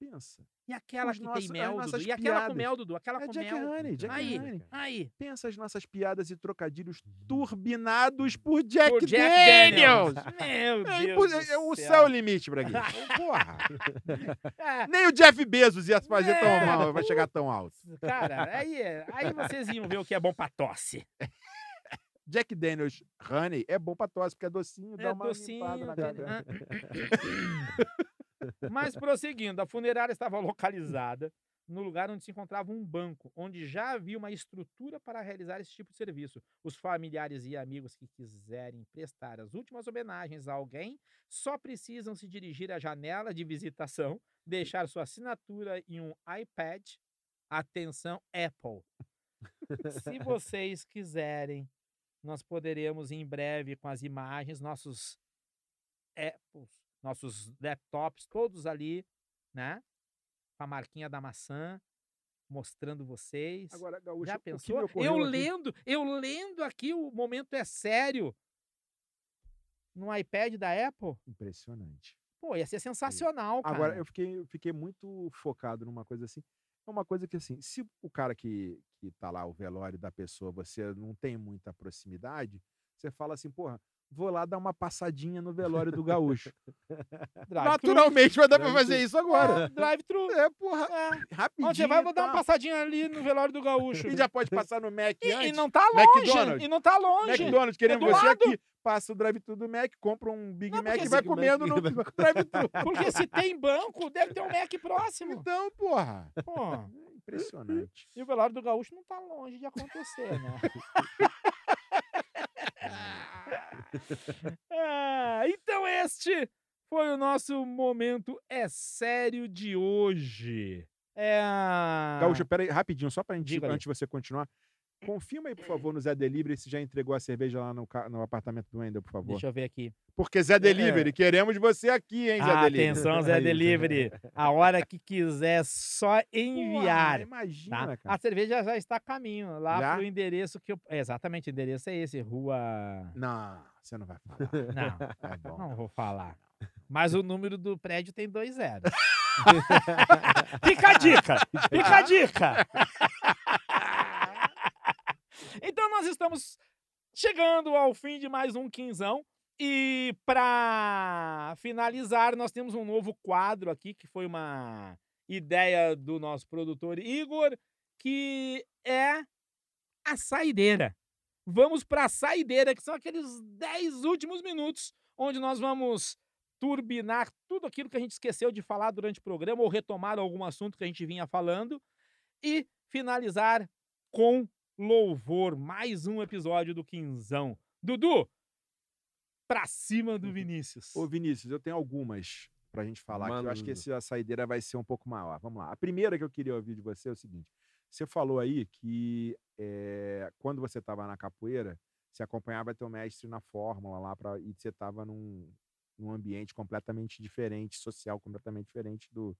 pensa. E aquela os que nossos- tem mel, Dudu. E aquela com mel, Dudu. Aquela É com Jack mel. Honey, Jack aí, Honey. aí. Pensa as nossas piadas e trocadilhos turbinados por Jack, Por Jack Daniels. Daniels. Meu É, Deus impo- do é o céu. céu é o limite, Braguinha. Porra. É, Nem o Jeff Bezos ia fazer É, tão mal, vai chegar tão alto. Cara, aí, é- aí vocês iam ver o que é bom pra tosse. Jack Daniels Honey é bom pra tosse, porque é docinho, É dá uma docinho. na tem- garganta. Mas prosseguindo, a funerária estava localizada no lugar onde se encontrava um banco, onde já havia uma estrutura para realizar esse tipo de serviço. Os familiares e amigos que quiserem prestar as últimas homenagens a alguém só precisam se dirigir à janela de visitação, deixar sua assinatura em um iPad. Atenção, Apple. Se vocês quiserem, nós poderemos em breve com as imagens, nossos Apples, nossos laptops, todos ali, né? Com a marquinha da maçã. mostrando vocês. Agora, Gaúcho, Já pensou? Eu aqui- lendo, eu lendo aqui, o momento é sério. No iPad da Apple. Impressionante. Pô, ia ser sensacional, cara. Agora, eu fiquei, eu fiquei muito focado numa coisa assim. É uma coisa que, assim, se o cara que, que tá lá, o velório da pessoa, você não tem muita proximidade, você fala assim, porra, vou lá dar uma passadinha no velório do gaúcho. Naturalmente vai dar pra fazer isso agora. É, Drive-thru. É, porra, É. rapidinho. Onde você vai, vou dar uma tá. passadinha ali no velório do gaúcho. E já pode passar no Mac E, antes. e não tá longe. McDonald's. E não tá longe. McDonald's, querendo É você lado. aqui, passa o drive-thru do Mac, compra um Big Não, Mac e vai comendo Mac no drive-thru. Porque se tem banco, deve ter um Mac próximo. Então, porra, Pô, impressionante. e o velório do gaúcho não tá longe de acontecer, né? Ah, então este foi o nosso momento é sério de hoje. É a... Gaúcho, pera aí, rapidinho, só pra gente, antes de você continuar. Confirma aí, por favor, no Zé Delivery se já entregou a cerveja lá no, no apartamento do Wendel, por favor. Deixa eu ver aqui. Porque Zé Delivery, queremos você aqui, hein, Zé Ah, Delivery. atenção, Zé Aí. Delivery. A hora que quiser, só enviar. Porra, imagina, Tá? cara. A cerveja já está a caminho, lá Já? pro endereço que eu. é, Exatamente, o endereço é esse, rua. Não, você não vai falar. Não, Tá bom. não vou falar. Mas o número do prédio tem dois zeros. Fica a dica! Fica a dica! então nós estamos chegando ao fim de mais um quinzão. E para finalizar, nós temos um novo quadro aqui, que foi uma ideia do nosso produtor Igor, que é a saideira. Vamos para a saideira, que são aqueles 10 últimos minutos, onde nós vamos turbinar tudo aquilo que a gente esqueceu de falar durante o programa, ou retomar algum assunto que a gente vinha falando, e finalizar com louvor. Mais um episódio do Quinzão. Dudu, pra cima do Vinícius. Ô, Vinícius, eu tenho algumas pra gente falar, que eu acho que essa saideira vai ser um pouco maior. Vamos lá. A primeira que eu queria ouvir de você é o seguinte. Você falou aí que eh, quando você estava na capoeira, você acompanhava teu mestre na fórmula lá pra, e você estava num, num ambiente completamente diferente, social completamente diferente do,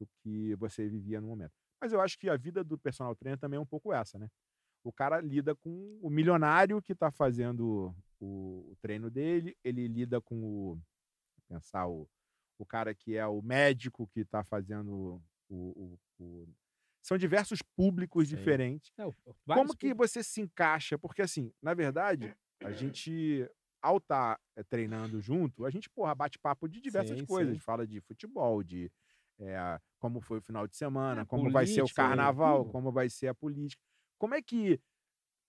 do que você vivia no momento. Mas eu acho que a vida do personal trainer também é um pouco essa, né? O cara lida com o milionário que está fazendo o, o treino dele, ele lida com o pensar o, o cara que é o médico que está fazendo o, o- o- são diversos públicos Sim. diferentes. Não, vários Como que você se encaixa? Porque assim, na verdade, a gente ao estar treinando junto, a gente porra bate papo de diversas Sim, coisas, sim. fala de futebol, de eh, como foi o final de semana, É, como vai ser o política, carnaval, tudo. como vai ser a política. Como é que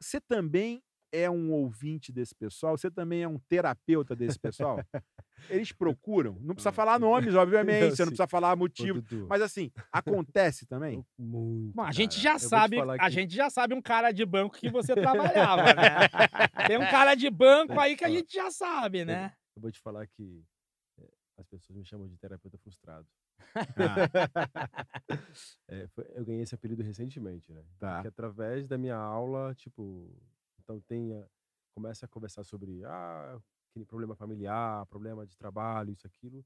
você também é um ouvinte desse pessoal? Você também é um terapeuta desse pessoal? Eles procuram. Não precisa falar nomes, obviamente. Você não Sim. precisa falar motivo. Mas assim, acontece também? muito, Bom, a gente já sabe, a que- gente já sabe um cara de banco que você trabalhava, né? Tem um cara de banco aí que a gente já sabe, né? Eu vou te falar que eh, as pessoas me chamam de terapeuta frustrado. É, foi- eu ganhei esse apelido recentemente, né? Tá. Que através da minha aula, tipo, então tenha começa a conversar sobre ah, aquele problema familiar, problema de trabalho, isso aquilo.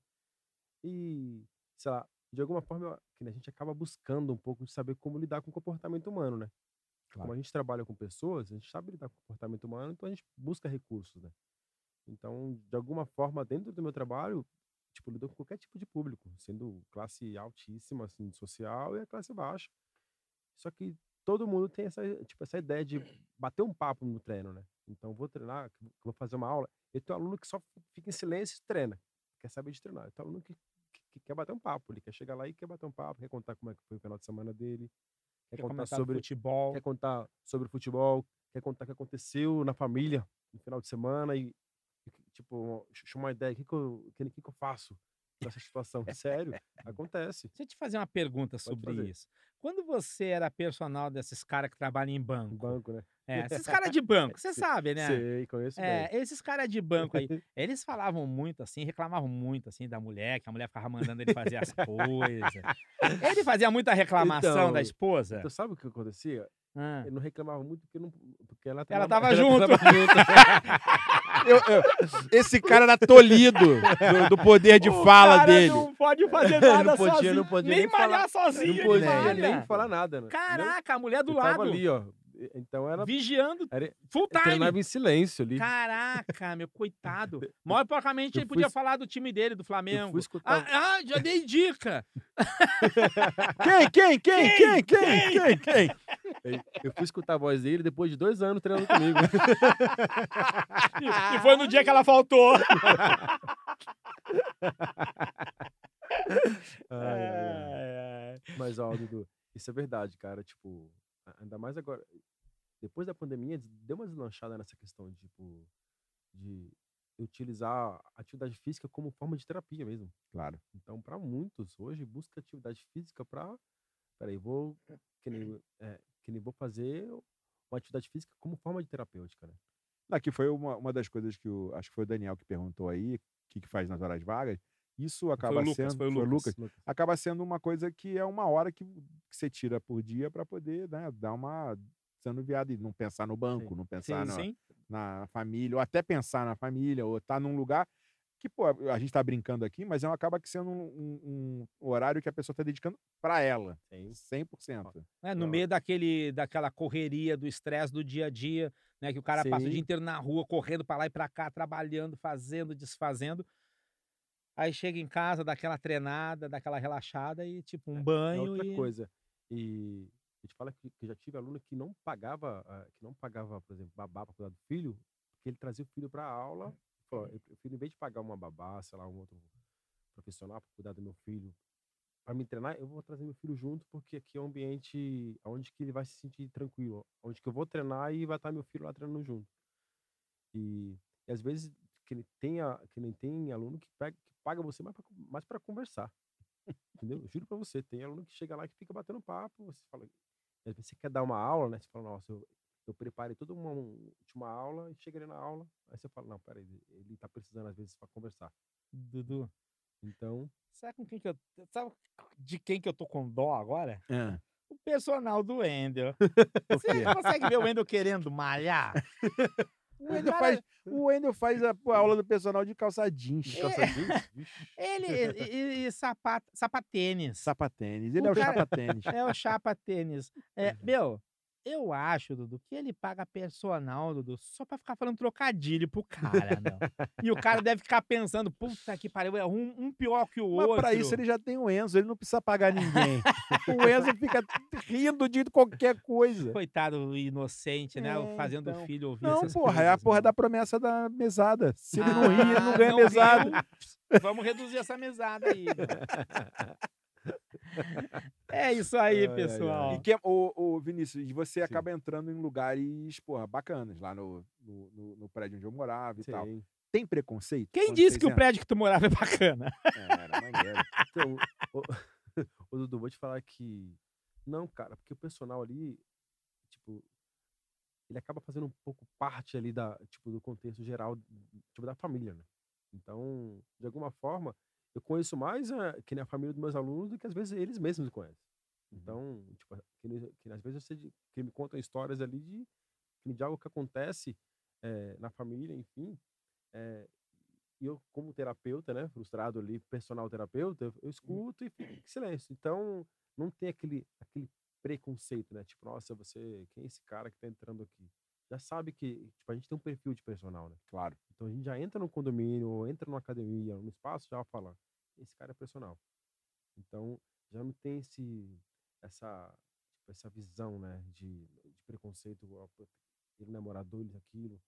E, sei lá, de alguma forma que a gente acaba buscando um pouco de saber como lidar com o comportamento humano, né? Como Claro. a gente trabalha com pessoas, a gente sabe lidar com o comportamento humano, então a gente busca recursos, né? Então, de alguma forma, dentro do meu trabalho, tipo, lido com qualquer tipo de público, sendo classe altíssima, assim, social e a classe baixa. Só que todo mundo tem essa, tipo, essa ideia de bater um papo no treino, né? Então, vou treinar, eu vou fazer uma aula. E tem um aluno que só fica em silêncio e treina, quer saber de treinar. Tem um aluno que, que- que quer bater um papo, ele quer chegar lá e quer bater um papo, quer contar como é que foi o final de semana dele, quer, Quer contar sobre futebol. quer contar sobre o futebol, quer contar o que aconteceu na família no final de semana e, e, tipo, ch- chama uma ideia, o que, eu, que, que que eu faço nessa situação? Sério, acontece. Deixa eu te fazer uma pergunta sobre fazer. isso. Quando você era personal desses caras que trabalham em banco, banco, né? é, esses caras de banco, você sabe, né? Sei, conheço É, bem. esses caras de banco aí, eles falavam muito assim, reclamavam muito assim da mulher, que a mulher ficava mandando ele fazer as coisas. Ele fazia muita reclamação da Então, esposa. Então, sabe o que acontecia? Ah. Eu não reclamava muito porque, não, porque ela Ela treinava- tava junto. tava junto. Eu- eu- esse cara era tolhido do, do poder de O fala cara dele. Não pode fazer nada Não podia, sozinho. não podia nem, nem falar- malhar sozinho. não podia malha. nem falar nada. né? Caraca, a mulher do Eu tava lado. ali, ó. Então era, Vigiando era full time. treinava em silêncio ali. Caraca, meu coitado. Mal porcamente ele podia falar do time dele, do Flamengo. fui escutar. Ah, ah, já dei dica. Quem, quem, quem, quem, quem, quem, quem? Eu fui escutar a voz dele depois de dois anos treinando comigo. E, foi no dia que ela faltou. Ai, ai, ai. Mas, ó, Dudu, isso é verdade, cara. Tipo, ainda mais agora. Depois da pandemia, deu uma deslanchada nessa questão de, tipo, de utilizar a atividade física como forma de terapia mesmo. Claro. Então, para muitos, hoje, busca atividade física para. Peraí, vou. Que nem, é, que nem vou fazer uma atividade física como forma de terapêutica, né? Aqui foi uma, uma das coisas que o, acho que foi o Daniel que perguntou aí, o que, que faz nas horas vagas. Isso acaba Foi o Lucas, sendo. foi o Lucas. acaba sendo uma coisa que é uma hora que, que você tira por dia para poder né, dar uma sendo viado e não pensar no banco, Sim. não Sim, pensar no- sim. na família, ou até pensar na família, ou estar num lugar que, pô, a gente tá brincando aqui, mas é um, acaba que sendo um, um- um horário que a pessoa tá dedicando para ela, Sim. 100%. né, no Não. meio daquele, daquela correria, do estresse do dia a dia, né? Que o cara passa o Sim. dia inteiro na rua, correndo pra lá e pra cá, trabalhando, fazendo, desfazendo. Aí chega em casa, dá aquela treinada, dá aquela relaxada e, tipo, um É banho outra e... coisa. E a gente fala que, que já tive aluno que não pagava, ah, que não pagava, por exemplo, babá para cuidar do filho, porque ele trazia o filho para aula. Falou, eu prefiro, em vez de pagar uma babá, sei lá, um outro profissional para cuidar do meu filho, para me treinar, eu vou trazer meu filho junto, porque aqui é um ambiente onde que ele vai se sentir tranquilo, onde que eu vou treinar e vai estar meu filho lá treinando junto. E, e às vezes que nem tem, a- que nem tem aluno que, pega, que paga você mais para para conversar. Entendeu? Juro pra você, tem aluno que chega lá que fica batendo papo, você fala, às vezes você quer dar uma aula, né? Você fala, nossa, eu, eu preparei toda uma, um- uma aula e chega ali na aula, aí você fala, não, peraí, ele tá precisando às vezes para conversar. Dudu, Então, sabe com quem que eu... Sabe de quem que eu tô com dó agora? É. O personal do Wendel. Você consegue ver o Wendel querendo malhar? O Wendel faz, o Wendel faz a, a aula do personal de calça jeans, de calça jeans, vixe, Ele e, e, e sapat, sapatênis. sapatênis. Ele O é o cara- chapa-tênis. É o chapa tênis. É, meu, eu acho, Dudu, que ele paga personal, Dudu, só pra ficar falando trocadilho pro cara, meu. E o cara deve ficar pensando, puta que pariu, é um, um pior que o Mas outro. pra isso ele já tem o Enzo, ele não precisa pagar ninguém. o Enzo fica rindo de qualquer coisa. Coitado inocente, né? É, Fazendo então. o filho ouvir Não, porra, é a coisas, porra meu. da promessa da mesada. Se ele não rir, ele não Ah, ganha mesada. riu, Vamos reduzir essa mesada aí. É isso aí, Ai, ai, pessoal. E que, o, o Vinícius, e você Sim. acaba entrando em lugares, porra, bacanas, lá no, no, no- no prédio onde eu morava e tal. sim. Tem preconceito? Quem disse que o prédio que tu morava é bacana? É, era maneiro. Então, ô, ô, Dudu, vou te falar que. Não, cara, porque o personal ali, tipo, ele acaba fazendo um pouco parte ali da, tipo, do contexto geral, tipo, da família, né? Então, de alguma forma, eu conheço mais a, que nem a família dos meus alunos do que às vezes eles mesmos me conhecem. Então, tipo, que, que às vezes de, que me contam histórias ali de, de algo que acontece eh, na família, enfim. eh, e eu, como terapeuta, né, frustrado ali, personal terapeuta, eu, eu escuto e fico em silêncio. Então, não tem aquele, aquele preconceito, né? Tipo, nossa, você, quem é esse cara que tá entrando aqui? Já sabe que, tipo, a gente tem um perfil de personal, né? Claro. Então a gente já entra no condomínio, ou entra numa academia, no espaço, já fala, esse cara é personal. Então, já não tem esse, essa, tipo, essa visão, né, de, de preconceito, pô, ele não é morador, ele é aquilo.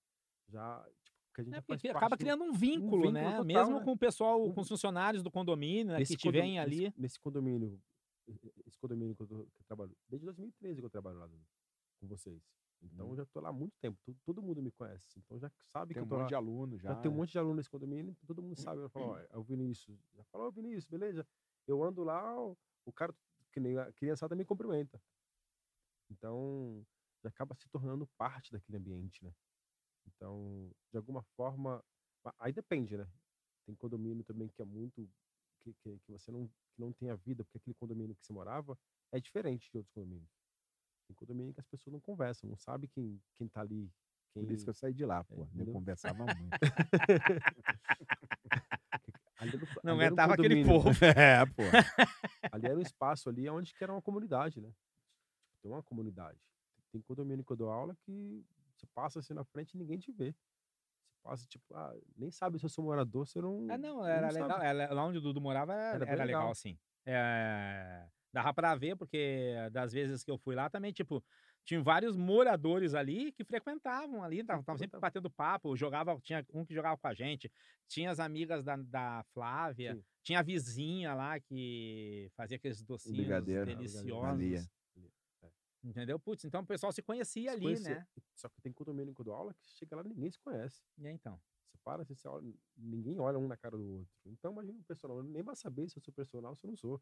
Já, tipo, que a gente É porque acaba criando um vínculo, vínculo né? total, Mesmo né? com o pessoal, Um- com os funcionários do condomínio, né? Que vêm ali. Nesse, nesse condomínio, esse condomínio que eu, tô- que eu trabalho, desde 2013 que eu trabalho lá com vocês. Então Hum. eu já tô lá há muito tempo, todo, todo mundo me conhece. Então já sabe Tem que um eu tô monte lá. de aluno já. Já tem um monte de aluno nesse condomínio, então todo mundo sabe. Eu falo, ó, é o Vinícius. Já falou, Vinícius, beleza? Eu ando lá, o, cara, que nem a criançada me cumprimenta. Então, já acaba se tornando parte daquele ambiente, né? Então, de alguma forma, aí depende, né? Tem condomínio também que é muito que, que, que você não que não tem a vida, porque aquele condomínio que você morava é diferente de outros condomínios. Tem condomínio que as pessoas não conversam, não sabe quem, quem tá ali. Quem... Por isso que eu saí de lá, pô. Eu entendeu? conversava muito. ali era Não aguentava aquele condomínio. povo. é, pô. Ali era um espaço ali onde que era uma comunidade, né? Tipo, tem uma comunidade. Tem condomínio que eu dou aula que você passa assim na frente e ninguém te vê. Você passa, tipo, ah, nem sabe se eu sou morador, você não. Ah, não, era sabe. legal. Lá onde o Dudu morava era, Era era legal, legal. assim. É, dava pra ver, porque das vezes que eu fui lá também, tipo, tinha vários moradores ali que frequentavam ali, estavam sempre batendo papo, jogava, tinha um que jogava com a gente, tinha as amigas da, da Flávia, Sim. tinha a vizinha lá que fazia aqueles docinhos brigadeiro. deliciosos. É. Entendeu? Putz, então o pessoal se conhecia Se ali, conhecer. né? Só que tem condomínio dou aula que chega lá e ninguém se conhece. E aí, então? Você para, você olha, ninguém olha um na cara do outro. Então, imagina o personal, nem vai saber se eu sou personal ou se eu não sou.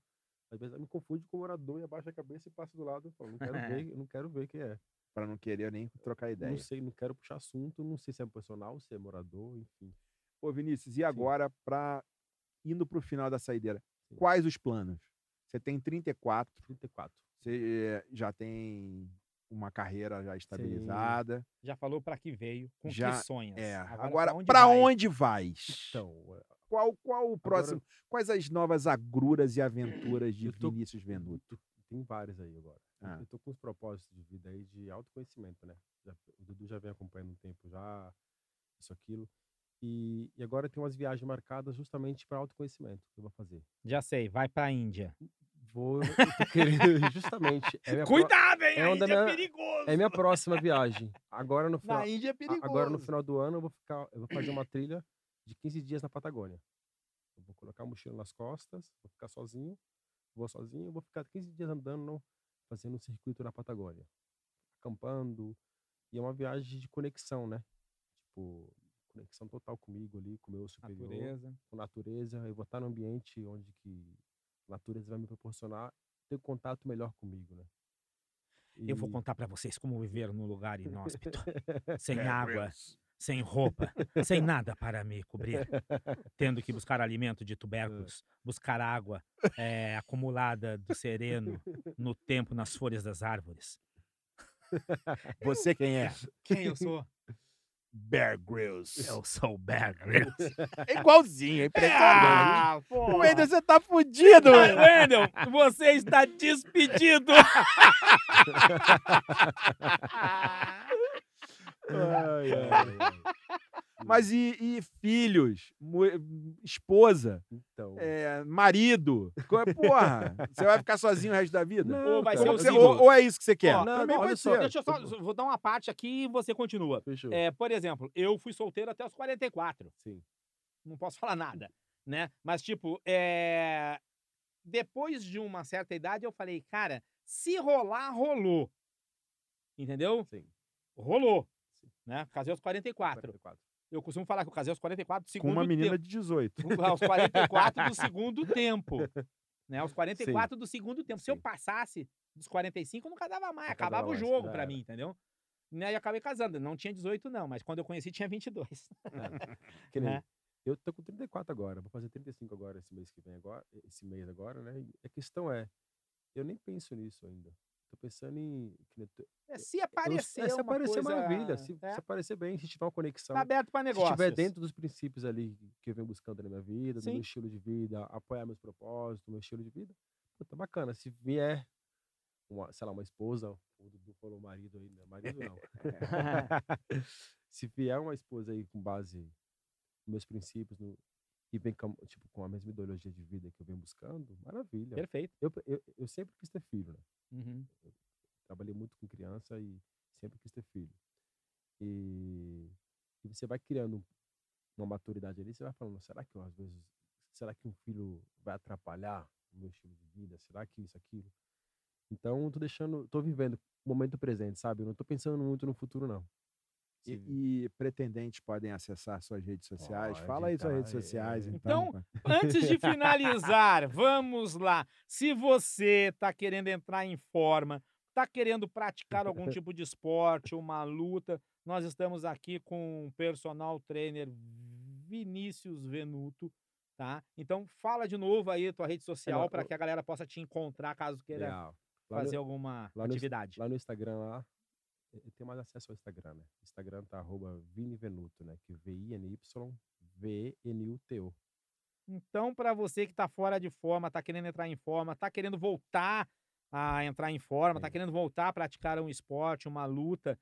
Às vezes me confunde com o morador e abaixa a cabeça e passa do lado e fala, não quero ver, não quero ver quem é. Pra não querer nem trocar ideia. Não sei, não quero puxar assunto, não sei se é personal, se é morador, enfim. Ô, Vinícius, e agora, pra indo pro final da saideira, Sim. quais os planos? Você tem 34, 34. você eh, já tem uma carreira já estabilizada. Já falou pra que veio, com Já- que sonhas. É. Agora, vai? onde vais? Então, Qual, qual o próximo? Quais as novas agruras e aventuras de tô- Vinícius Venuto? tem vários aí agora. Eu- Ah. Eu tô com uns propósitos de vida aí de autoconhecimento, né? Já- o Dudu já vem acompanhando um tempo já, isso, aquilo. E, e agora tem umas viagens marcadas justamente para autoconhecimento que eu vou fazer. Já sei, vai pra Índia. Vou, eu tô querendo, justamente. É minha, pro- Cuidado, hein? é a Índia é minha- perigoso. é minha próxima viagem. Agora no final, Na Índia é a- perigoso. agora no final do ano eu vou ficar, eu vou fazer uma trilha de 15 dias na Patagônia. Eu vou colocar a mochila nas costas, vou ficar sozinho, vou sozinho, vou ficar 15 dias andando, fazendo um circuito na Patagônia, acampando. E é uma viagem de conexão, né? Tipo, conexão total comigo ali, com o meu superior, Natureza. com a natureza. Eu vou estar num ambiente onde que a natureza vai me proporcionar ter contato melhor comigo, né? Eu vou E- contar pra vocês como viver num lugar inóspito. sem água, sem roupa, sem nada para me cobrir. Tendo que buscar alimento de tubérculos, buscar água eh, acumulada do sereno no tempo nas folhas das árvores. Você quem é? Quem eu sou? Bear Grylls. Eu sou o Bear Grylls. É igualzinho, é impressionante. Ah, o Wendel, você tá fudido, velho. Wendel, você está despedido. Ai, ai. Mas e, e filhos? Esposa? Então, é, marido? Porra, você vai ficar sozinho o resto da vida? Ou vai ser Ou, você- ou- ou é isso que você quer? Ó, Não, Também não, pode só, ser. Deixa eu só, vou dar uma parte aqui e você continua. fechou. É, por exemplo, eu fui solteiro até os 44. Sim. Não posso falar nada, né? Mas, tipo, é... depois de uma certa idade, eu falei, cara, se rolar, rolou. Entendeu? Sim. Rolou. Sim. Né? Casei aos 44. 44. Eu costumo falar que eu casei aos 44 do Com segundo uma menina tempo. de 18. Aos 44 do segundo tempo. Né? Aos 44 do segundo tempo. Se eu Sim. passasse dos 45, eu não casava mais. Não Acabava casava o jogo já pra era. mim, entendeu? Né? E acabei casando. Não tinha 18, não, mas quando eu conheci tinha 22. Que nem Né? Eu tô com 34 agora, vou fazer 35 agora esse mês que vem agora, esse mês agora, né? E a questão é, eu nem penso nisso ainda. Tô pensando em eu É, se eu- aparecer, é, se aparecer coisa, maravilha, se, é, se aparecer bem, se tiver uma conexão, tá aberto se negócios. estiver dentro dos princípios ali que eu venho buscando na minha vida, do Sim. meu estilo de vida, apoiar meus propósitos, meu estilo de vida, puta, bacana. Se vier uma, sei lá, uma esposa, o Dudu falou marido aí, né? Marido não. Se vier uma esposa aí com base nos meus princípios no- e vem com, a- tipo, com a mesma ideologia de vida que eu venho buscando, maravilha. Perfeito. Eu, eu, eu sempre quis ter filho, né? Uhum. Trabalhei muito com criança e sempre quis ter filho. E, e você vai criando uma maturidade ali, você vai falando, será que eu, às vezes, será que um filho vai atrapalhar o meu estilo de vida? Será que isso, aquilo? Então, tô deixando, tô vivendo o momento presente, sabe? Eu não tô pensando muito no futuro, não. E, e pretendentes podem acessar suas redes sociais. Pode, Fala aí suas tá, redes é. sociais, então. Então, Antes de finalizar, vamos lá. Se você está querendo entrar em forma, está querendo praticar algum tipo de esporte, uma luta, nós estamos aqui com o personal trainer Vinícius Venuto, tá? Então fala de novo aí tua rede social Não, para eu- que a galera possa te encontrar caso queira. Lá no- fazer alguma lá no- atividade. Lá no Instagram, lá, eh, tem mais acesso ao Instagram, né? Instagram tá arroba Vinivenuto, né? Que V-I-N-Y, V-E-N-U-T-O. Então, para você que tá fora de forma, tá querendo entrar em forma, tá querendo voltar a entrar em forma, tá Sim. querendo voltar a praticar um esporte, uma luta,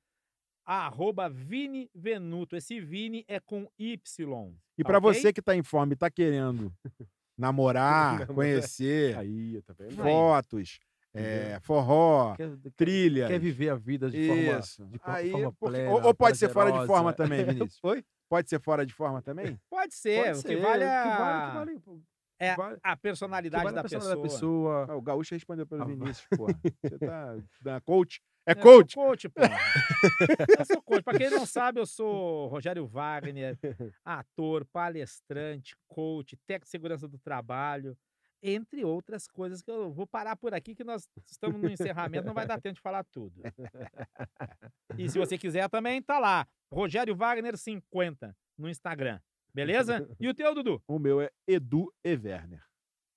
arroba Vini Venuto. Esse Vini é com Y. E pra ok? você que tá em forma e tá querendo namorar, conhecer, Aí, tá vendo? fotos, é, forró, Quer, trilha. quer viver a vida de forma, Isso. de co- Aí, forma plena, ou, ou pode ser fora de forma também, Vinícius. Oi? Pode ser fora de forma também? Pode ser, Pode o que ser, vale, o a... que vale, que vale, é vale- a personalidade vale da a pessoa. pessoa. Ah, o Gaúcho respondeu pelo Ah. Vinícius, porra. Você tá da coach? É Eu sou coach? coach, pô. eu sou coach. Pra quem não sabe, eu sou Rogério Wagner, ator, palestrante, coach, técnico de segurança do trabalho, entre outras coisas que eu vou parar por aqui, que nós estamos no encerramento, não vai dar tempo de falar tudo. E se você quiser também, tá lá. Rogério Wagner 50 no Instagram. Beleza? E o teu, Dudu? O meu é Edu e Werner.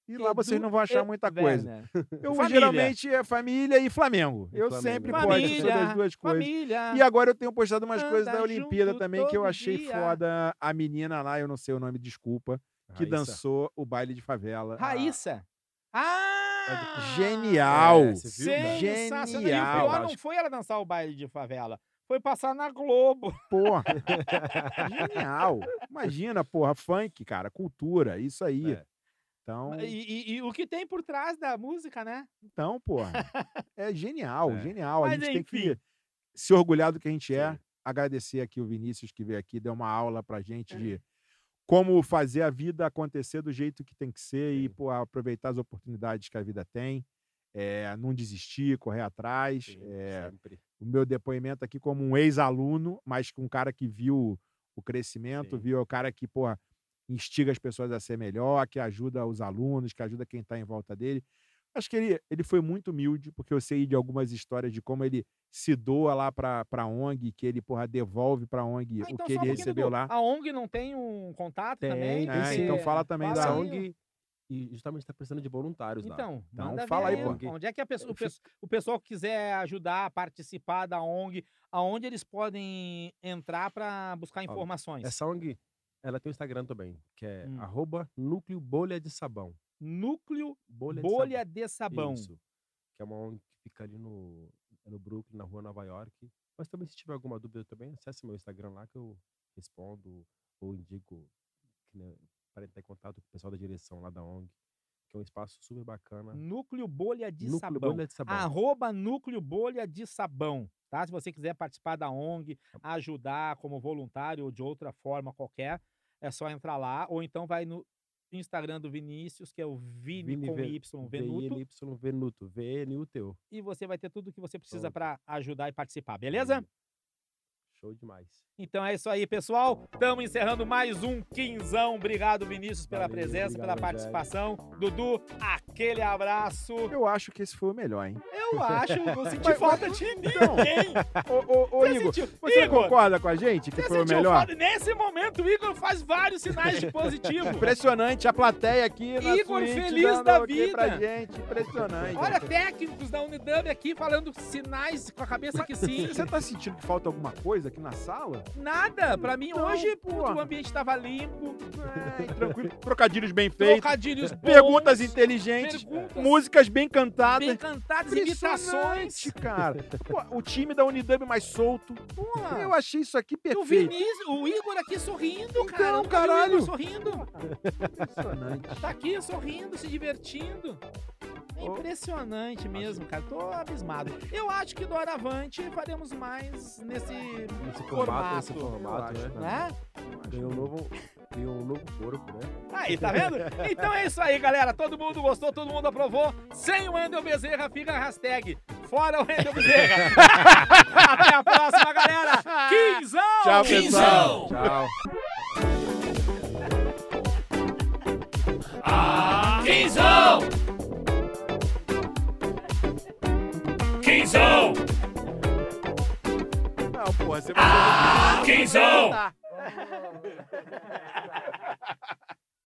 E lá vocês Edu não vão achar e muita coisa. Eu Família. geralmente é família e Flamengo. E eu Flamengo, sempre né? posto Família, sobre as duas coisas. Família. E agora eu tenho postado umas coisas da Anda Olimpíada também que eu achei dia. foda. A menina lá, eu não sei o nome, desculpa, que Raíssa. dançou o baile de favela. Raíssa. Ah! Genial! É, você viu? Sensacional. E o Genial. pior não foi ela dançar o baile de favela. Foi passar na Globo. Porra. Genial. Imagina, porra, funk, cara, cultura, isso aí. É. Então, E, e- e o que tem por trás da música, né? então, porra. É genial, É. genial. a Mas, gente tem que enfim. se orgulhar do que a gente é. Sim. Agradecer aqui o Vinícius que veio aqui, deu uma aula pra É. gente de como fazer a vida acontecer do jeito que tem que ser e Sim. pô, aproveitar as oportunidades que a vida tem. é, não desistir, correr atrás. Sim, é, o meu depoimento aqui como um ex-aluno, mas com um cara que viu o crescimento, Sim. viu o cara que, porra, instiga as pessoas a ser melhor, que ajuda os alunos, que ajuda quem está em volta dele. Acho que ele, ele foi muito humilde, porque eu sei de algumas histórias de como ele se doa lá para a ONG, que ele, porra, devolve para a ONG Ah, o então que só um ele recebeu lá. A ONG não tem um contato Tem, também? tem É, sim. então fala também Fala da aí. ONG e justamente está precisando de voluntários lá. Então, Então, manda fala aí, pô. Onde é que a pessoa, o, pes- o pessoal que quiser ajudar, participar da ONG, aonde eles podem entrar para buscar informações? Essa ONG, ela tem o Instagram também, que é Hum. arroba núcleo bolha de sabão. Núcleo Bolha, Bolha de de Sabão. Isso. Que é uma ONG que fica ali no, no Brooklyn, na rua Nova York. Mas também, se tiver alguma dúvida também, acesse meu Instagram lá que eu respondo ou indico para entrar em contato com o pessoal da direção lá da ONG, que é um espaço super bacana. Núcleo Bolha de Núcleo Sabão. Bolha de Sabão. Arroba Núcleo Bolha de Sabão, tá? Se você quiser participar da ONG, ajudar como voluntário ou de outra forma qualquer, é só entrar lá. Ou então vai no Instagram do Vinícius, que é o Vini, Vini com Ve- Y, Venuto, V-I-N-Y Venuto. V-N-U-T-O. e você vai ter tudo que você precisa para ajudar e participar, beleza? Show demais. Então é isso aí, pessoal. Estamos encerrando mais um quinzão. Obrigado, Vinícius, pela Valeu, presença, pela obrigado, Rogério. participação. Dudu, aquele abraço. Eu acho que esse foi o melhor, hein? Eu acho, não senti Mas- falta de Então, ninguém. Ô, ô, ô, Você Igor, sentiu- você Igor, concorda com a gente que foi o melhor? falta? Nesse momento, o Igor faz vários sinais de positivo. Impressionante a plateia aqui na Igor suíte feliz da ok pra vida. gente. Impressionante. Olha, técnicos da Unidub aqui falando sinais com a cabeça que sim. Você tá sentindo que falta alguma coisa aqui na sala? Nada, pra mim Então, hoje porra. o ambiente tava limpo, É, tranquilo. Trocadilhos bem feitos. trocadilhos bons, Perguntas inteligentes. perguntas Músicas bem cantadas. bem cantadas, imitações. Cara. Pô, o time da Unidub mais solto. Porra. Eu achei isso aqui E o perfeito. Vinícius, o Igor aqui sorrindo, cara. Então, Nunca vi o caralho. Igor sorrindo. Impressionante. Tá aqui sorrindo, se divertindo. É impressionante mesmo, cara. Tô abismado. Eu acho que do Aravante faremos mais nesse Nesse formato. formato, nesse formato, eu né? né? Ganhou um novo, ganhou um novo corpo, né? Aí, tá vendo? Então é isso aí, galera. Todo mundo gostou, todo mundo aprovou. Sem o Wendel Bezerra, fica a hashtag. Fora o Wendel Bezerra. Até a próxima, galera. Quinzão! Tchau, Quinzão! pessoal. Tchau. Quinzão! Quinzão! Não, porra, você vai Quinzão! Tá.